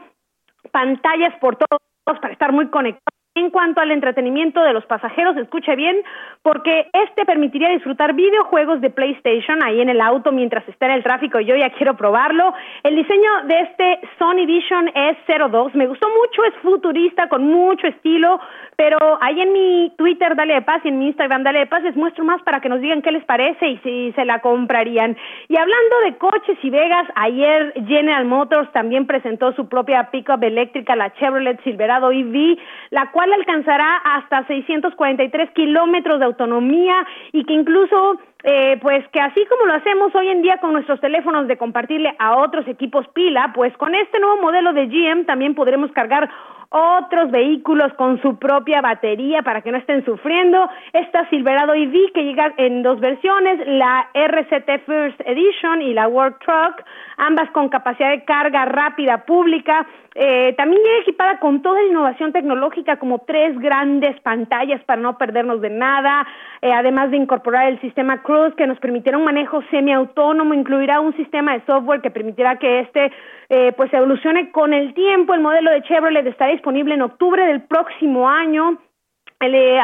pantallas por todos para estar muy conectados En cuanto al entretenimiento de los pasajeros, escuche bien, porque este permitiría disfrutar videojuegos de PlayStation ahí en el auto mientras está en el tráfico. Yo ya quiero probarlo. El diseño de este Sony Vision es 02. Me gustó mucho, es futurista, con mucho estilo, pero ahí en mi Twitter, Dale de Paz, y en mi Instagram, Dale de Paz, les muestro más para que nos digan qué les parece y si se la comprarían. Y hablando de coches y Vegas, ayer General Motors también presentó su propia pickup eléctrica, la Chevrolet Silverado EV, la cual alcanzará hasta 643 kilómetros de autonomía y que incluso eh, pues que así como lo hacemos hoy en día con nuestros teléfonos de compartirle a otros equipos pila, pues con este nuevo modelo de GM también podremos cargar otros vehículos con su propia batería para que no estén sufriendo. Esta Silverado EV que llega en dos versiones, la RCT First Edition y la World Truck, ambas con capacidad de carga rápida pública. Eh, también llega equipada con toda la innovación tecnológica como tres grandes pantallas para no perdernos de nada, eh, además de incorporar el sistema Cruise que nos permitirá un manejo semiautónomo, incluirá un sistema de software que permitirá que este eh, pues evolucione con el tiempo. El modelo de Chevrolet estará disponible en octubre del próximo año.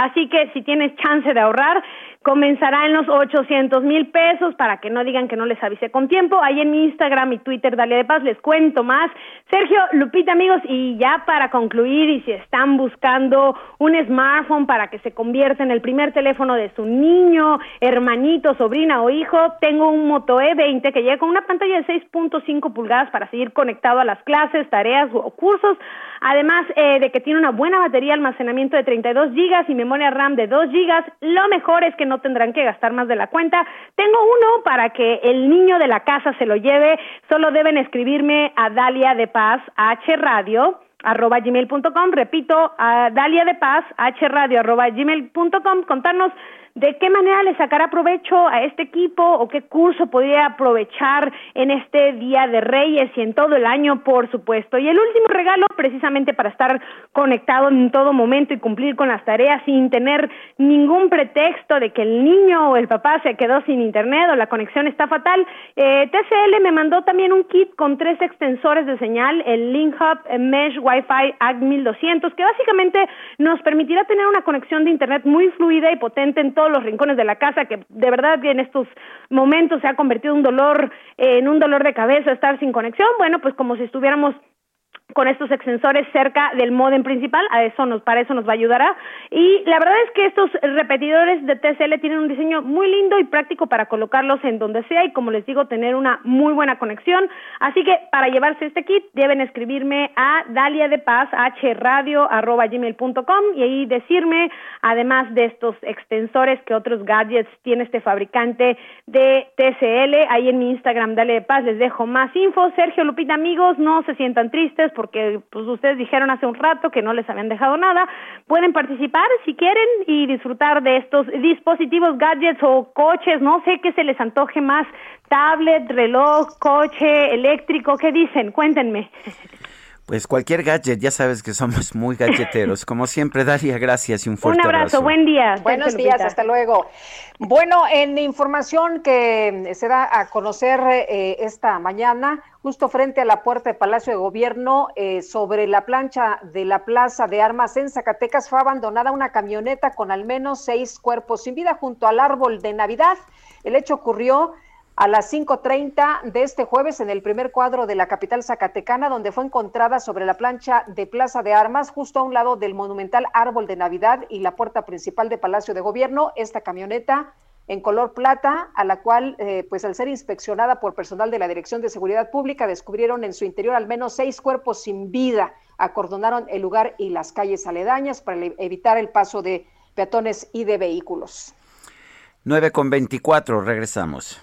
Así que si tienes chance de ahorrar, comenzará en los 800 mil pesos para que no digan que no les avise con tiempo. Ahí en Instagram y Twitter, Dalia de Paz, les cuento más. Sergio, Lupita, amigos, y ya para concluir, y si están buscando un smartphone para que se convierta en el primer teléfono de su niño, hermanito, sobrina o hijo, tengo un Moto E20 que llega con una pantalla de 6.5 pulgadas para seguir conectado a las clases, tareas o cursos. Además eh, de que tiene una buena batería, almacenamiento de 32 gigas y memoria RAM de 2 gigas, lo mejor es que no tendrán que gastar más de la cuenta. Tengo uno para que el niño de la casa se lo lleve. Solo deben escribirme a Dalia de Paz, H Radio arroba gmail.com, repito, a Dalia de Paz, hradio arroba gmail.com, contarnos de qué manera le sacará provecho a este equipo o qué curso podría aprovechar en este Día de Reyes y en todo el año, por supuesto. Y el último regalo, precisamente para estar conectado en todo momento y cumplir con las tareas sin tener ningún pretexto de que el niño o el papá se quedó sin internet o la conexión está fatal, eh, TCL me mandó también un kit con tres extensores de señal, el Link Hub Mesh Wi-Fi AG 1200, que básicamente nos permitirá tener una conexión de internet muy fluida y potente en todo los rincones de la casa, que de verdad en estos momentos se ha convertido un dolor, en un dolor de cabeza estar sin conexión, bueno, pues como si estuviéramos con estos extensores cerca del modem principal, a eso nos, para eso nos va a ayudar. Y la verdad es que estos repetidores de TCL tienen un diseño muy lindo y práctico para colocarlos en donde sea y como les digo, tener una muy buena conexión. Así que para llevarse este kit deben escribirme a Dalia de Paz, hradio.gmail.com y ahí decirme, además de estos extensores que otros gadgets tiene este fabricante de TCL, ahí en mi Instagram, Dalia de Paz, les dejo más info. Sergio Lupita, amigos, no se sientan tristes porque pues ustedes dijeron hace un rato que no les habían dejado nada. Pueden participar si quieren y disfrutar de estos dispositivos, gadgets o coches, no sé qué se les antoje más, tablet, reloj, coche, eléctrico, ¿qué dicen? Cuéntenme. Pues cualquier gadget, ya sabes que somos muy galleteros. Como siempre, Dalia, gracias y un fuerte abrazo. Un abrazo, buen día. Buenos días, hasta luego. Bueno, en información que se da a conocer eh, esta mañana, justo frente a la puerta de Palacio de Gobierno, eh, sobre la plancha de la Plaza de Armas en Zacatecas, fue abandonada una camioneta con al menos seis cuerpos sin vida junto al árbol de Navidad. El hecho ocurrió a las 5.30 de este jueves en el primer cuadro de la capital zacatecana, donde fue encontrada sobre la plancha de Plaza de Armas, justo a un lado del monumental árbol de Navidad y la puerta principal de Palacio de Gobierno, esta camioneta en color plata, a la cual, eh, pues al ser inspeccionada por personal de la Dirección de Seguridad Pública, descubrieron en su interior al menos seis cuerpos sin vida. Acordonaron el lugar y las calles aledañas para evitar el paso de peatones y de vehículos. 9 con 24, regresamos.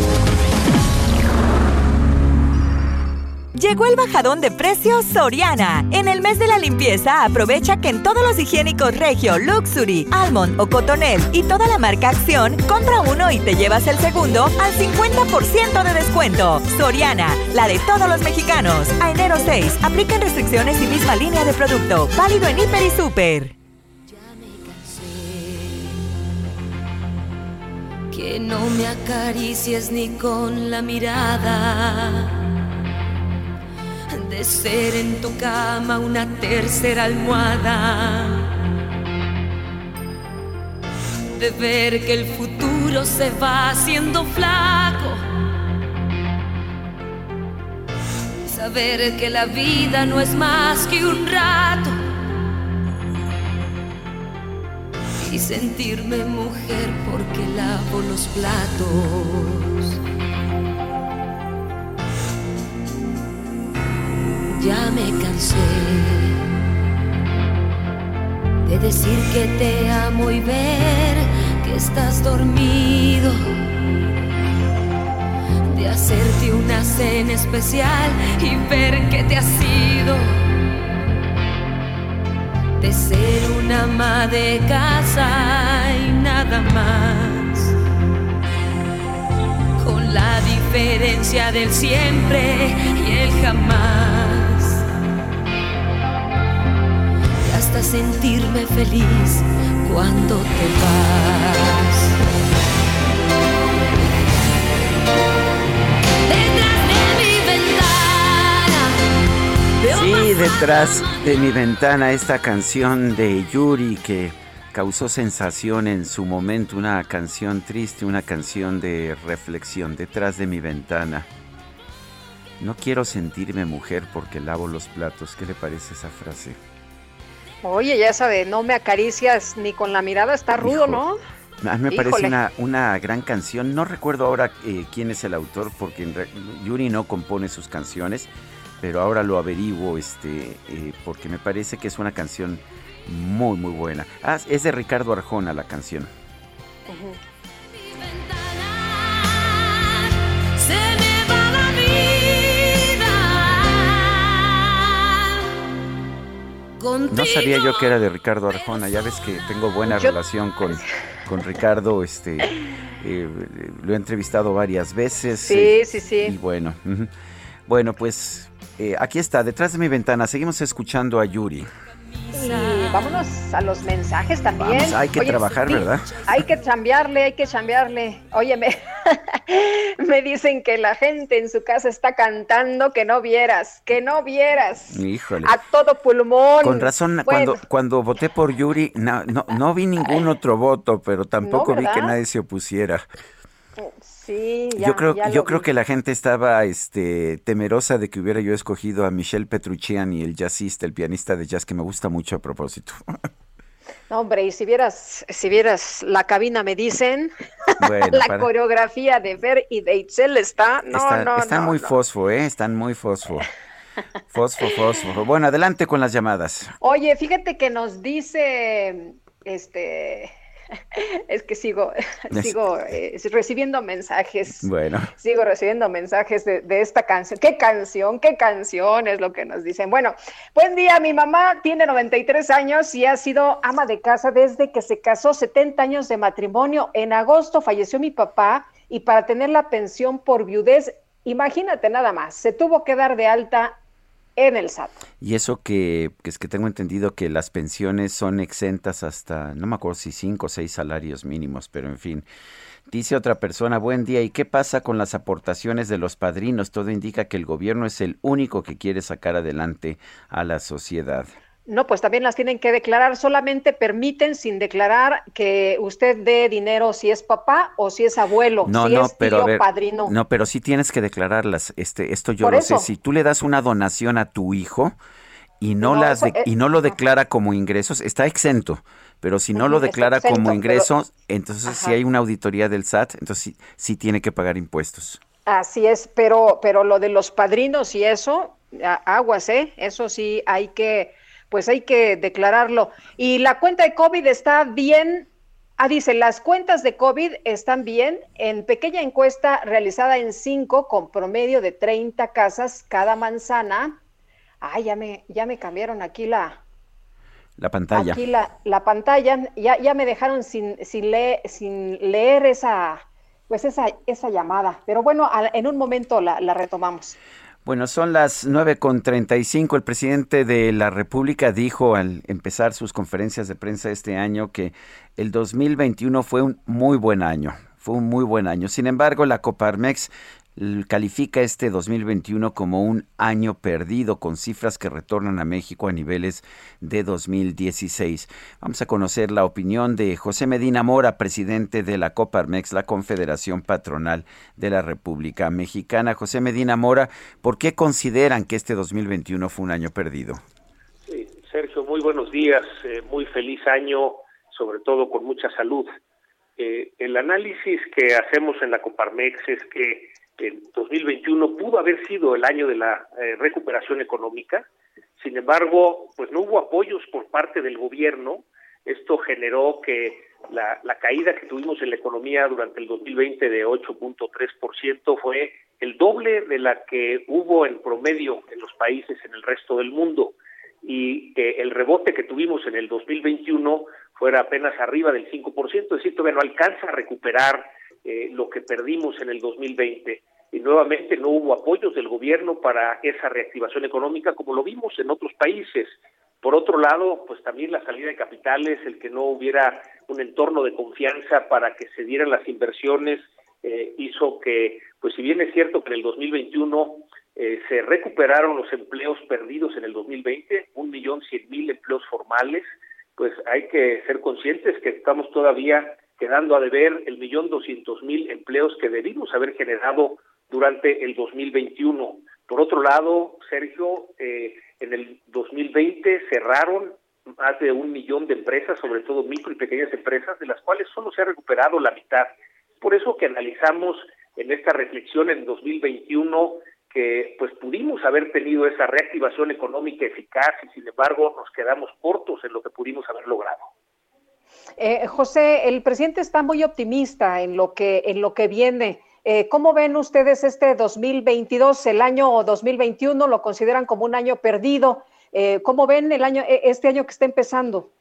Llegó el bajadón de precios Soriana. En el mes de la limpieza, aprovecha que en todos los higiénicos Regio, Luxury, Almond o Cotonel y toda la marca Acción, compra uno y te llevas el segundo al 50% de descuento. Soriana, la de todos los mexicanos. A enero 6, aplican restricciones y misma línea de producto. Válido en Hiper y Super. Que no me acaricies ni con la mirada. De ser en tu cama una tercera almohada. De ver que el futuro se va haciendo flaco. Saber que la vida no es más que un rato. y sentirme mujer porque lavo los platos. Ya me cansé de decir que te amo y ver que estás dormido. De hacerte una cena especial y ver que te has ido de ser una ama de casa y nada más. Con la diferencia del siempre y el jamás. Sentirme feliz cuando te vas. Sí, detrás de mi ventana esta canción de Yuri que causó sensación en su momento, una canción triste, una canción de reflexión, detrás de mi ventana. No quiero sentirme mujer porque lavo los platos. ¿Qué le parece esa frase? Oye, ya sabe, no me acaricias ni con la mirada, está rudo, ¿no? A mí me parece una, una gran canción. No recuerdo ahora eh, quién es el autor, porque Yuri no compone sus canciones, pero ahora lo averiguo, este, eh, porque me parece que es una canción muy, muy buena. Ah, es de Ricardo Arjona la canción. Se Contigo. No sabía yo que era de Ricardo Arjona. Ya ves que tengo buena Yo- relación con, con Ricardo. Este, eh, lo he entrevistado varias veces. Sí, eh, sí, sí. Y bueno, bueno, pues eh, aquí está, detrás de mi ventana. Seguimos escuchando a Yuri. Y vámonos a los mensajes también. Vamos, hay que trabajar, sí, ¿verdad? Hay que chambearle, hay que chambearle. Oye, me, me dicen que la gente en su casa está cantando que no vieras, que no vieras. Híjole. A todo pulmón. Con razón, Bueno, cuando, cuando voté por Yuri, no, no, no vi ningún otro voto, pero tampoco vi que nadie se opusiera. Sí, ya, yo creo, ya yo lo creo vi. que la gente estaba este, temerosa de que hubiera yo escogido a Michelle Petrucciani, el jazzista, el pianista de jazz, que me gusta mucho a propósito. No, hombre, y si vieras, si vieras la cabina, me dicen, Bueno, la para- coreografía de Ver y de Itzel está, no, Está- no, están no, muy no. fosfo, ¿eh? Están muy fosfo. Fosfo, fosfo. Bueno, adelante con las llamadas. Oye, fíjate que nos dice, este, es que sigo, sigo eh, recibiendo mensajes. Bueno. Sigo recibiendo mensajes de, de esta canción. ¿Qué canción? ¿Qué canción? Es lo que nos dicen. Bueno, buen día. Mi mamá tiene 93 años y ha sido ama de casa desde que se casó, 70 años de matrimonio. En agosto falleció mi papá y para tener la pensión por viudez, imagínate nada más, se tuvo que dar de alta en el SAT. Y eso que, que es que tengo entendido que las pensiones son exentas hasta, no me acuerdo si cinco o seis salarios mínimos, pero en fin. Dice otra persona, buen día, ¿y qué pasa con las aportaciones de los padrinos? Todo indica que el gobierno es el único que quiere sacar adelante a la sociedad. No, pues también las tienen que declarar. Solamente permiten sin declarar que usted dé dinero si es papá o si es abuelo, No, si no, es pero tío, a ver, padrino. no, pero sí tienes que declararlas. Este, esto yo Por lo eso. sé. Si tú le das una donación a tu hijo y no, No, las de- y no lo declara como ingresos, está exento. Pero si no lo declara exento, como pero- ingresos, entonces si hay una auditoría del SAT, entonces sí, sí tiene que pagar impuestos. Así es, pero, pero lo de los padrinos y eso, aguas, ¿eh? Eso sí hay que, pues hay que declararlo. Y la cuenta de COVID está bien. Ah, dice, las cuentas de COVID están bien. En pequeña encuesta realizada en cinco, con promedio de 30 casas cada manzana. Ay, ya me, ya me cambiaron aquí la, La pantalla. Aquí la, la pantalla, ya, ya me dejaron sin, sin, leer, sin leer esa, pues esa, esa llamada. Pero bueno, a- en un momento la, la retomamos. Bueno, son las 9.35. El presidente de la República dijo al empezar sus conferencias de prensa este año que el 2021 fue un muy buen año. Fue un muy buen año. Sin embargo, la Coparmex califica este 2021 como un año perdido con cifras que retornan a México a niveles de 2016. Vamos a conocer la opinión de José Medina Mora, presidente de la Coparmex, la Confederación Patronal de la República Mexicana. José Medina Mora, ¿por qué consideran que este 2021 fue un año perdido? Sí, Sergio, muy buenos días, eh, muy feliz año, sobre todo con mucha salud. Eh, el análisis que hacemos en la Coparmex es que el 2021 pudo haber sido el año de la eh, recuperación económica, sin embargo, pues no hubo apoyos por parte del gobierno. Esto generó que la, caída que tuvimos en la economía durante el 2020 de 8.3% fue el doble de la que hubo en promedio en los países en el resto del mundo. Y que el rebote que tuvimos en el 2021 fuera apenas arriba del 5%, es decir, todavía no alcanza a recuperar eh, lo que perdimos en el 2020 y nuevamente no hubo apoyos del gobierno para esa reactivación económica como lo vimos en otros países. Por otro lado, pues también la salida de capitales, el que no hubiera un entorno de confianza para que se dieran las inversiones, eh, hizo que, pues si bien es cierto que en el 2021 eh, se recuperaron los empleos perdidos en el 2020, un millón cien mil empleos formales, pues hay que ser conscientes que estamos todavía quedando a deber el millón doscientos mil empleos que debimos haber generado durante el 2021. Por otro lado, Sergio, eh, en el 2020 cerraron más de un millón de empresas, sobre todo micro y pequeñas empresas, de las cuales solo se ha recuperado la mitad. Por eso que analizamos en esta reflexión en 2021 que pues pudimos haber tenido esa reactivación económica eficaz y sin embargo nos quedamos cortos en lo que pudimos haber logrado. Eh, José, el presidente está muy optimista en lo que, en lo que viene. Eh, ¿Cómo ven ustedes este 2022? El año 2021 lo consideran como un año perdido. Eh, ¿Cómo ven el año, eh, este año que está empezando?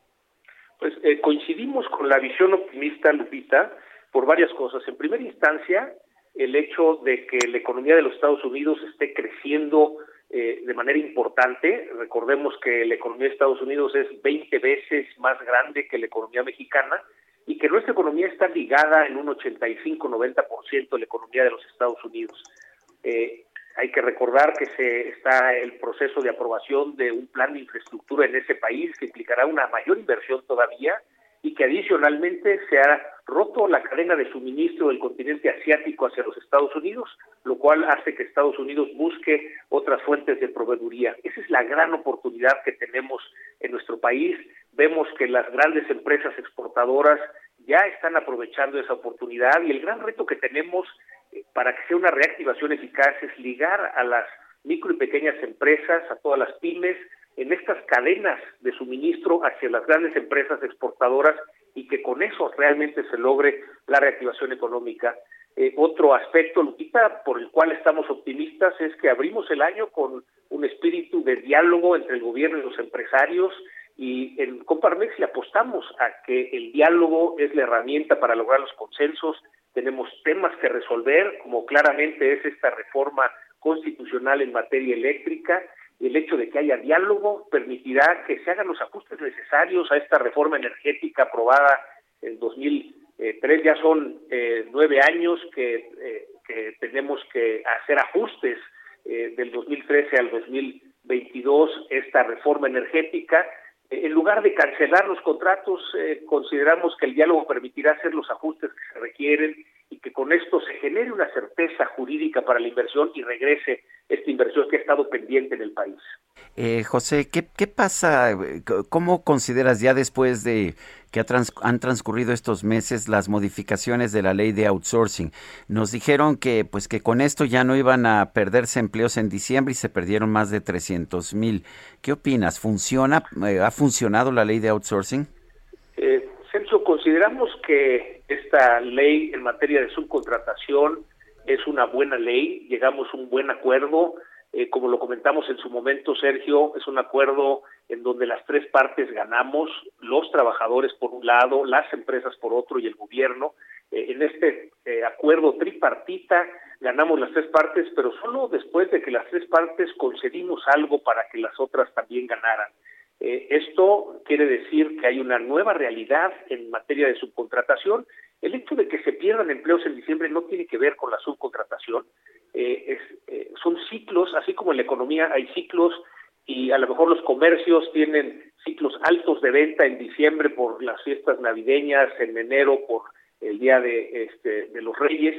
Pues eh, coincidimos con la visión optimista, Lupita, por varias cosas. En primera instancia, el hecho de que la economía de los Estados Unidos esté creciendo eh, de manera importante. Recordemos que la economía de Estados Unidos es 20 veces más grande que la economía mexicana y que nuestra economía está ligada en un 85-90% a la economía de los Estados Unidos. Eh, hay que recordar que se está el proceso de aprobación de un plan de infraestructura en ese país que implicará una mayor inversión todavía y que adicionalmente se ha roto la cadena de suministro del continente asiático hacia los Estados Unidos, lo cual hace que Estados Unidos busque otras fuentes de proveeduría. Esa es la gran oportunidad que tenemos en nuestro país. Vemos que las grandes empresas exportadoras ya están aprovechando esa oportunidad y el gran reto que tenemos eh, para que sea una reactivación eficaz es ligar a las micro y pequeñas empresas, a todas las pymes, en estas cadenas de suministro hacia las grandes empresas exportadoras y que con eso realmente se logre la reactivación económica. Eh, otro aspecto, Lupita, por el cual estamos optimistas es que abrimos el año con un espíritu de diálogo entre el gobierno y los empresarios y en Comparmex le apostamos a que el diálogo es la herramienta para lograr los consensos. Tenemos temas que resolver, como claramente es esta reforma constitucional en materia eléctrica el hecho de que haya diálogo permitirá que se hagan los ajustes necesarios a esta reforma energética aprobada en 2003. Ya son eh, nueve años que, eh, tenemos que hacer ajustes eh, del 2013 al 2022 esta reforma energética. En lugar de cancelar los contratos, consideramos que el diálogo permitirá hacer los ajustes que se requieren y que con esto se genere una certeza jurídica para la inversión y regrese esta inversión que ha estado pendiente en el país. Eh, José, ¿qué, ¿qué, pasa? ¿Cómo consideras ya después de que han transcurrido estos meses las modificaciones de la ley de outsourcing? Nos dijeron que pues que con esto ya no iban a perderse empleos en diciembre y se perdieron más de 300 mil. ¿Qué opinas? ¿Funciona? Eh, ¿Ha funcionado la ley de outsourcing? Consideramos que esta ley en materia de subcontratación es una buena ley, llegamos a un buen acuerdo, eh, como lo comentamos en su momento, Sergio, es un acuerdo en donde las tres partes ganamos, los trabajadores por un lado, las empresas por otro y el gobierno. Eh, en este eh, acuerdo tripartita ganamos las tres partes, pero solo después de que las tres partes concedimos algo para que las otras también ganaran. Eh, esto quiere decir que hay una nueva realidad en materia de subcontratación. El hecho de que se pierdan empleos en diciembre no tiene que ver con la subcontratación. Eh, eh, son ciclos, así como en la economía hay ciclos y a lo mejor los comercios tienen ciclos altos de venta en diciembre por las fiestas navideñas, en enero por el Día de, este, de los Reyes.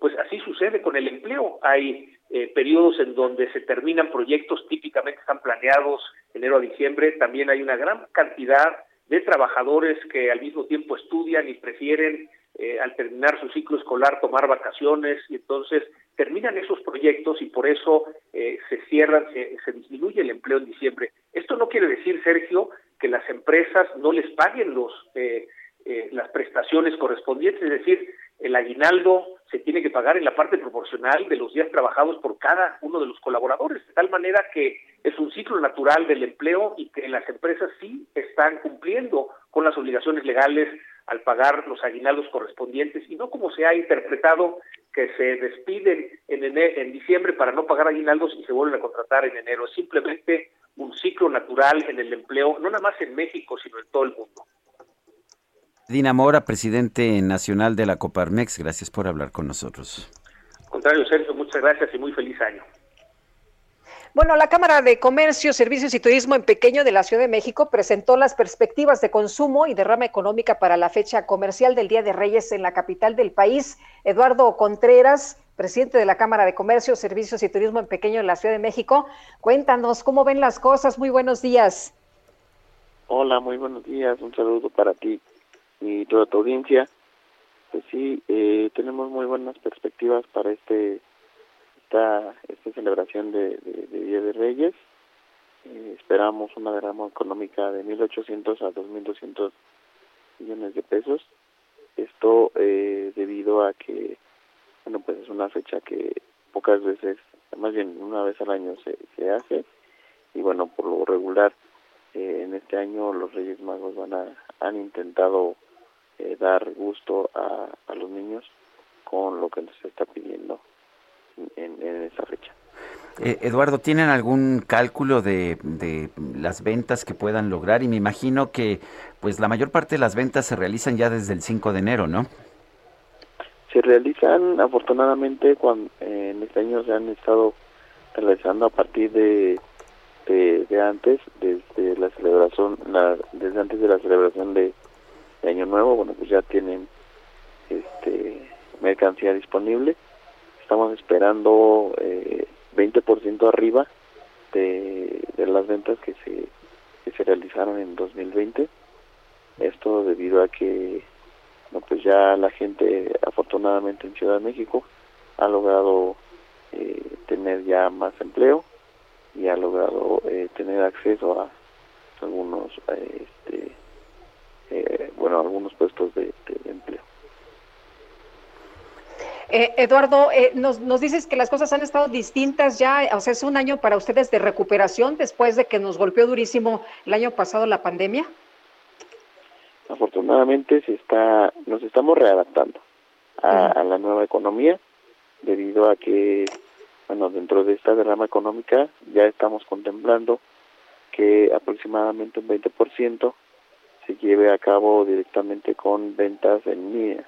Pues así sucede con el empleo. Hay eh, periodos en donde se terminan proyectos, típicamente están planeados enero a diciembre, también hay una gran cantidad de trabajadores que al mismo tiempo estudian y prefieren eh, al terminar su ciclo escolar tomar vacaciones y entonces terminan esos proyectos y por eso eh, se cierran, se, se, disminuye el empleo en diciembre. Esto no quiere decir, Sergio, que las empresas no les paguen los las prestaciones correspondientes, es decir, el aguinaldo se tiene que pagar en la parte proporcional de los días trabajados por cada uno de los colaboradores, de tal manera que es un ciclo natural del empleo y que las empresas sí están cumpliendo con las obligaciones legales al pagar los aguinaldos correspondientes y no como se ha interpretado que se despiden en, en diciembre para no pagar aguinaldos y se vuelven a contratar en enero. Es simplemente un ciclo natural en el empleo, no nada más en México, sino en todo el mundo. Dina Mora, presidente nacional de la Coparmex, gracias por hablar con nosotros. contrario, Sergio, muchas gracias y muy feliz año. Bueno, la Cámara de Comercio, Servicios y Turismo en Pequeño de la Ciudad de México presentó las perspectivas de consumo y derrama económica para la fecha comercial del Día de Reyes en la capital del país. Eduardo Contreras, presidente de la Cámara de Comercio, Servicios y Turismo en Pequeño de la Ciudad de México, cuéntanos cómo ven las cosas. Muy buenos días. Hola, muy buenos días. Un saludo para ti y toda tu audiencia. Pues sí, eh, tenemos muy buenas perspectivas para este esta, esta celebración de, de, Día de Reyes. Eh, esperamos una derrama económica de 1.800 a 2.200 millones de pesos. Esto eh, debido a que, bueno, pues es una fecha que pocas veces, más bien una vez al año se, se hace. Y bueno, por lo regular, eh, en este año los Reyes Magos van a, han intentado eh, dar gusto a, a, los niños con lo que nos está pidiendo en, en esa fecha. Eh, Eduardo, ¿tienen algún cálculo de, de, las ventas que puedan lograr? Y me imagino que pues la mayor parte de las ventas se realizan ya desde el 5 de enero, ¿no? Se realizan, afortunadamente, cuando en este año se han estado realizando a partir de, de, de antes, desde la celebración, la, desde antes de la celebración de, de Año Nuevo, bueno, pues ya tienen este mercancía disponible. Estamos esperando eh, 20% arriba de, de las ventas que se, que se realizaron en 2020. Esto debido a que no, pues ya la gente, afortunadamente en Ciudad de México, ha logrado eh, tener ya más empleo y ha logrado eh, tener acceso a algunos eh, este, eh, bueno, algunos puestos de, de empleo. Eh, Eduardo, eh, nos, nos, dices que las cosas han estado distintas ya, o sea, es un año para ustedes de recuperación después de que nos golpeó durísimo el año pasado la pandemia. Afortunadamente se está, nos estamos readaptando a, uh -huh. a la nueva economía debido a que bueno, dentro de esta derrama económica ya estamos contemplando que aproximadamente un 20% se lleve a cabo directamente con ventas en línea,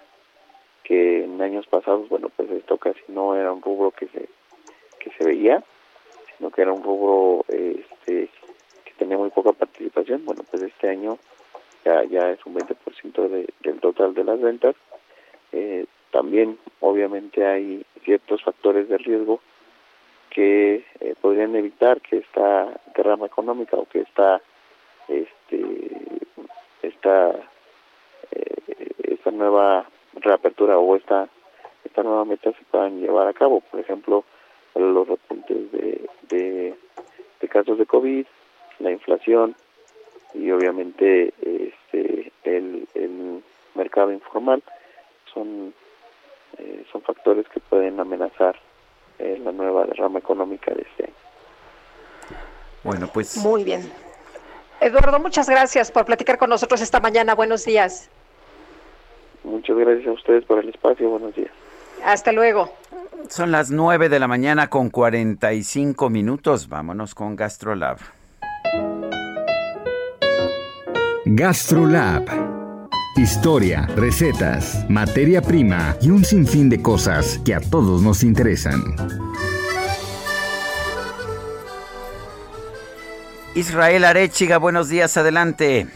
que en años pasados, bueno, pues esto casi no era un rubro que se que se veía, sino que era un rubro este, que tenía muy poca participación. Bueno, pues este año ya, ya es un 20% de, del total de las ventas. Eh, también, obviamente, hay ciertos factores de riesgo que eh, podrían evitar que esta derrama económica o que esta este esta eh, esta nueva reapertura o esta esta nueva meta se puedan llevar a cabo por ejemplo los repuntes de, de, de casos de covid la inflación y obviamente este el, el mercado informal son eh, son factores que pueden amenazar eh, la nueva derrama económica de este año. Bueno, pues Muy bien. Eduardo, muchas gracias por platicar con nosotros esta mañana. Buenos días. Muchas gracias a ustedes por el espacio. Buenos días. Hasta luego. son las 9 de la mañana con 45 minutos. Vámonos con GastroLab. GastroLab. Historia, recetas, materia prima y un sinfín de cosas que a todos nos interesan. Israel Arechiga, buenos días, adelante.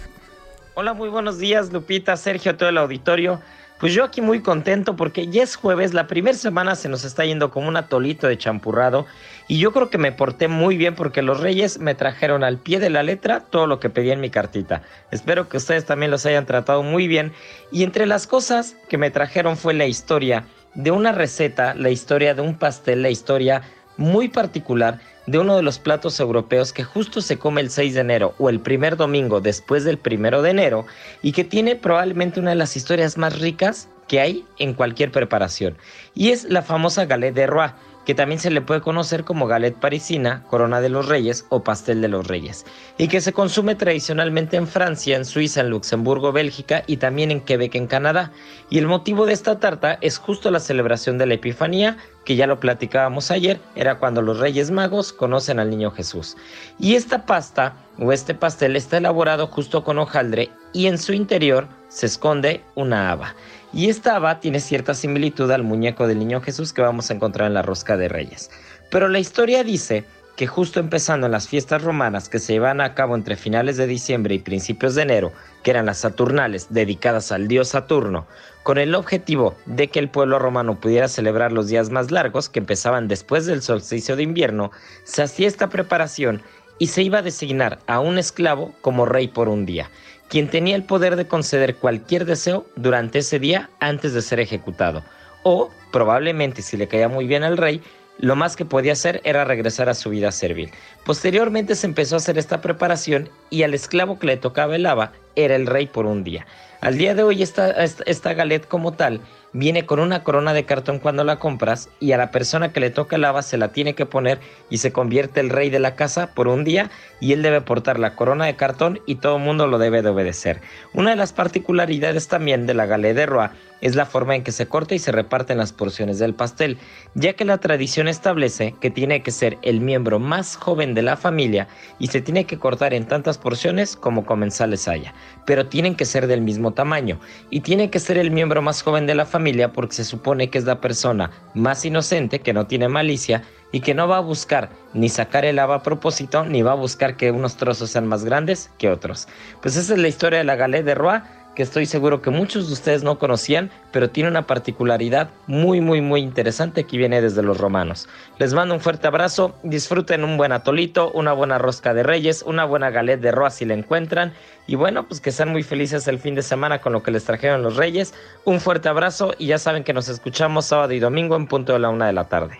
Hola, muy buenos días, Lupita, Sergio, todo el auditorio. Pues yo aquí muy contento porque ya es jueves, la primera semana se nos está yendo como un atolito de champurrado y yo creo que me porté muy bien porque los reyes me trajeron al pie de la letra todo lo que pedí en mi cartita. Espero que ustedes también los hayan tratado muy bien y entre las cosas que me trajeron fue la historia de una receta, la historia de un pastel, la historia muy particular de uno de los platos europeos que justo se come el 6 de enero o el primer domingo después del primero de enero y que tiene probablemente una de las historias más ricas que hay en cualquier preparación. Y es la famosa galette de Roi, que también se le puede conocer como galette parisina, corona de los reyes o pastel de los reyes, y que se consume tradicionalmente en Francia, en Suiza, en Luxemburgo, Bélgica y también en Quebec, en Canadá. Y el motivo de esta tarta es justo la celebración de la Epifanía, que ya lo platicábamos ayer, era cuando los Reyes Magos conocen al Niño Jesús. Y esta pasta o este pastel está elaborado justo con hojaldre y en su interior se esconde una haba. Y esta haba tiene cierta similitud al muñeco del Niño Jesús que vamos a encontrar en la rosca de Reyes. Pero la historia dice que justo empezando en las fiestas romanas que se llevan a cabo entre finales de diciembre y principios de enero, que eran las Saturnales dedicadas al dios Saturno, con el objetivo de que el pueblo romano pudiera celebrar los días más largos que empezaban después del solsticio de invierno, se hacía esta preparación y se iba a designar a un esclavo como rey por un día, quien tenía el poder de conceder cualquier deseo durante ese día antes de ser ejecutado, o probablemente si le caía muy bien al rey, lo más que podía hacer era regresar a su vida servil. Posteriormente se empezó a hacer esta preparación y al esclavo que le tocaba el haba era el rey por un día. Al día de hoy esta, galette como tal viene con una corona de cartón cuando la compras y a la persona que le toca el haba se la tiene que poner y se convierte el rey de la casa por un día y él debe portar la corona de cartón y todo el mundo lo debe de obedecer. Una de las particularidades también de la galette de Roa es la forma en que se corta y se reparten las porciones del pastel, ya que la tradición establece que tiene que ser el miembro más joven de la familia y se tiene que cortar en tantas porciones como comensales haya, pero tienen que ser del mismo tamaño y tiene que ser el miembro más joven de la familia porque se supone que es la persona más inocente, que no tiene malicia y que no va a buscar ni sacar el haba a propósito, ni va a buscar que unos trozos sean más grandes que otros. Pues esa es la historia de la galette de Roa que estoy seguro que muchos de ustedes no conocían, pero tiene una particularidad muy, muy, muy interesante que viene desde los romanos. Les mando un fuerte abrazo, disfruten un buen atolito, una buena rosca de reyes, una buena galette de roa si la encuentran, y bueno, pues que sean muy felices el fin de semana con lo que les trajeron los reyes. Un fuerte abrazo y ya saben que nos escuchamos sábado y domingo en punto de la una de la tarde.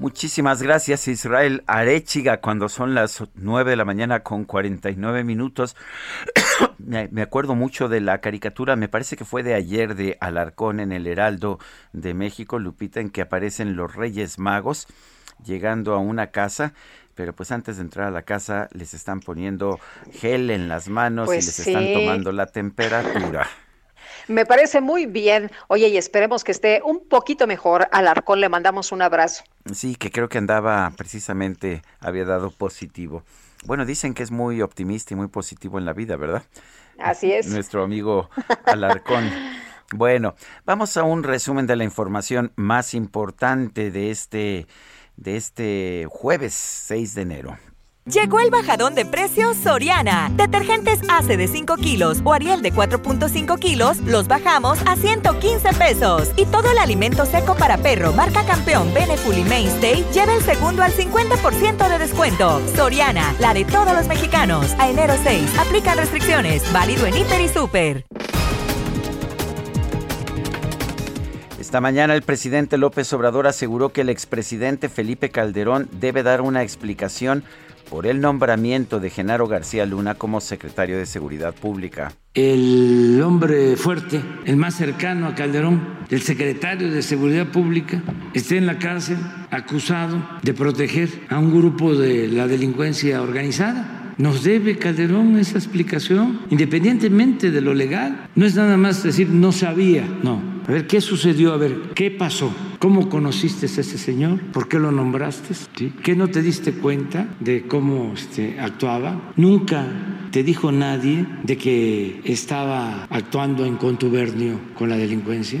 Muchísimas gracias Israel Arechiga cuando son las 9 de la mañana con 49 minutos. me, acuerdo mucho de la caricatura, me parece que fue de ayer de Alarcón en el Heraldo de México, Lupita, en que aparecen los Reyes Magos llegando a una casa pero pues antes de entrar a la casa les están poniendo gel en las manos Pues y les están tomando la temperatura. Me parece muy bien. Oye, y esperemos que esté un poquito mejor. Al Arcón le mandamos un abrazo. Sí, que creo que andaba precisamente, había dado positivo. Bueno, dicen que es muy optimista y muy positivo en la vida, ¿verdad? Así es. Nuestro amigo Alarcón. bueno, vamos a un resumen de la información más importante de este, de este jueves 6 de enero. Llegó el bajadón de precios Soriana. Detergentes ACE de 5 kilos o Ariel de 4.5 kilos los bajamos a 115 pesos. Y todo el alimento seco para perro marca campeón Beneful y Mainstay lleva el segundo al 50% de descuento. Soriana, la de todos los mexicanos. A enero 6, aplican restricciones. Válido en Hiper y Super. Esta mañana el presidente López Obrador aseguró que el expresidente Felipe Calderón debe dar una explicación por el nombramiento de Genaro García Luna como secretario de Seguridad Pública. El hombre fuerte, el más cercano a Calderón, el secretario de Seguridad Pública, esté en la cárcel acusado de proteger a un grupo de la delincuencia organizada. Nos debe Calderón esa explicación, independientemente de lo legal. No es nada más decir no sabía, no. A ver, ¿qué sucedió? A ver, ¿qué pasó? ¿Cómo conociste a ese señor? ¿Por qué lo nombraste? ¿Qué no te diste cuenta de cómo este, actuaba? Nunca te dijo nadie de que estaba actuando en contubernio con la delincuencia.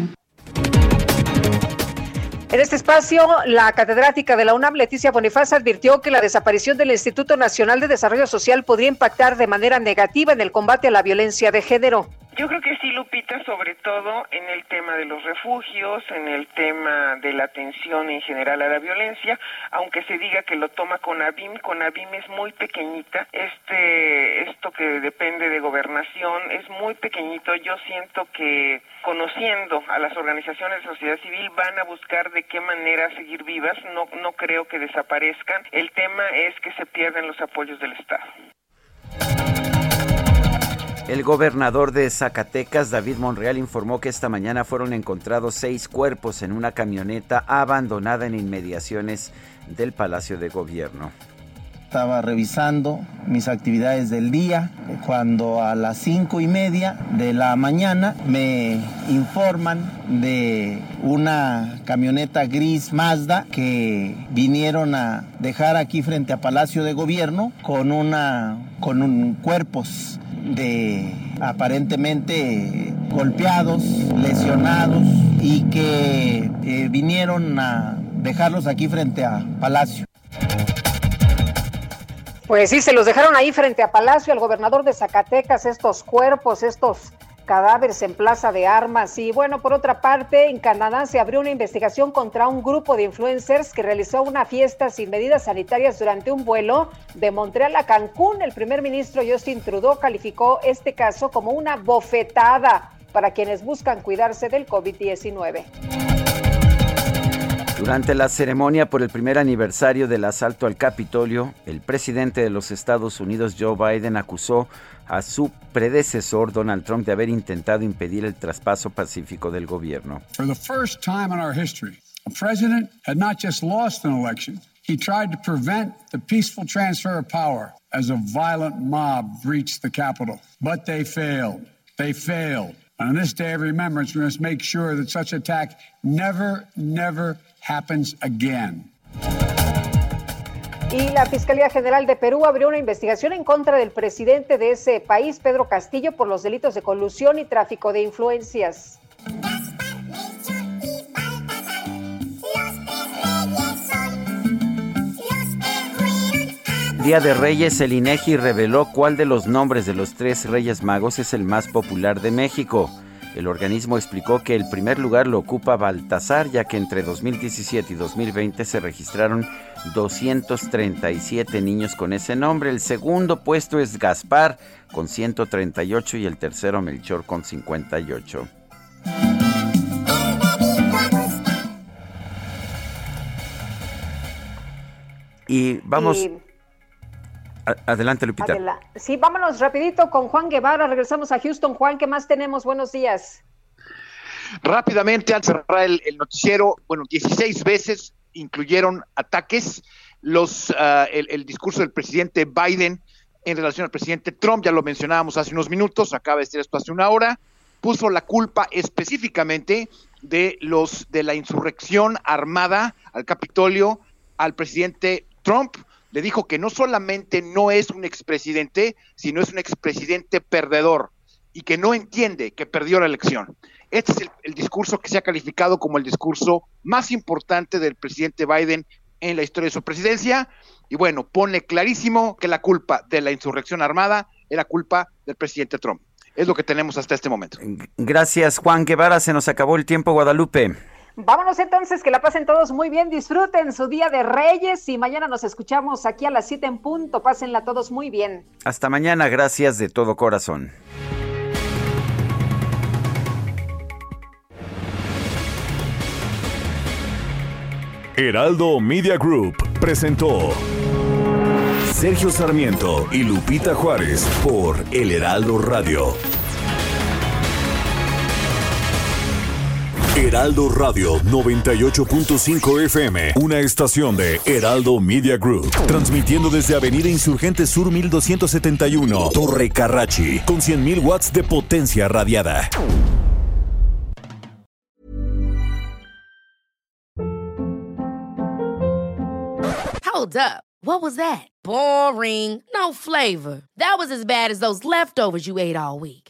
En este espacio, la catedrática de la UNAM, Leticia Bonifaz, advirtió que la desaparición del Instituto Nacional de Desarrollo Social podría impactar de manera negativa en el combate a la violencia de género. Yo creo que sí, Lupita, sobre todo en el tema de los refugios, en el tema de la atención en general a la violencia, aunque se diga que lo toma Conavim, Conavim es muy pequeñita, este, esto que depende de gobernación es muy pequeñito, yo siento que conociendo a las organizaciones de sociedad civil van a buscar de qué manera seguir vivas, no, no creo que desaparezcan, el tema es que se pierden los apoyos del Estado. El gobernador de Zacatecas, David Monreal, informó que esta mañana fueron encontrados seis cuerpos en una camioneta abandonada en inmediaciones del Palacio de Gobierno. Estaba revisando mis actividades del día cuando a las cinco y media de la mañana me informan de una camioneta gris Mazda que vinieron a dejar aquí frente a Palacio de Gobierno con una con un cuerpos de aparentemente golpeados, lesionados y que eh, vinieron a dejarlos aquí frente a Palacio. Pues sí, se los dejaron ahí frente a Palacio, al gobernador de Zacatecas, estos cuerpos, estos cadáveres en plaza de armas. Y bueno, por otra parte, en Canadá se abrió una investigación contra un grupo de influencers que realizó una fiesta sin medidas sanitarias durante un vuelo de Montreal a Cancún. El primer ministro Justin Trudeau calificó este caso como una bofetada para quienes buscan cuidarse del COVID-19. Durante la ceremonia por el primer aniversario del asalto al Capitolio, el presidente de los Estados Unidos, Joe Biden, acusó a su predecesor, Donald Trump, de haber intentado impedir el traspaso pacífico del gobierno. For the first time in our history, a president had not just lost an election, he tried to prevent the peaceful transfer of power as a violent mob breached the Capitol. But they failed. They failed. And on this day of remembrance, we must make sure that such attack never, never happens again. Y la Fiscalía General de Perú abrió una investigación en contra del presidente de ese país, Pedro Castillo, por los delitos de colusión y tráfico de influencias. Día de Reyes, el INEGI reveló cuál de los nombres de los tres Reyes Magos es el más popular de México. El organismo explicó que el primer lugar lo ocupa Baltasar, ya que entre 2017 y 2020 se registraron 237 niños con ese nombre. El segundo puesto es Gaspar con 138 y el tercero Melchor con 58. Y vamos... Adelante, Lupita. Adela- Sí, vámonos rapidito con Juan Guevara. Regresamos a Houston. Juan, ¿qué más tenemos? Buenos días. Rápidamente, al cerrar el, el noticiero, bueno, 16 veces incluyeron ataques. Los, el, el discurso del presidente Biden en relación al presidente Trump, ya lo mencionábamos hace unos minutos, acaba de decir esto hace una hora. puso la culpa específicamente de los de la insurrección armada al Capitolio al presidente Trump. Le dijo que no solamente no es un expresidente, sino es un expresidente perdedor y que no entiende que perdió la elección. Este es el, discurso que se ha calificado como el discurso más importante del presidente Biden en la historia de su presidencia. Y bueno, pone clarísimo que la culpa de la insurrección armada era culpa del presidente Trump. Es lo que tenemos hasta este momento. Gracias, Juan Guevara. Se nos acabó el tiempo, Guadalupe. Vámonos entonces, que la pasen todos muy bien, disfruten su Día de Reyes y mañana nos escuchamos aquí a las 7 en punto. Pásenla todos muy bien. Hasta mañana, gracias de todo corazón. Heraldo Media Group presentó Sergio Sarmiento y Lupita Juárez por El Heraldo Radio. Heraldo Radio 98.5 FM, una estación de Heraldo Media Group, transmitiendo desde Avenida Insurgente Sur 1271, Torre Carrachi, con 100.000 watts de potencia radiada. Hold up. What was that? Boring. No flavor. That was as bad as those leftovers you ate all week.